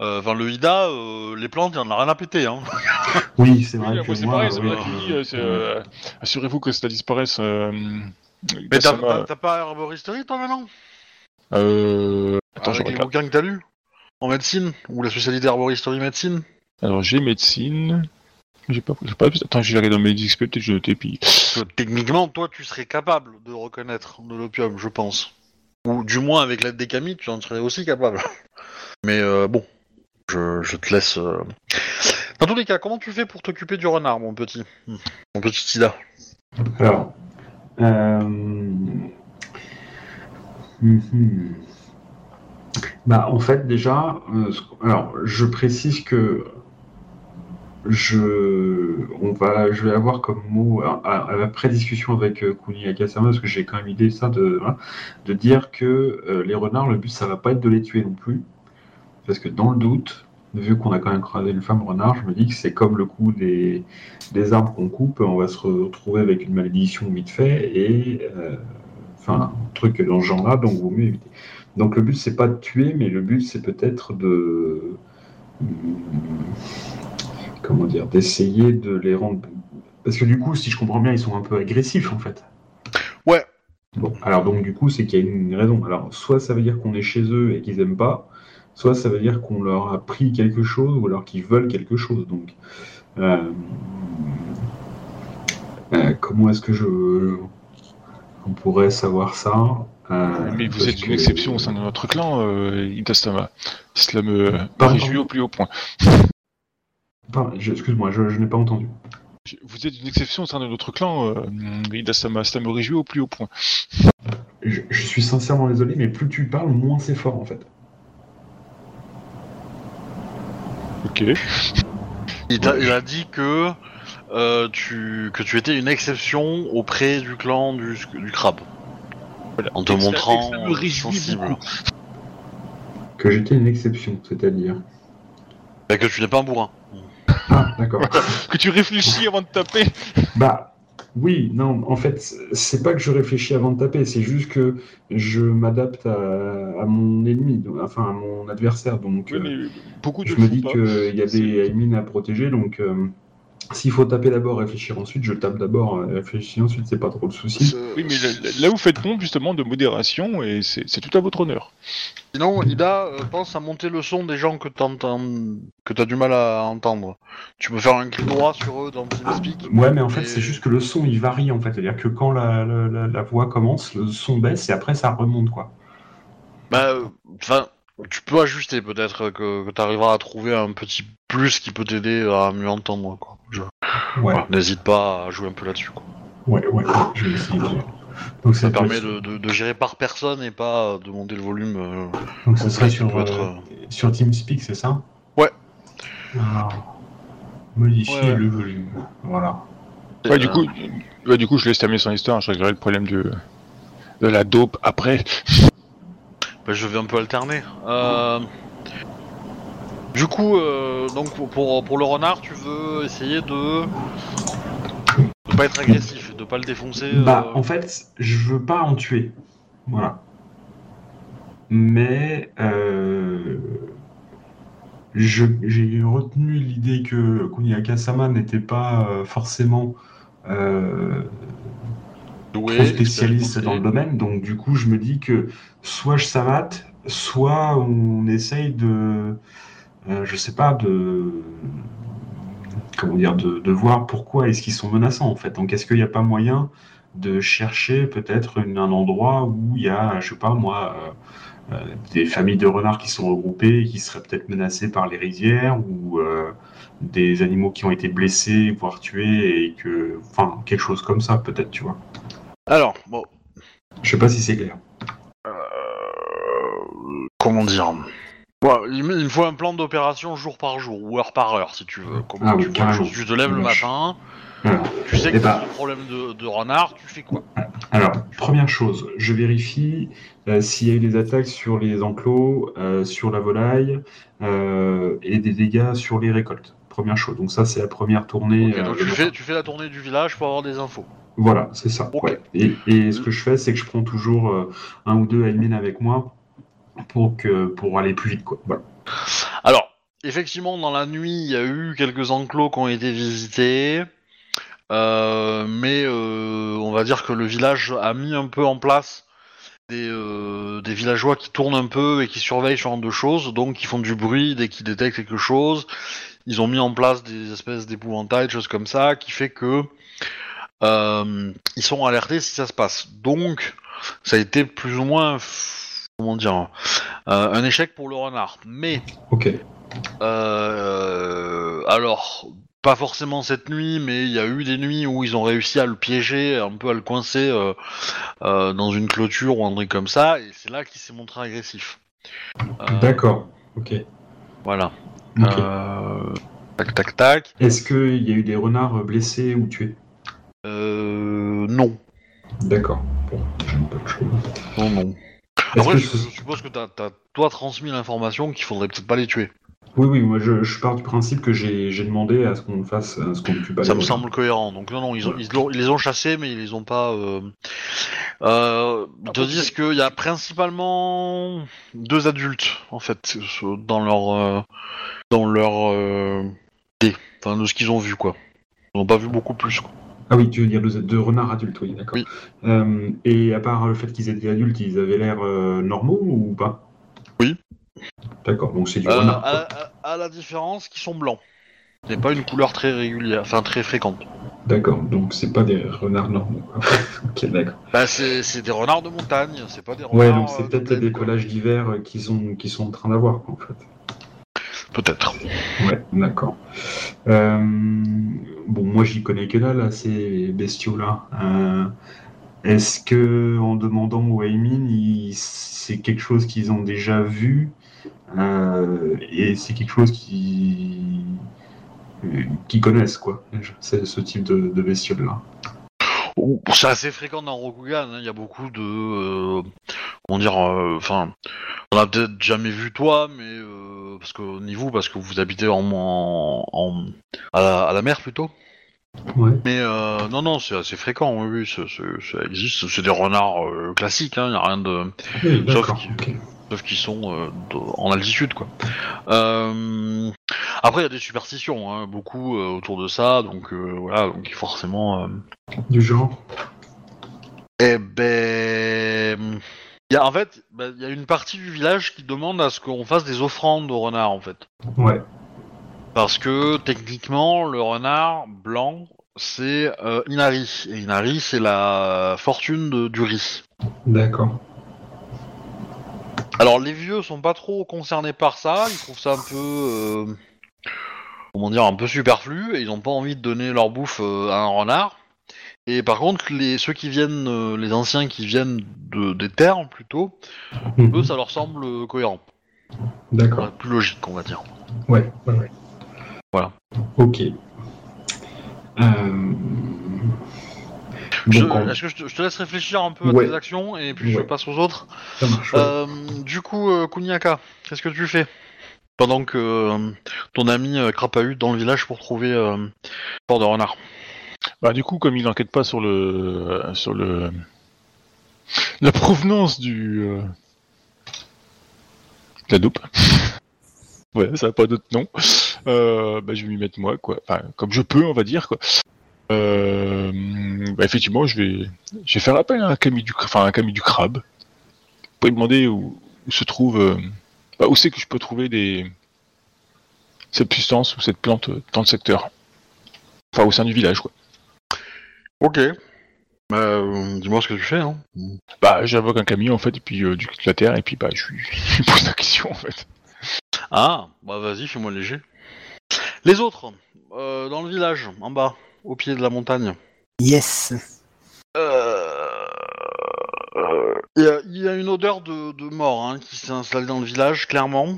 Euh, Enfin, le ida, euh, les plantes, il y en a rien à péter. Hein. Oui, c'est vrai moi, que c'est moi, pareil, c'est oui, vrai qu'il dit, euh, c'est, Assurez-vous que cela disparaisse. Euh, Mais t'as pas herboristerie, toi, maintenant? Euh, Attends, je Avec les regarde. bouquins que t'as lus? En médecine Ou la spécialité herboristerie médecine? Alors, j'ai médecine. J'ai pas. Attends, j'ai regardé dans mes XP, peut-être que je noté, puis. Parce que techniquement, toi, tu serais capable de reconnaître de l'opium, je pense. Ou du moins, avec l'aide des camis, tu en serais aussi capable. Mais euh, bon, je, te laisse. euh. Dans tous les cas, comment tu fais pour t'occuper du renard, mon petit? Hmm. Mon petit Tida Alors. euh, mhm. Bah, en fait, déjà, euh, alors, je précise que je, on va, je vais avoir comme mot à, à- avec Kuni Akasama, parce que j'ai quand même idée ça de, hein, de dire que les renards, le but, ça va pas être de les tuer non plus, parce que dans le doute, vu qu'on a quand même croisé une femme renard, je me dis que c'est comme le coup des, des arbres qu'on coupe, on va se retrouver avec une malédiction vite fait, et euh, enfin, un truc dans ce genre-là, donc vaut mieux éviter. Donc le but, c'est pas de tuer, mais le but, c'est peut-être de. Comment dire D'essayer de les rendre. Parce que du coup, si je comprends bien, ils sont un peu agressifs en fait. Ouais. Bon, alors donc du coup, c'est qu'il y a une raison. Alors, soit ça veut dire qu'on est chez eux et qu'ils aiment pas, soit ça veut dire qu'on leur a pris quelque chose ou alors qu'ils veulent quelque chose. Donc, euh, euh, comment est-ce que je. On pourrait savoir ça Euh, Mais vous êtes une que- exception au sein de notre clan, Idastama. Cela me réjouit au plus haut point. Excuse-moi, je, je n'ai pas entendu. Vous êtes une exception au sein de notre clan, euh, Idastama. Cela me réjouit au plus haut point. Je, je suis sincèrement désolé, mais plus tu parles, moins c'est fort en fait. Ok. il, t'a- il a dit que, euh, tu, que tu étais une exception auprès du clan du, du crabe. Voilà. En te Et montrant et cela me réjouit sensible. beaucoup. Que j'étais une exception, c'est-à-dire. Et que tu n'es pas un bourrin. Ah, d'accord. Que tu réfléchis avant de taper. bah, oui, non, en fait, c'est pas que je réfléchis avant de taper, c'est juste que je m'adapte à, à mon ennemi, donc- enfin à mon adversaire, donc Oui, euh, mais beaucoup de je me dis qu'il y a des mines à protéger, donc euh, s'il faut taper d'abord, réfléchir ensuite, je tape d'abord, euh, réfléchir ensuite, c'est pas trop le souci. Oui, mais là, là, vous faites prompt justement de modération et c'est tout à votre honneur. Sinon, Ida euh, pense à monter le son des gens que t'entends, que t'as du mal à entendre. Tu peux faire un clic droit sur eux dans TeamSpeak. Ouais, mais en fait, Et- c'est juste que le son, il varie, en fait. C'est-à-dire que quand la, la, la- la voix commence, le son baisse et après, ça remonte, quoi. Bah, euh, enfin, tu peux ajuster peut-être que, que t'arriveras à trouver un petit plus qui peut t'aider à mieux entendre. Quoi. Je- Ouais, voilà, N'hésite pas à jouer un peu là-dessus. Quoi. ouais, ouais. Je vais essayer de... Donc, Ça permet de, de- de gérer par personne et pas euh, de monter le volume. euh, Donc, ce serait sur, être, euh, sur TeamSpeak, c'est ça? Ouais. Ah. Modifier le volume. Voilà. Ouais, du euh, coup, ouais, du coup, je laisse terminer son histoire. Je réglerai le problème de, de la dope après. Bah, je vais un peu alterner. Euh, Du coup, euh, donc pour, pour, pour le renard, tu veux essayer de de pas être agressif, de pas le défoncer. Bah, euh, en fait, je veux pas en tuer. Voilà. Mais euh, je- j'ai retenu l'idée que Kuniaka-sama n'était pas forcément euh, doué, spécialiste dans le domaine. Donc, du coup, je me dis que soit je savate, soit on essaye de, euh, je sais pas, de, comment dire, de, de voir pourquoi est-ce qu'ils sont menaçants en fait. Donc, est-ce qu'il n'y a pas moyen de chercher peut-être un endroit où il y a, je sais pas moi, euh, euh, des familles de renards qui sont regroupées et qui seraient peut-être menacées par les rizières ou euh, des animaux qui ont été blessés, voire tués et que, enfin, quelque chose comme ça peut-être, tu vois. Alors, bon, Je sais pas si c'est clair. Euh, comment dire il me faut un plan d'opération jour par jour ou heure par heure si tu veux. Comment Ah tu oui, carrément. Tu te lèves le matin, tu sais Eh que ben- t'as un problème de, de renard, tu fais quoi Alors, première chose, je vérifie euh, s'il y a eu des attaques sur les enclos, euh, sur la volaille euh, et des dégâts sur les récoltes. Première chose. Donc ça, c'est la première tournée. Donc tu fais, tu fais la tournée du village pour avoir des infos. Voilà, c'est ça. Ouais. Et, et ce que je fais, c'est que je prends toujours euh, un ou deux admins avec moi pour que pour aller plus vite, quoi. Voilà. Alors, effectivement, dans la nuit, il y a eu quelques enclos qui ont été visités. Euh, mais euh, on va dire que le village a mis un peu en place des, euh, des villageois qui tournent un peu et qui surveillent ce genre de choses, donc qui font du bruit dès qu'ils détectent quelque chose. Ils ont mis en place des espèces d'épouvantails, des choses comme ça, qui fait que euh, ils sont alertés si ça se passe. Donc, ça a été plus ou moins, comment dire, euh, un échec pour le renard. Mais Ok. euh, alors, pas forcément cette nuit, mais il y a eu des nuits où ils ont réussi à le piéger, un peu à le coincer dans une clôture ou un truc comme ça, et c'est là qu'il s'est montré agressif. D'accord. Ok. Voilà. Tac, tac, tac. Est-ce qu'il y a eu des renards blessés ou tués? Euh, non. D'accord. Bon, j'aime pas de choses. Non, non. Est-ce Après, que je, je suppose que t'as as, toi transmis l'information qu'il faudrait peut-être pas les tuer. Oui, oui, moi je, je pars du principe que j'ai j'ai demandé à ce qu'on fasse, à ce qu'on ne tue pas Ça les me semble cohérent. Donc non, non, ils, ont, ils, ils les ont chassés, mais ils les ont pas. Euh... Euh, ils te Après, disent qu'il y a principalement deux adultes en fait dans leur euh, dans leur euh, idée. enfin de ce qu'ils ont vu quoi. Ils n'ont pas vu beaucoup plus. Quoi. Ah oui, tu veux dire deux, deux renards adultes, oui, d'accord. Oui. Euh, et à part le fait qu'ils étaient adultes, ils avaient l'air euh, normaux ou pas? Oui. D'accord, donc c'est du Euh, renard. à, quoi. à- à la différence qu'ils sont blancs. Ce n'est pas une couleur très régulière, enfin très fréquente. D'accord, donc c'est pas des renards normaux. ok, d'accord. Bah, c'est des renards de montagne, c'est pas des renards. Ouais, donc euh, c'est de peut-être quoi. pelages d'hiver euh, qu'ils sont, qu'ils sont en train d'avoir, en fait. Peut-être. Ouais, d'accord. Euh, bon, moi j'y connais que dalle à ces bestiaux-là. Euh, Est-ce que en demandant au Aimin, c'est quelque chose qu'ils ont déjà vu euh, et c'est quelque chose qu'ils qu'ils connaissent quoi ce type de, de bestioles-là. Ouh, C'est assez fréquent dans Rokugan, hein, il y a beaucoup de... euh, comment dire... euh, Enfin, on a peut-être jamais vu toi, mais... euh, parce que ni vous, parce que vous habitez en, en, en- à, la, à la mer plutôt. Ouais. Mais euh, non, non, c'est assez fréquent, oui, oui, ça, ça- ça existe. C'est des renards euh, classiques, il n'y a rien de... D'accord. Ok. Sauf qu'ils sont euh, en altitude, quoi. Euh, Après, il y a des superstitions, hein, beaucoup euh, autour de ça, donc voilà, donc forcément... Du genre. Eh ben, il y a, en fait, ben, il y a une partie du village qui demande à ce qu'on fasse des offrandes au renard, en fait. Ouais. Parce que techniquement, le renard blanc, c'est Inari. Et Inari, c'est la fortune de- du riz. D'accord. Alors, les vieux sont pas trop concernés par ça. Ils trouvent ça un peu, euh, comment dire, un peu superflu. Et ils ont pas envie de donner leur bouffe euh, à un renard. Et par contre, les, ceux qui viennent, euh, les anciens qui viennent de, des terres plutôt, Mhm. eux, ça leur semble cohérent. D'accord. Ouais, plus logique, on va dire. Ouais, ouais, ouais. Voilà. Ok. Euh... Je- Est-ce que je te, je te laisse réfléchir un peu à tes actions et puis je passe aux autres ouais. Euh, Du coup, euh, Kuniaka, qu'est-ce que tu fais pendant que euh, ton ami crapahute dans le village pour trouver port de renard? Bah du coup, comme il n'enquête pas sur le sur le la provenance du la dope. ouais, ça n'a pas d'autre nom. Euh, bah, je vais m'y mettre moi, quoi. Enfin, comme je peux, on va dire, quoi. Euh, bah, effectivement, je vais je vais faire appel à un Camille du enfin un Camille du crabe pour lui demander où, où se trouve euh, bah, où c'est que je peux trouver des cette substance ou cette plante euh, dans le secteur. Enfin, au sein du village, quoi. Ok. Bah, dis-moi ce que tu fais. Hein. Bah, j'invoque un camion en fait, et puis euh, du la terre, et puis bah, je lui je lui pose la question en fait. Ah, bah vas-y, fais-moi léger. Les autres, euh, dans le village, en bas, au pied de la montagne. Yes. Euh... Euh, Il y, a- il y a une odeur de, de mort hein, qui s'est installée dans le village, clairement.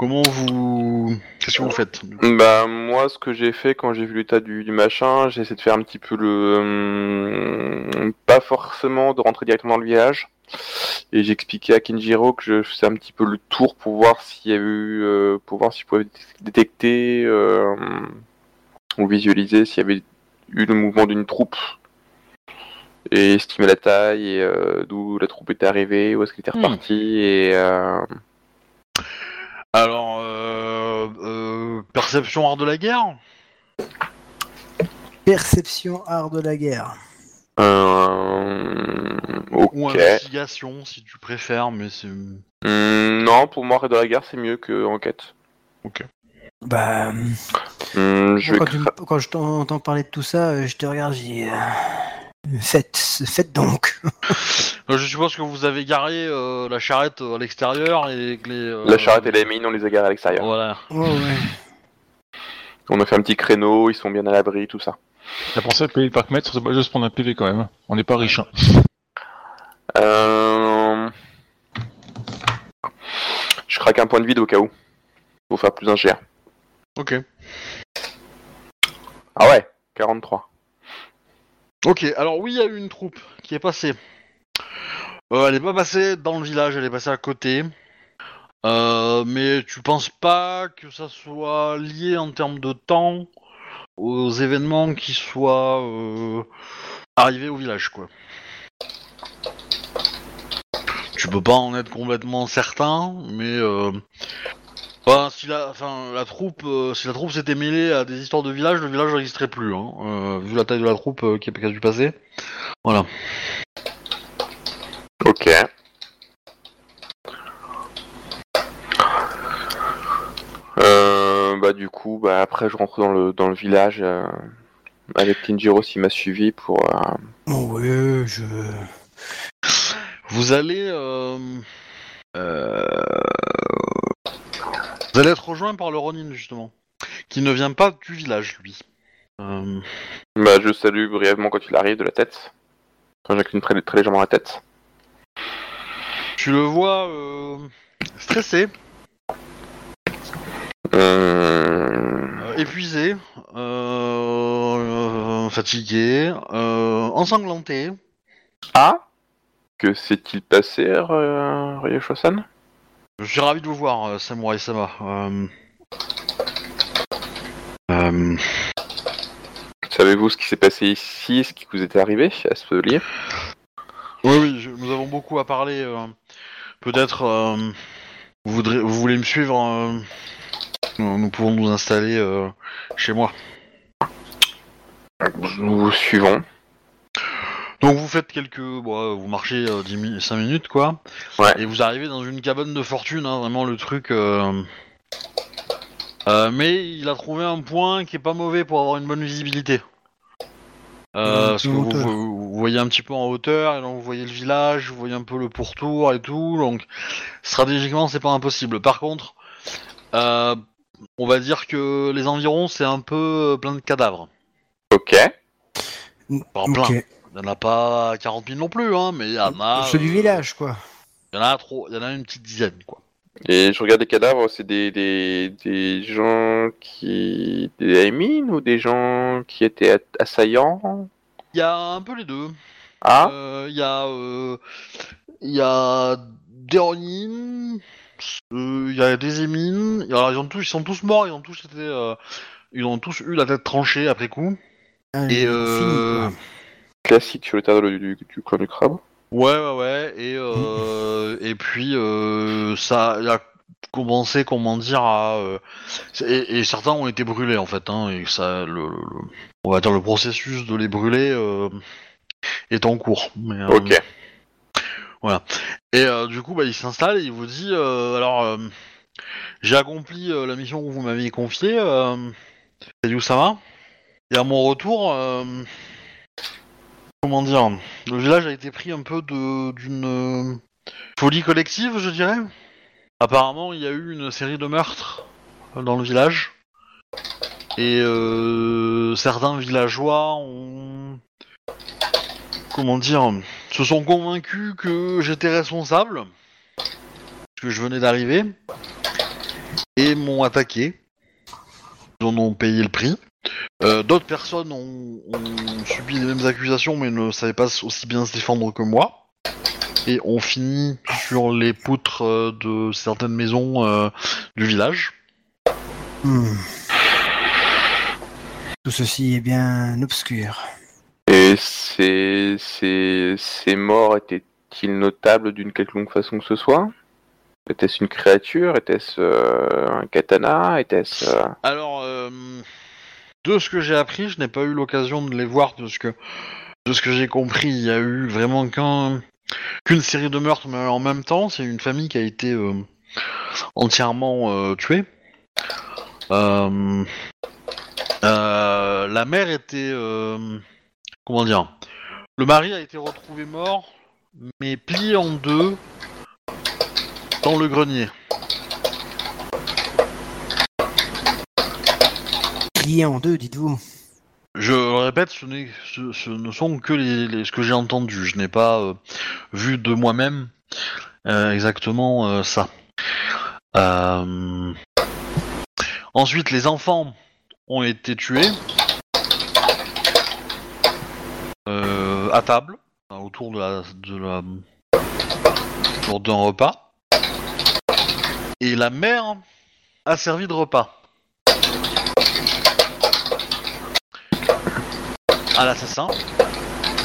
Comment vous... Qu'est-ce que vous faites Bah moi ce que j'ai fait quand j'ai vu l'état du, du machin, j'ai essayé de faire un petit peu le hum, pas forcément de rentrer directement dans le village. Et j'ai expliqué à Kinjiro que je faisais un petit peu le tour pour voir s'il y avait eu euh, pour voir si je pouvais détecter euh, ou visualiser s'il y avait eu le mouvement d'une troupe et estimer la taille et euh, d'où la troupe était arrivée, où est-ce qu'elle était Hmm. repartie et euh, Alors, euh, euh, perception art de la guerre Perception art de la guerre. euh, ok. Ou investigation, si tu préfères, mais c'est... Hmm, non, pour moi, Raid de la Gare, c'est mieux que Enquête. Bah, Hmm, je vais quand, tu quand je t'entends parler de tout ça, euh, je te regarde, je dis. euh, Faites, faites donc. Euh, Je suppose que vous avez garé euh, la charrette à l'extérieur et que les... euh, La charrette et les mines, on les a garés à l'extérieur. Voilà. Ouais, ouais. On a fait un petit créneau, ils sont bien à l'abri, tout ça. T'as pensé à payer le parc-mètre, c'est pas juste prendre un PV quand même. On n'est pas riche. Hein. Euh... Je craque un point de vide au cas où. Pour faire plus un GR. Ok. Ah ouais, 43. Ok, alors oui, il y a eu une troupe qui est passée. Euh, elle est pas passée dans le village, elle est passée à côté. Euh, mais tu penses pas que ça soit lié en termes de temps aux événements qui soient euh, arrivés au village, quoi. Tu peux pas en être complètement certain, mais enfin, si la, enfin, la troupe, euh, si la troupe s'était mêlée à des histoires de village, le village n'existerait plus, hein, euh, vu la taille de la troupe euh, qui, a, qui a dû passer. Voilà. Ok. Euh, bah du coup, bah après je rentre dans le dans le village euh, avec Kinjiro s'il m'a suivi pour. euh, ouais, je. Vous allez, euh, euh, vous allez être rejoint par le Ronin justement, qui ne vient pas du village, lui. Euh, Bah je salue brièvement quand il arrive de la tête. Enfin, j'incline très, très légèrement la tête. tu le vois euh, stressé, Euh, euh, épuisé, fatigué, ensanglanté. Ah? Que s'est-il passé, euh, Ryo-Shosan? Je suis ravi de vous voir, euh, Samurai Sama. Euh, euh, Savez-vous ce qui s'est passé ici, ce qui vous était arrivé à ce lieu? Oui, oui, je- nous avons beaucoup à parler. euh, Peut-être euh, vous, voudrez, vous voulez me suivre nous, nous pouvons nous installer chez moi. Nous vous suivons. Donc vous faites quelques... Bon, euh, vous marchez euh, 10 mi- 5 minutes, quoi. Ouais. Et vous arrivez dans une cabane de fortune, hein, vraiment le truc... euh, euh, mais il a trouvé un point qui est pas mauvais pour avoir une bonne visibilité. Euh, parce que en vous, hauteur. vous- vous voyez un petit peu en hauteur, et donc vous voyez le village, vous voyez un peu le pourtour et tout, donc stratégiquement c'est pas impossible. Par contre, euh, on va dire que les environs c'est un peu euh, plein de cadavres. Ok. Enfin, plein. Ok. Il y en a pas 40 000 non plus, hein, mais il y en a... C'est du euh, village, quoi. Il y en a trop, il y en a une petite dizaine, quoi. Et je regarde les cadavres, c'est des, des, des gens qui... des Aimines ou des gens qui étaient assaillants? Il y a un peu les deux. Ah? Euh, Il y a... euh, Il y a des euh, il y a des émines, alors ils, ont tous, ils sont tous morts, ils ont tous été... euh, ils ont tous eu la tête tranchée après coup. Ah, Et fini, euh... Classique sur le terrain du, du, du crabe. Ouais, ouais, ouais. Et, euh, et puis, euh, ça a commencé, comment dire, à. euh, et, et certains ont été brûlés, en fait. Hein, et ça, le, on va dire, le processus de les brûler est en cours. Mais, Ok. Et euh, du coup, bah, il s'installe et il vous dit Alors, j'ai accompli la mission que vous m'aviez confiée, euh, Sayusama. Et à mon retour, comment dire Le village a été pris un peu d'une euh, folie collective, je dirais. Apparemment, il y a eu une série de meurtres dans le village. Et euh, certains villageois ont comment dire, se sont convaincus que j'étais responsable, que je venais d'arriver, et m'ont attaqué. Ils en ont payé le prix. Euh, D'autres personnes ont, ont subi les mêmes accusations, mais ne savaient pas aussi bien se défendre que moi. Et ont fini sur les poutres euh, de certaines maisons euh, du village. Hmm. Tout ceci est bien obscur. Et ces, ces, ces morts étaient-ils notables d'une quelconque façon que ce soit? Était-ce une créature? Était-ce euh, un katana? Était-ce... euh, Alors, euh, de ce que j'ai appris, je n'ai pas eu l'occasion de les voir, de ce que, de ce que j'ai compris, il y a eu vraiment qu'un, qu'une série de meurtres, mais en même temps, c'est une famille qui a été euh, entièrement euh, tuée. Euh, la mère était, comment dire, le mari a été retrouvé mort, mais plié en deux dans le grenier. En deux, dites-vous. Je répète, ce, ne sont que ce que j'ai entendu. Je n'ai pas euh, vu de moi-même euh, exactement euh, ça. Ensuite, les enfants ont été tués à table, autour de la, de la, autour d'un repas. Et la mère a servi de repas. À l'assassin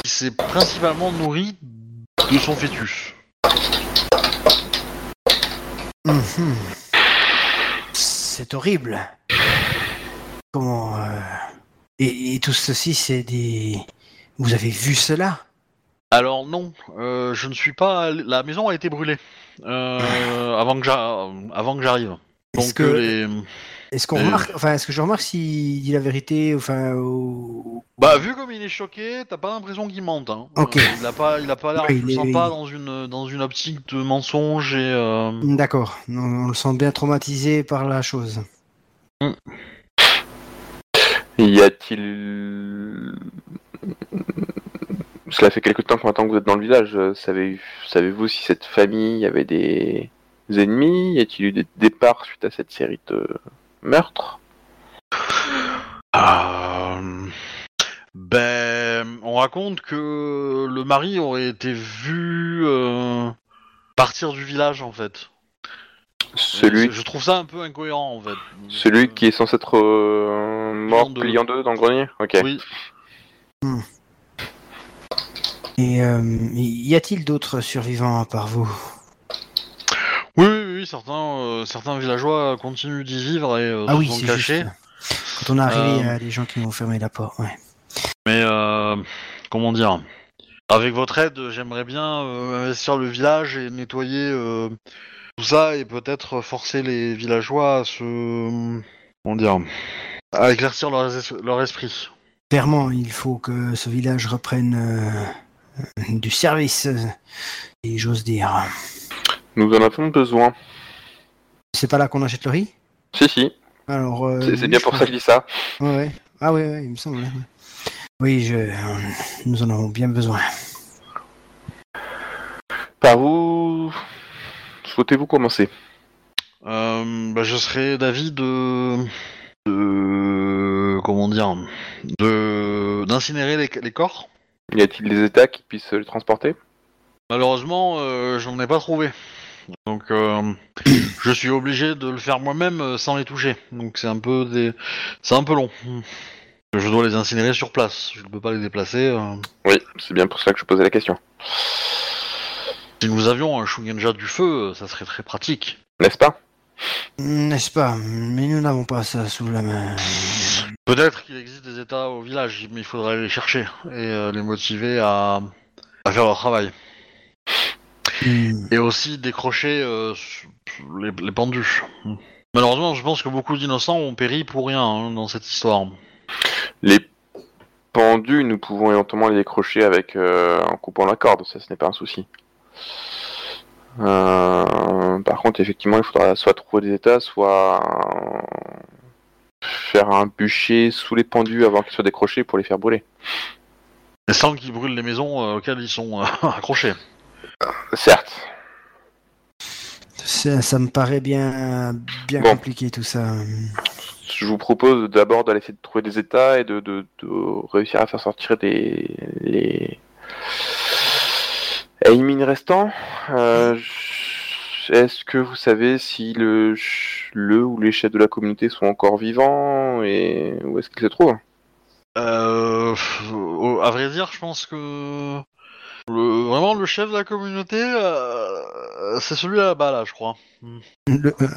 qui s'est principalement nourri de son fœtus. C'est horrible. Comment... euh, Et, et tout ceci, c'est des... Vous avez vu cela? Alors non, euh, je ne suis pas. La maison a été brûlée euh, avant que j'arrive. Donc que- les... Est-ce qu'on Euh. remarque... Enfin, est-ce que je remarque s'il dit la vérité Enfin, au- bah vu comme il est choqué, t'as pas l'impression qu'il mente. Hein. Ok. Euh, il a pas, il a pas l'air. Ouais, il le est- sens pas dans une dans une optique de mensonge et. euh, D'accord. On, on le sent bien traumatisé par la chose. Y a-t-il... Cela fait quelque temps que maintenant que vous êtes dans le village. savez- Savez-vous si cette famille avait des ennemis? Y a-t-il eu des départs suite à cette série de meurtres Euh, Ben, on raconte que le mari aurait été vu euh, partir du village en fait. Celui, Je trouve ça un peu incohérent en fait. celui qui est censé être euh, mort en deux dans le grenier Ok. Oui. Et euh, y a-t-il d'autres survivants à part vous? Oui, certains, euh, certains villageois continuent d'y vivre et euh, Ah se oui, sont cachés. juste. Quand on est arrivé, il y Euh. a des gens qui m'ont fermé la porte. Ouais. Mais euh, comment dire? Avec votre aide, j'aimerais bien euh, investir le village et nettoyer euh, tout ça et peut-être forcer les villageois à se comment dire à éclaircir leur, es- leur esprit. Clairement, il faut que ce village reprenne euh, du service, et j'ose dire. Nous en avons besoin. C'est pas là qu'on achète le riz? Si, si. Alors. euh, C'est oui, c'est bien pour ça que je dis ça. Ouais, ouais. Ah ouais, ouais, il me semble. Oui, je, euh, nous en avons bien besoin. Par où souhaitez-vous commencer? Euh, bah, je serais d'avis de de comment dire de d'incinérer les, les corps. Y a-t-il des états qui puissent les transporter? Malheureusement, euh, j'en ai pas trouvé. Donc, euh, je suis obligé de le faire moi-même euh, sans les toucher. Donc, c'est un peu des, c'est un peu long. Je dois les incinérer sur place. Je ne peux pas les déplacer. euh. Oui, c'est bien pour cela que je posais la question. Si nous avions un Shugenja du feu, ça serait très pratique. N'est-ce pas? N'est-ce pas? Mais nous n'avons pas ça sous la main. Peut-être qu'il existe des états au village, mais il faudrait aller les chercher et euh, les motiver à, à faire leur travail. Hmm. Et aussi décrocher euh, les, les pendus. Malheureusement, je pense que beaucoup d'innocents ont péri pour rien hein, dans cette histoire. Les pendus, nous pouvons éventuellement les décrocher avec euh, en coupant la corde, ça ce n'est pas un souci. Euh, par contre, effectivement, il faudra soit trouver des états, soit faire un bûcher sous les pendus avant qu'ils soient décrochés pour les faire brûler. Et sans qu'ils brûlent les maisons auxquelles ils sont euh, accrochés. Certes. Ça, ça me paraît bien, bien Bon. compliqué tout ça. Je vous propose d'abord d'aller essayer de trouver des états et de, de- de réussir à faire sortir des les élimines restants. Euh, Est-ce que vous savez si le, ou les chefs de la communauté sont encore vivants et où est-ce qu'ils se trouvent? Euh, à vrai dire, je pense que le, vraiment le chef de la communauté, euh, c'est celui là-bas, là, je crois. Le- euh,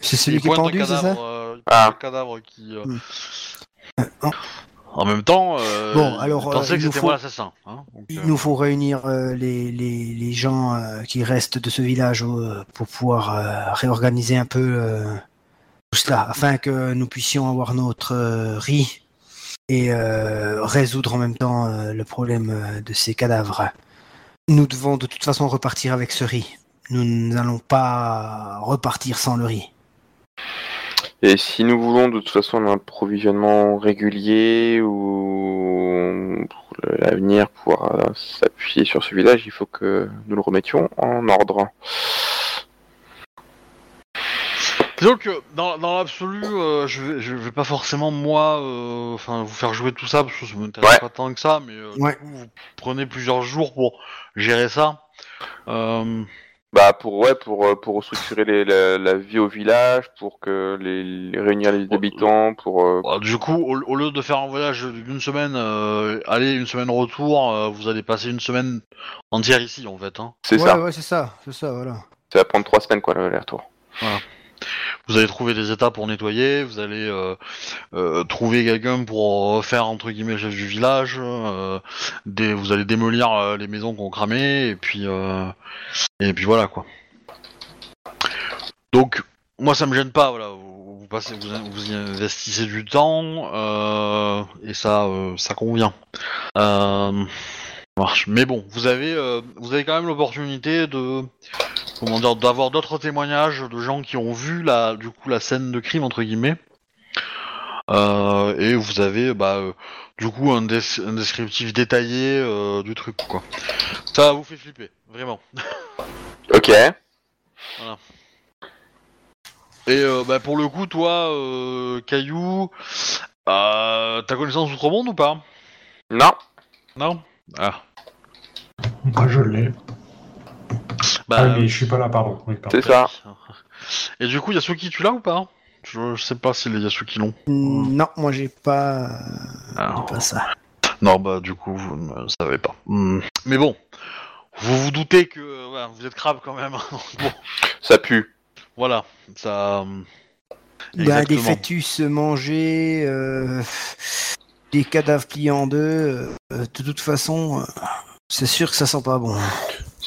c'est celui Il qui est pendu, c'est ça euh, Ah. cadavre qui. euh, Hmm. En même temps, euh, Bon, alors, euh, que c'était faut- moi l'assassin. Hein, donc, Il euh, nous faut réunir euh, les, les, les gens euh, qui restent de ce village euh, pour pouvoir euh, réorganiser un peu euh, tout cela, afin que nous puissions avoir notre euh, riz et euh, résoudre en même temps euh, le problème euh, de ces cadavres. Nous devons de toute façon repartir avec ce riz. Nous n'allons pas repartir sans le riz. Et si nous voulons de toute façon un approvisionnement régulier ou pour l'avenir pouvoir s'appuyer sur ce village, il faut que nous le remettions en ordre. Disons que dans, dans l'absolu, euh, je, vais, je vais pas forcément moi, euh, enfin vous faire jouer tout ça parce que ça m'intéresse Ouais. pas tant que ça, mais euh, Ouais. du coup, vous prenez plusieurs jours pour gérer ça. Euh, Bah pour ouais pour euh, pour structurer les- la, la vie au village, pour que les, les réunir les habitants, pour euh, bah, du coup, au, au lieu de faire un voyage d'une semaine, euh, aller une semaine retour, euh, vous allez passer une semaine entière ici en fait. Hein. c'est ouais, ça. ouais, c'est ça, c'est ça, voilà. Ça va prendre trois semaines quoi le- les retours. Vous allez trouver des états pour nettoyer, vous allez euh, euh, trouver quelqu'un pour refaire entre guillemets le chef du village, euh, vous allez démolir les maisons qu'on cramé et puis et puis voilà quoi. Donc moi ça me gêne pas, voilà, vous, passez, vous, y investissez du temps et ça ça convient. Marche. Mais bon, vous avez vous avez quand même l'opportunité de comment dire, d'avoir d'autres témoignages de gens qui ont vu la, du coup, la scène de crime entre guillemets. Euh, et vous avez, bah, euh, du coup, un, des- un descriptif détaillé euh, du truc, quoi. Ça vous fait flipper, vraiment. Ok. Et euh, bah, pour le coup, toi, euh, Caillou, euh, t'as connaissance d'Outre-Monde ou pas? Non. Non? Ah. Moi, je l'ai. Bah, ah, mais je suis pas là, pardon. Oui, pardon. C'est ça. Et du coup, Yasuki, tu l'as ou pas? Je, je sais pas si les Yasuki l'ont. Non, moi j'ai pas, Ah. j'ai pas ça. Non, bah du coup, vous ne savez pas. Hmm. Mais bon, vous vous doutez que vous êtes crabe quand même. bon, Ça pue. voilà, ça. Bah, des fœtus mangés, euh, des cadavres pliés en deux. euh, de toute façon, euh, c'est sûr que ça sent pas bon.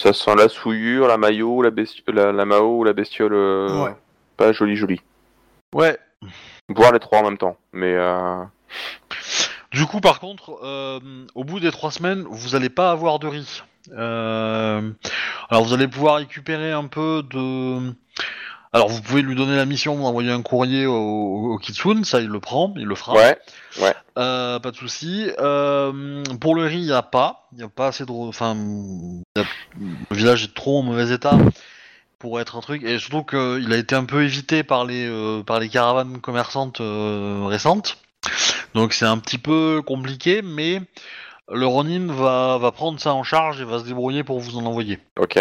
Ça sent la souillure, la maillot, la bestiole, la, la mao ou la bestiole. euh, Ouais. Pas jolie jolie. Ouais. Voir les trois en même temps. Mais euh... Du coup, par contre, euh, au bout des trois semaines, vous allez pas avoir de riz. Alors, vous allez pouvoir récupérer un peu de. Alors, vous pouvez lui donner la mission d'envoyer un courrier au, au Kitsune, ça il le prend, il le fera. ouais. Euh, pas de souci. Euh, pour le riz, il n'y a pas. Il n'y a pas assez de. Enfin, a- le village est trop en mauvais état pour être un truc. Et surtout qu'il a été un peu évité par les, euh, par les caravanes commerçantes euh, récentes. Donc c'est un petit peu compliqué, mais le Ronin va, va prendre ça en charge et va se débrouiller pour vous en envoyer. Ok.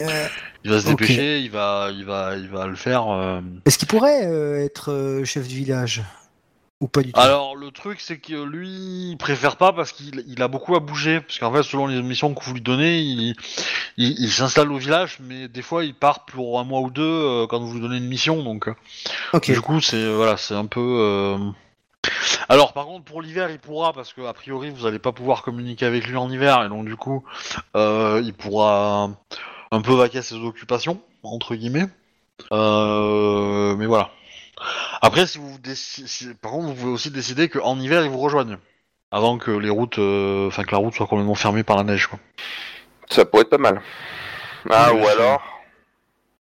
Il va se dépêcher, il, va, il, va, il va le faire. euh, Est-ce qu'il pourrait euh, être euh, chef du village? Ou pas du tout? Alors le truc c'est que lui il préfère pas parce qu'il il a beaucoup à bouger. Parce qu'en fait selon les missions que vous lui donnez il, il, il s'installe au village mais des fois il part pour un mois ou deux euh, quand vous lui donnez une mission donc euh, Ok. du coup c'est voilà c'est un peu euh, alors par contre pour l'hiver il pourra parce que a priori vous allez pas pouvoir communiquer avec lui en hiver et donc du coup euh, il pourra un peu vaquer à ses occupations entre guillemets Euh, mais voilà après, si vous si- par contre, vous pouvez aussi décider qu'en hiver, ils vous rejoignent. Avant que les routes, euh, enfin que la route soit complètement fermée par la neige, quoi. Ça pourrait être pas mal. Ah, Oui, ou alors,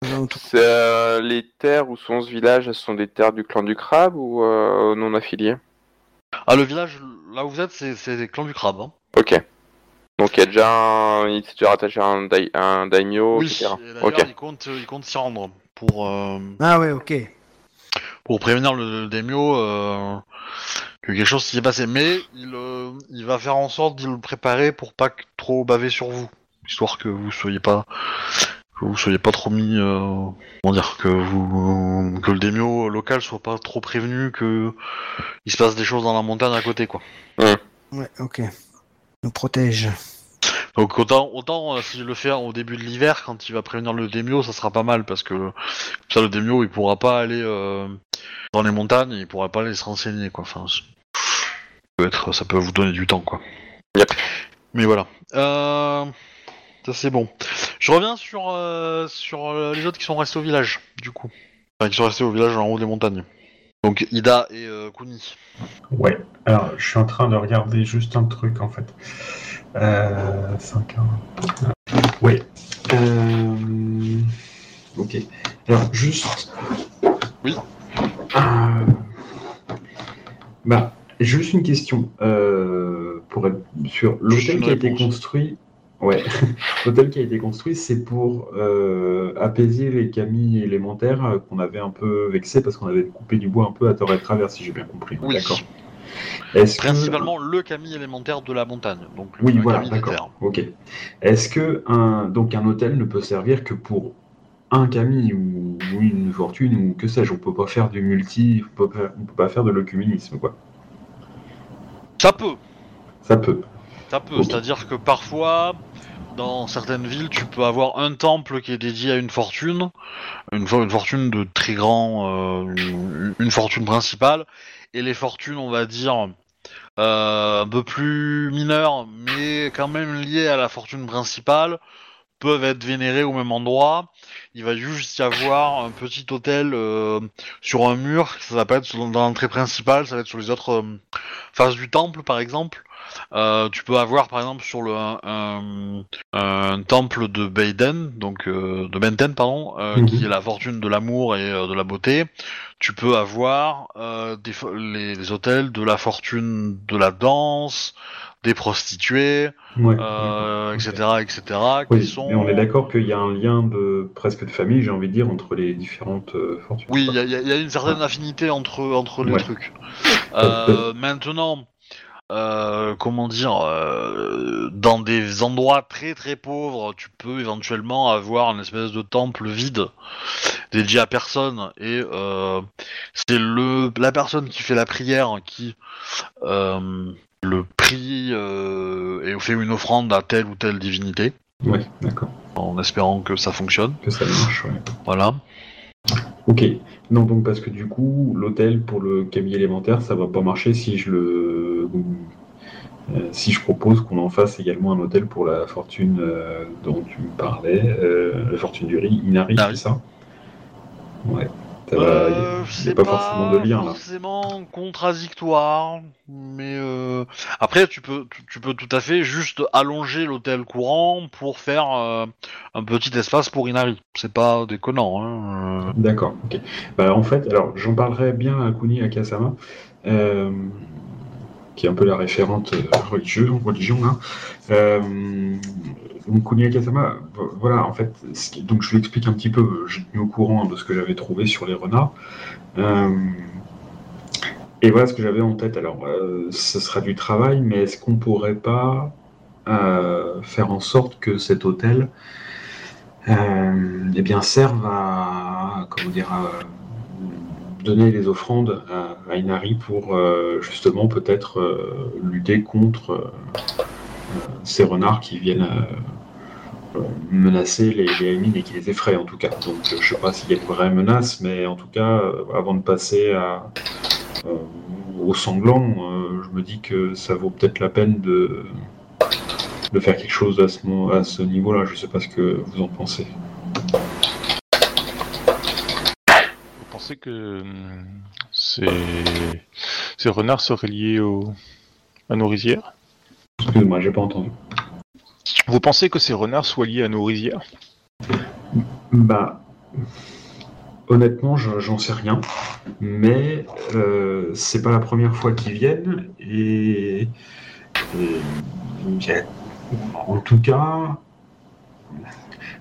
c'est, euh, les terres où sont ce village, elles sont des terres du clan du crabe ou euh, non affiliées? Ah, le village, là où vous êtes, c'est c'est des clans du crabe. Hein. Ok. Donc il y a déjà un... il s'est déjà rattaché à un, dai... un daimyo, oui, etc. et d'ailleurs, Ok. il compte, il compte s'y rendre pour, euh, Ah ouais, ok. pour prévenir le, le daimyo euh, que quelque chose s'y est passé. Mais il, euh, il va faire en sorte de le préparer pour pas que trop baver sur vous, histoire que vous soyez pas que vous soyez pas trop mis euh, comment dire que vous que le daimyo local soit pas trop prévenu que il se passe des choses dans la montagne à côté quoi. Ouais, ok. Nous protège. Donc autant, autant euh, s'il le fait au début de l'hiver, quand il va prévenir le Demio, ça sera pas mal parce que comme ça le Demio il pourra pas aller euh, dans les montagnes, il pourra pas aller se renseigner quoi. Enfin, ça peut être, ça peut vous donner du temps quoi. Yep. Mais voilà. Euh, ça c'est bon. Je reviens sur euh, sur les autres qui sont restés au village du coup. Enfin, qui sont restés au village en haut des montagnes. Donc Ida et euh, Kuni. Ouais. Alors, je suis en train de regarder juste un truc en fait. Euh, 5 Ouais. Euh... Ok. Alors, juste. Oui. Euh, Bah, juste une question. Pour être sûr, l'hôtel qui a été réponse. construit. Ouais. L'hôtel qui a été construit, c'est pour euh, apaiser les camis élémentaires euh, qu'on avait un peu vexés parce qu'on avait coupé du bois un peu à tort et travers, si j'ai bien compris. Oui. D'accord. Est-ce que- Principalement le Camille élémentaire de la montagne. Donc le Oui, le voilà, d'accord. Ok. Est-ce que un donc un hôtel ne peut servir que pour un Camille ou, ou une fortune ou que sais-je? On peut pas faire du multi, on peut pas, on peut pas faire de l'œcuménisme quoi. Ça peut. Ça peut. Ça peut, c'est-à-dire que parfois, dans certaines villes, tu peux avoir un temple qui est dédié à une fortune, une, une fortune de très grand, euh, une, une fortune principale, et les fortunes, on va dire, euh, un peu plus mineures, mais quand même liées à la fortune principale, peuvent être vénérées au même endroit. Il va juste y avoir un petit hôtel euh, sur un mur, ça va pas être dans l'entrée principale, ça va être sur les autres euh, faces du temple, par exemple. Euh, tu peux avoir par exemple sur le un, un- un temple de Baden, donc euh, de Benten pardon, euh, Mhm. qui est la fortune de l'amour et de la beauté. Tu peux avoir des, les, les hôtels de la fortune de la danse, des prostituées, Ouais. euh, etc., etc. Oui, qui sont. mais on est d'accord qu'il y a un lien de presque de famille, j'ai envie de dire, entre les différentes euh, fortunes. Oui, il y, a- y une certaine affinité entre, entre les trucs. Euh, maintenant, euh, comment dire, euh, dans des endroits très très pauvres, tu peux éventuellement avoir une espèce de temple vide dédié à personne et euh, c'est le la personne qui fait la prière qui le prie et fait une offrande à telle ou telle divinité Ouais, d'accord. en espérant que ça fonctionne. Que ça marche, ouais. Voilà. Ok. Non, donc parce que du coup, l'hôtel pour le Camille élémentaire, ça va pas marcher si je le euh, si je propose qu'on en fasse également un hôtel pour la fortune euh, dont tu me parlais, euh, la fortune du riz, Inari, Inari. c'est ça? Ouais. Euh, c'est a pas forcément de lien là. forcément contradictoire, mais euh, après tu peux tu, tu peux tout à fait juste allonger l'hôtel courant pour faire euh, un petit espace pour Inari. C'est pas déconnant. Hein. D'accord, ok. Bah, en fait, alors j'en parlerai bien à Kuni Akasama, euh, qui est un peu la référente religieuse, religion. Là. Donc Kuni Akasama, vo- voilà, en fait, donc je lui explique un petit peu, j'ai tenu au courant de ce que j'avais trouvé sur les renards. Euh, et voilà ce que j'avais en tête. Alors, euh, ce sera du travail, mais est-ce qu'on pourrait pas euh, faire en sorte que cet hôtel eh bien, servent à, comment dire, donner les offrandes à, Inari pour justement peut-être lutter contre ces renards qui viennent menacer les, les et qui les effraient en tout cas. Donc euh, je sais pas s'il y a une vraie menace, mais en tout cas, euh, avant de passer à, euh, au sanglant, euh, je me dis que ça vaut peut-être la peine de, de faire quelque chose à ce, mo- à ce niveau-là. Je sais pas ce que vous en pensez. Vous pensez que ces... ces renards seraient liés au... à nos rizières? Excuse-moi, j'ai pas entendu. Vous pensez que ces renards soient liés à nos rizières? Bah, honnêtement, je- j'en sais rien, mais euh, c'est pas la première fois qu'ils viennent et, en tout cas,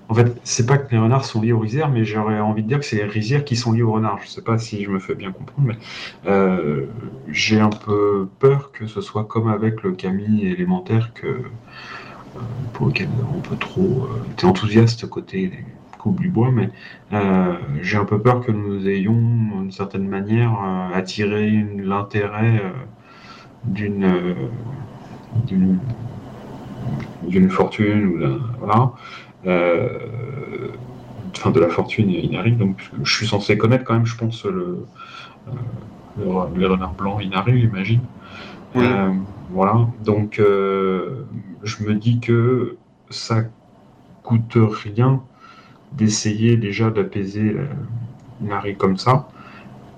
en fait, c'est pas que les renards sont liés aux rizières, mais j'aurais envie de dire que c'est les rizières qui sont liées aux renards. Je sais pas si je me fais bien comprendre, mais euh, j'ai un peu peur que ce soit comme avec le Camille élémentaire que pour lequel on peut trop euh, être enthousiaste côté des coupes du bois, mais euh, j'ai un peu peur que nous ayons, d'une certaine manière, euh, attiré l'intérêt euh, d'une euh, fortune ou d'un voilà euh, enfin de la fortune Inari donc je suis censé connaître quand même je pense le, euh, le- les renards blancs Inari j'imagine Oui. Euh, voilà donc euh, je me dis que ça coûte rien d'essayer déjà d'apaiser euh, Inari comme ça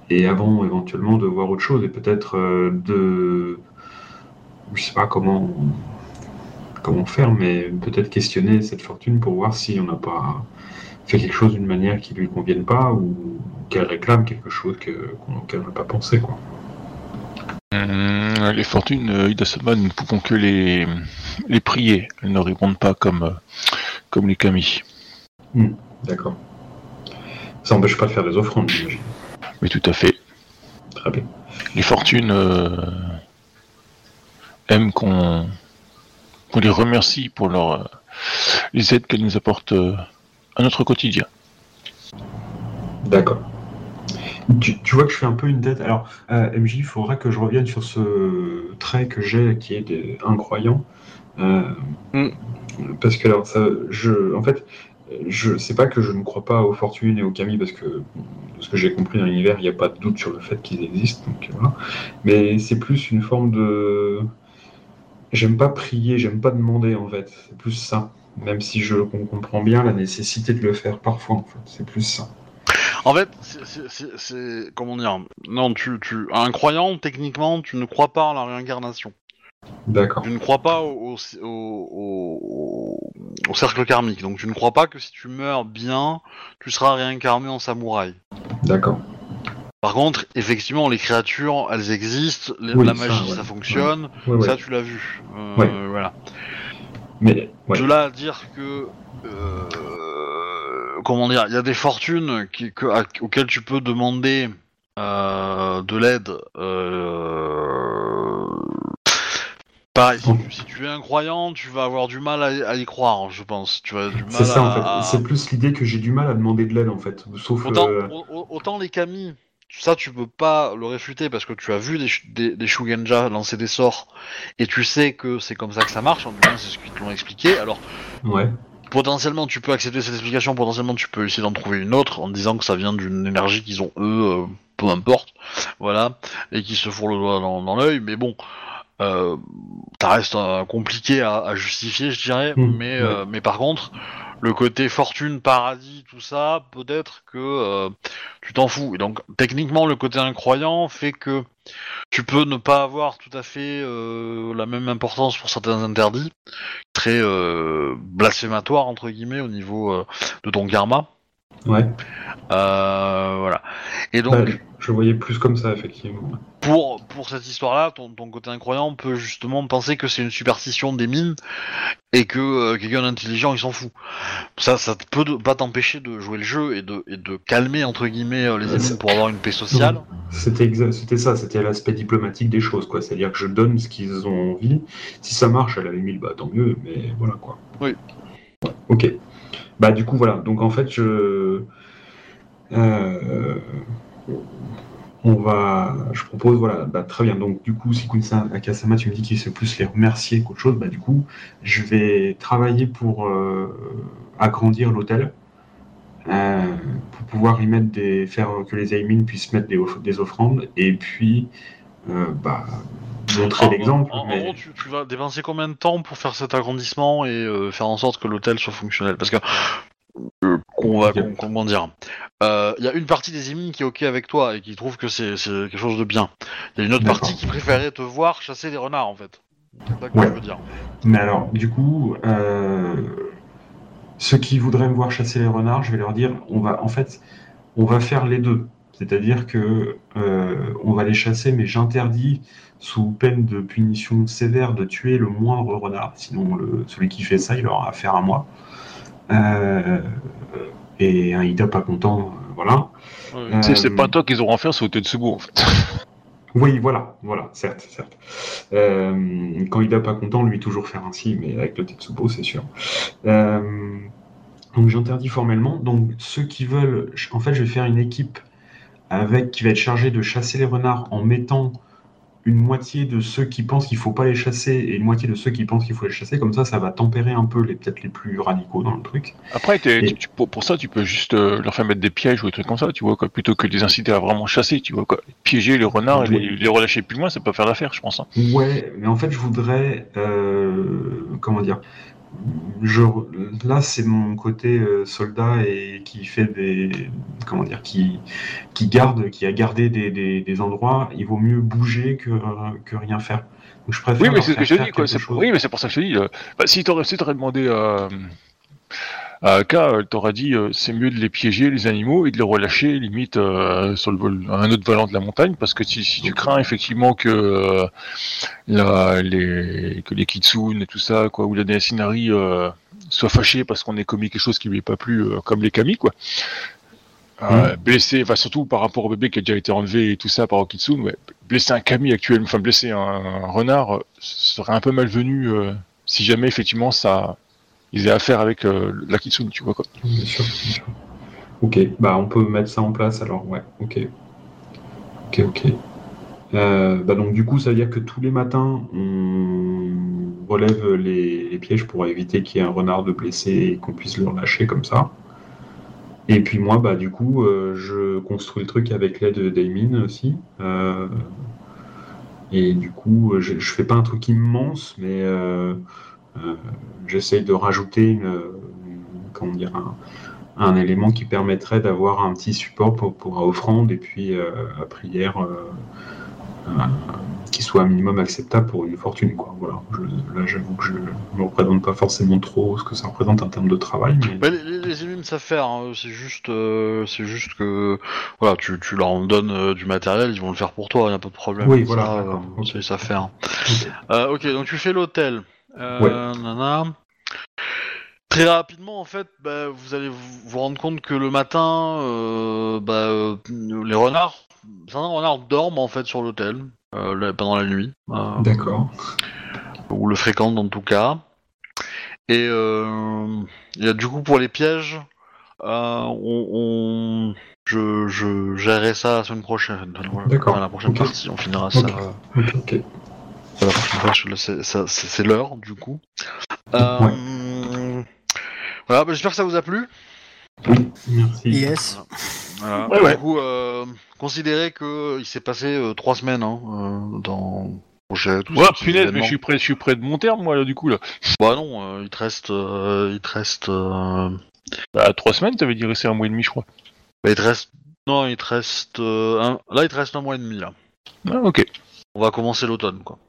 et avant éventuellement de voir autre chose et peut-être euh, de je sais pas comment comment faire, mais peut-être questionner cette fortune pour voir si on n'a pas fait quelque chose d'une manière qui lui convienne pas ou qu'elle réclame quelque chose qu'on- auquel on n'a pas pensé. Quoi. Hum, les fortunes, euh, Ida-sama, nous ne pouvons que les, les prier. Elles ne répondent pas comme, euh, comme les Kami. D'accord. Ça n'empêche pas de faire des offrandes, j'imagine. Mais tout à fait. Très bien. Les fortunes euh, aiment qu'on les remercie pour leur, euh, les aides qu'elles nous apportent à notre quotidien. D'accord. Tu, tu vois que je fais un peu une tête. Alors, euh, MJ, il faudra que je revienne sur ce trait que j'ai qui est des incroyant. Euh, Mm. Parce que, alors, ça, je, en fait, je sais pas que je ne crois pas aux fortunes et aux Kami parce que, de ce que j'ai compris dans l'univers, il n'y a pas de doute sur le fait qu'ils existent. Donc, voilà. Mais c'est plus une forme de. J'aime pas prier, j'aime pas demander en fait. C'est plus ça. Même si je on comprend bien la nécessité de le faire parfois en fait. C'est plus ça. En fait, c'est- comment dire Non, tu, tu, un croyant, techniquement, tu ne crois pas en la réincarnation. D'accord. Tu ne crois pas au, au, au- cercle karmique. Donc, tu ne crois pas que si tu meurs bien, tu seras réincarné en samouraï. D'accord. Par contre, effectivement, les créatures, elles existent, les- Oui, la ça, magie, ouais. ça fonctionne, Ouais, ouais. ça tu l'as vu. Euh. Voilà. Mais ouais. De là à dire que, euh, comment dire, il y a des fortunes qui, que- à- auxquelles tu peux demander euh, de l'aide. Euh, pareil, si, tu- si tu es un croyant, tu vas avoir du mal à, à y croire, je pense. Tu vas avoir du mal C'est ça en fait. à- C'est plus l'idée que j'ai du mal à demander de l'aide en fait. Sauf. Autant, euh, au- au- autant les kami, ça tu peux pas le réfuter parce que tu as vu des, des Shugenja lancer des sorts et tu sais que c'est comme ça que ça marche, en tout cas c'est ce qu'ils te l'ont expliqué. Alors Ouais. Potentiellement tu peux accepter cette explication, potentiellement tu peux essayer d'en trouver une autre en disant que ça vient d'une énergie qu'ils ont eux, euh, peu importe, voilà, et qui se fourrent le doigt dans, dans l'œil, mais bon. Euh, ça reste euh, compliqué à, à justifier, je dirais, Mm, mais, euh, mais par contre, le côté fortune, paradis, tout ça, peut-être que euh, tu t'en fous. Et donc, techniquement, le côté incroyant fait que tu peux ne pas avoir tout à fait euh, la même importance pour certains interdits, très euh, blasphématoire entre guillemets au niveau de ton karma. Ouais. Euh, voilà. Et donc, Bah, je voyais plus comme ça effectivement. pour, pour cette histoire-là, ton, ton côté incroyant peut justement penser que c'est une superstition des mines et que euh, quelqu'un d'intelligent il s'en fout. Ça, ça peut de- pas t'empêcher de jouer le jeu et de, et de calmer entre guillemets euh, les Euh, ennemis pour avoir une paix sociale. C'était ça, c'était l'aspect diplomatique des choses quoi. C'est-à-dire que je donne ce qu'ils ont envie. Si ça marche à la limite, bah tant mieux. Mais voilà quoi. Oui. Ok. Bah du coup voilà. Donc en fait je. Euh, On va, je propose, voilà, bah, très bien. Donc, du coup, si Kunsa Akasama, tu me dis qu'il sait plus les remercier qu'autre chose, bah, du coup, je vais travailler pour euh, agrandir l'hôtel, euh, pour pouvoir y mettre des, faire que les Aimin puissent mettre des, des offrandes, et puis, bah, montrer En- l'exemple. En, gros, tu, tu vas dépenser combien de temps pour faire cet agrandissement et euh, faire en sorte que l'hôtel soit fonctionnel? Parce que euh, qu'on va, qu'on- comment dire euh, Il y a une partie des émines qui est ok avec toi et qui trouve que c'est c'est quelque chose de bien. Il y a une autre D'accord. partie qui préférait te voir chasser des renards en fait. C'est ça que Ouais. je veux dire. Mais alors, du coup, ceux qui voudraient me voir chasser les renards, je vais leur dire, on va, en fait, on va faire les deux. C'est-à-dire que on va les chasser, mais j'interdis, sous peine de punition sévère, de tuer le moindre renard. Sinon, le, celui qui fait ça, il aura affaire à moi. Euh, et un Ida pas content, voilà. Euh, c'est- C'est pas toi qu'ils auront affaire, c'est au Tetsubo en fait. Oui, voilà, voilà, certes, certes. Euh, quand il n'a pas content, lui toujours faire ainsi, mais avec le Tetsubo, c'est sûr. Euh, donc j'interdis formellement. Donc ceux qui veulent, en fait, je vais faire une équipe avec qui va être chargée de chasser les renards en mettant une moitié de ceux qui pensent qu'il faut pas les chasser et une moitié de ceux qui pensent qu'il faut les chasser. Comme ça, ça va tempérer un peu les peut-être les plus radicaux dans le truc. Après, t'es- Et- tu- tu- pour, pour ça, tu peux juste euh, leur faire mettre des pièges ou des trucs comme ça, tu vois, quoi, plutôt que de les inciter à vraiment chasser, tu vois, quoi. Piéger les renards et les relâcher plus loin, ça peut faire l'affaire, je pense. hein. Ouais, mais en fait, je voudrais, euh, comment dire, je, là, c'est mon côté euh, soldat et qui fait des, comment dire, qui, qui garde, qui a gardé des, des, des endroits. Il vaut mieux bouger que, que rien faire. Donc, je préfère Oui, mais c'est ce que je dis, quoi. Oui, mais c'est pour ça que je dis. euh, bah, si t'aurais si demandé à, à Aka, elle t'aurait dit euh, c'est mieux de les piéger, les animaux, et de les relâcher, limite, euh, sur le vol, à un autre volant de la montagne, parce que si, si tu crains effectivement que, euh, la, les, que les kitsune et tout ça, quoi, ou la Deasinari euh, soient fâchés parce qu'on ait commis quelque chose qui lui est pas plu, euh, comme les kami, quoi. Euh, blessé, enfin surtout par rapport au bébé qui a déjà été enlevé et tout ça par Okitsune, ouais, blesser un kami actuellement, enfin blesser un, un renard euh, serait un peu malvenu euh, si jamais effectivement ça ils aient affaire avec euh, la kitsune, tu vois quoi. Bien sûr, bien sûr. Ok, bah on peut mettre ça en place alors, ouais, ok. Ok, ok. Euh, bah donc du coup, ça veut dire que tous les matins, on relève les, pièges pour éviter qu'il y ait un renard de blessé et qu'on puisse le relâcher comme ça. Et puis moi, bah du coup, euh, je construis le truc avec l'aide d'Aymin aussi. Et du coup, je, je fais pas un truc immense, mais j'essaye de rajouter une, une- comment dire, un, un élément qui permettrait d'avoir un petit support pour, pour offrande et puis euh, à prière euh, euh, qui soit un minimum acceptable pour une fortune. Quoi. Voilà. Je- là, j'avoue que je ne me représente pas forcément trop ce que ça représente en termes de travail. Mais... Bah, les, les, savent faire, hein, c'est juste, euh, c'est juste que voilà, tu, tu leur donnes euh, du matériel, ils vont le faire pour toi, y a pas de problème. Oui, Ça, voilà, euh, ça, ils savent faire. Ok. Euh, ok, donc tu fais l'hôtel. Euh, nana. Très rapidement, en fait, bah, vous allez vous, vous rendre compte que le matin, euh, bah, euh, les renards, certains renards dorment en fait sur l'hôtel euh, pendant la nuit. Euh, D'accord. ou le fréquente en tout cas. Et euh, du coup pour les pièges, euh, on, on- je, je gérerai ça la semaine prochaine. Voilà, D'accord, la prochaine ok. partie, on finira ça. Ok. Euh, la prochaine fois, je- c'est- ça- c'est c'est l'heure du coup. Euh, Voilà, bah, j'espère que ça vous a plu. Merci. Yes. Voilà. Ouais, ouais. Du coup, euh, considérez que il s'est passé euh, trois semaines hein, euh, dans tout Ouais, punaise, mais je suis près, je suis près de mon terme moi là du coup là. Bah non, euh, il te reste, euh, il te reste, euh, Bah, trois semaines, t'avais dit rester un mois et demi, je crois. bah, il te reste, non, il te reste, euh, un... là, il te reste un mois et demi là. Ah, ok. On va commencer l'automne quoi.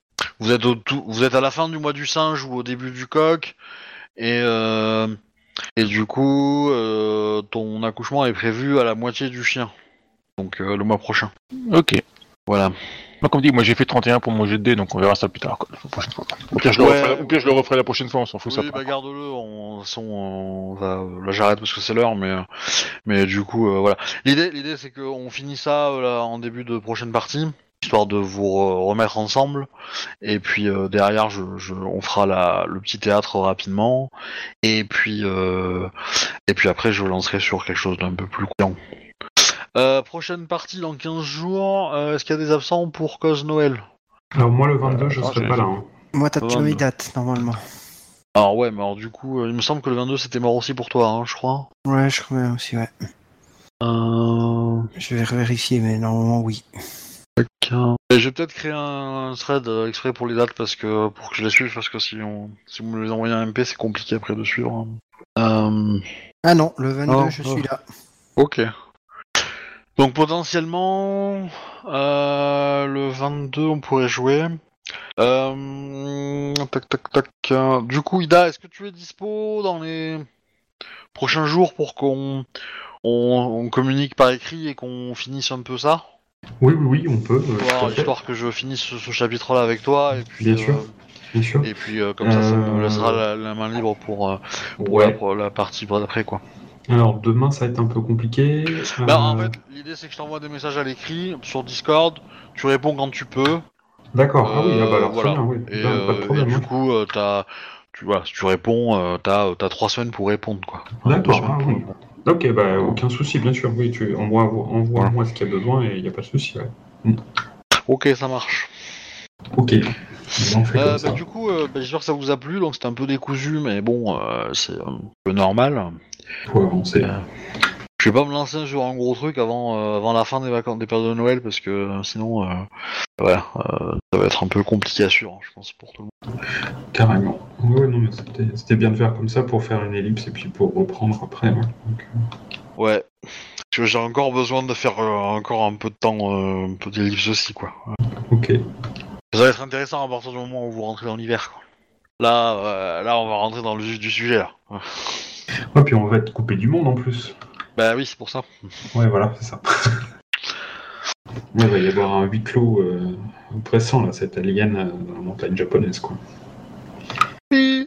Vous êtes au tout... vous êtes à la fin du mois du singe ou au début du coq, et euh... et du coup, euh, ton accouchement est prévu à la moitié du chien, donc euh, le mois prochain. Ok. Voilà. Moi, comme dit, moi j'ai fait 31 pour mon jet de dés, donc on verra ça plus tard, quoi, la prochaine fois. Au pire, je le, referai, au pire, je le referai la prochaine fois, on s'en fout ça. Oui, bah garde-le. On... façon, on va... Là, j'arrête parce que c'est l'heure, mais mais du coup, euh, voilà. L'idée, l'idée, c'est qu'on finit ça euh, là, en début de prochaine partie, histoire de vous re- remettre ensemble. Et puis euh, derrière, je, je... on fera la... le petit théâtre rapidement. Et puis euh... et puis après, je lancerai sur quelque chose d'un peu plus courant. Euh, prochaine partie dans 15 jours. Euh, Est-ce qu'il y a des absents pour cause Noël? Alors moi, le 22, je serai pas là. hein. Moi, t'as déjà mes dates, normalement. Alors ouais, mais alors du coup, euh, il me semble que le 22 c'était mort aussi pour toi, hein, je crois. Ouais, je crois bien aussi, ouais. Euh... Je vais vérifier, mais normalement, oui. Et je vais peut-être créer un thread euh, exprès pour les dates parce que pour que je les suive parce que si on si vous me les envoyez un MP c'est compliqué après de suivre. Euh... Ah non, le 22, Oh, je oh. suis là. Ok. Donc potentiellement euh, le 22 on pourrait jouer. Euh... Tac tac tac. euh, Du coup Ida, est-ce que tu es dispo dans les prochains jours pour qu'on on, on communique par écrit et qu'on finisse un peu ça? Oui, oui, oui, on peut. euh, Histoire- que je finisse ce, ce chapitre-là avec toi, et puis, Bien sûr. euh, Bien sûr. et puis euh, comme ça, ça me laissera la, la main libre pour, pour, la, Ouais. pour la partie d'après, quoi. Alors, demain, ça va être un peu compliqué. Bah, en fait, l'idée c'est que je t'envoie des messages à l'écrit sur Discord, tu réponds quand tu peux, D'accord, ah oui, ah bah alors, voilà. très bien, oui. et, Bah, pas et du coup, t'as, tu, voilà, si tu réponds, t'as, t'as trois semaines pour répondre, quoi. D'accord, ah oui. répondre. Ok, bah aucun souci, bien sûr. Oui, tu envoies, envoie Voilà. moi ce qu'il y a besoin et il n'y a pas de souci. Ouais. Ok, ça marche. Ok. On Euh, bah, ça. du coup, euh, bah, j'espère que ça vous a plu, donc c'était un peu décousu, mais bon, euh, c'est un peu normal. Faut avancer. Euh, Je vais pas me lancer sur un gros truc avant, euh, avant la fin des vacances des périodes de Noël parce que euh, sinon, euh, voilà, euh, ça va être un peu compliqué à suivre, je pense, pour tout le monde. Carrément. Ouais, non, mais c'était c'était bien de faire comme ça pour faire une ellipse et puis pour reprendre après. ouais. Donc, Ouais, parce que j'ai encore besoin de faire encore un peu de temps, un peu d'ellipse aussi, quoi. ok. Ça va être intéressant à partir du moment où vous rentrez dans l'hiver, quoi. Là, là, on va rentrer dans le vif du sujet, là. Ouais, puis on va être coupé du monde en plus. Bah oui, c'est pour ça. Ouais, voilà, c'est ça. Ouais, il va y avoir un huis clos euh, oppressant, là, cette alien euh, dans la montagne japonaise, quoi. Oui.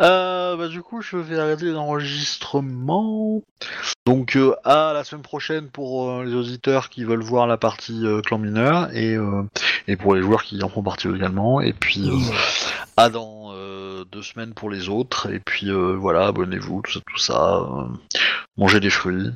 Euh, bah du coup, je vais arrêter l'enregistrement. Donc euh, à la semaine prochaine pour euh, les auditeurs qui veulent voir la partie euh, clan mineur et, euh, et pour les joueurs qui en font partie également. Et puis euh, à dans euh, deux semaines pour les autres. Et puis euh, voilà, abonnez-vous, tout ça, tout ça. euh, mangez des fruits.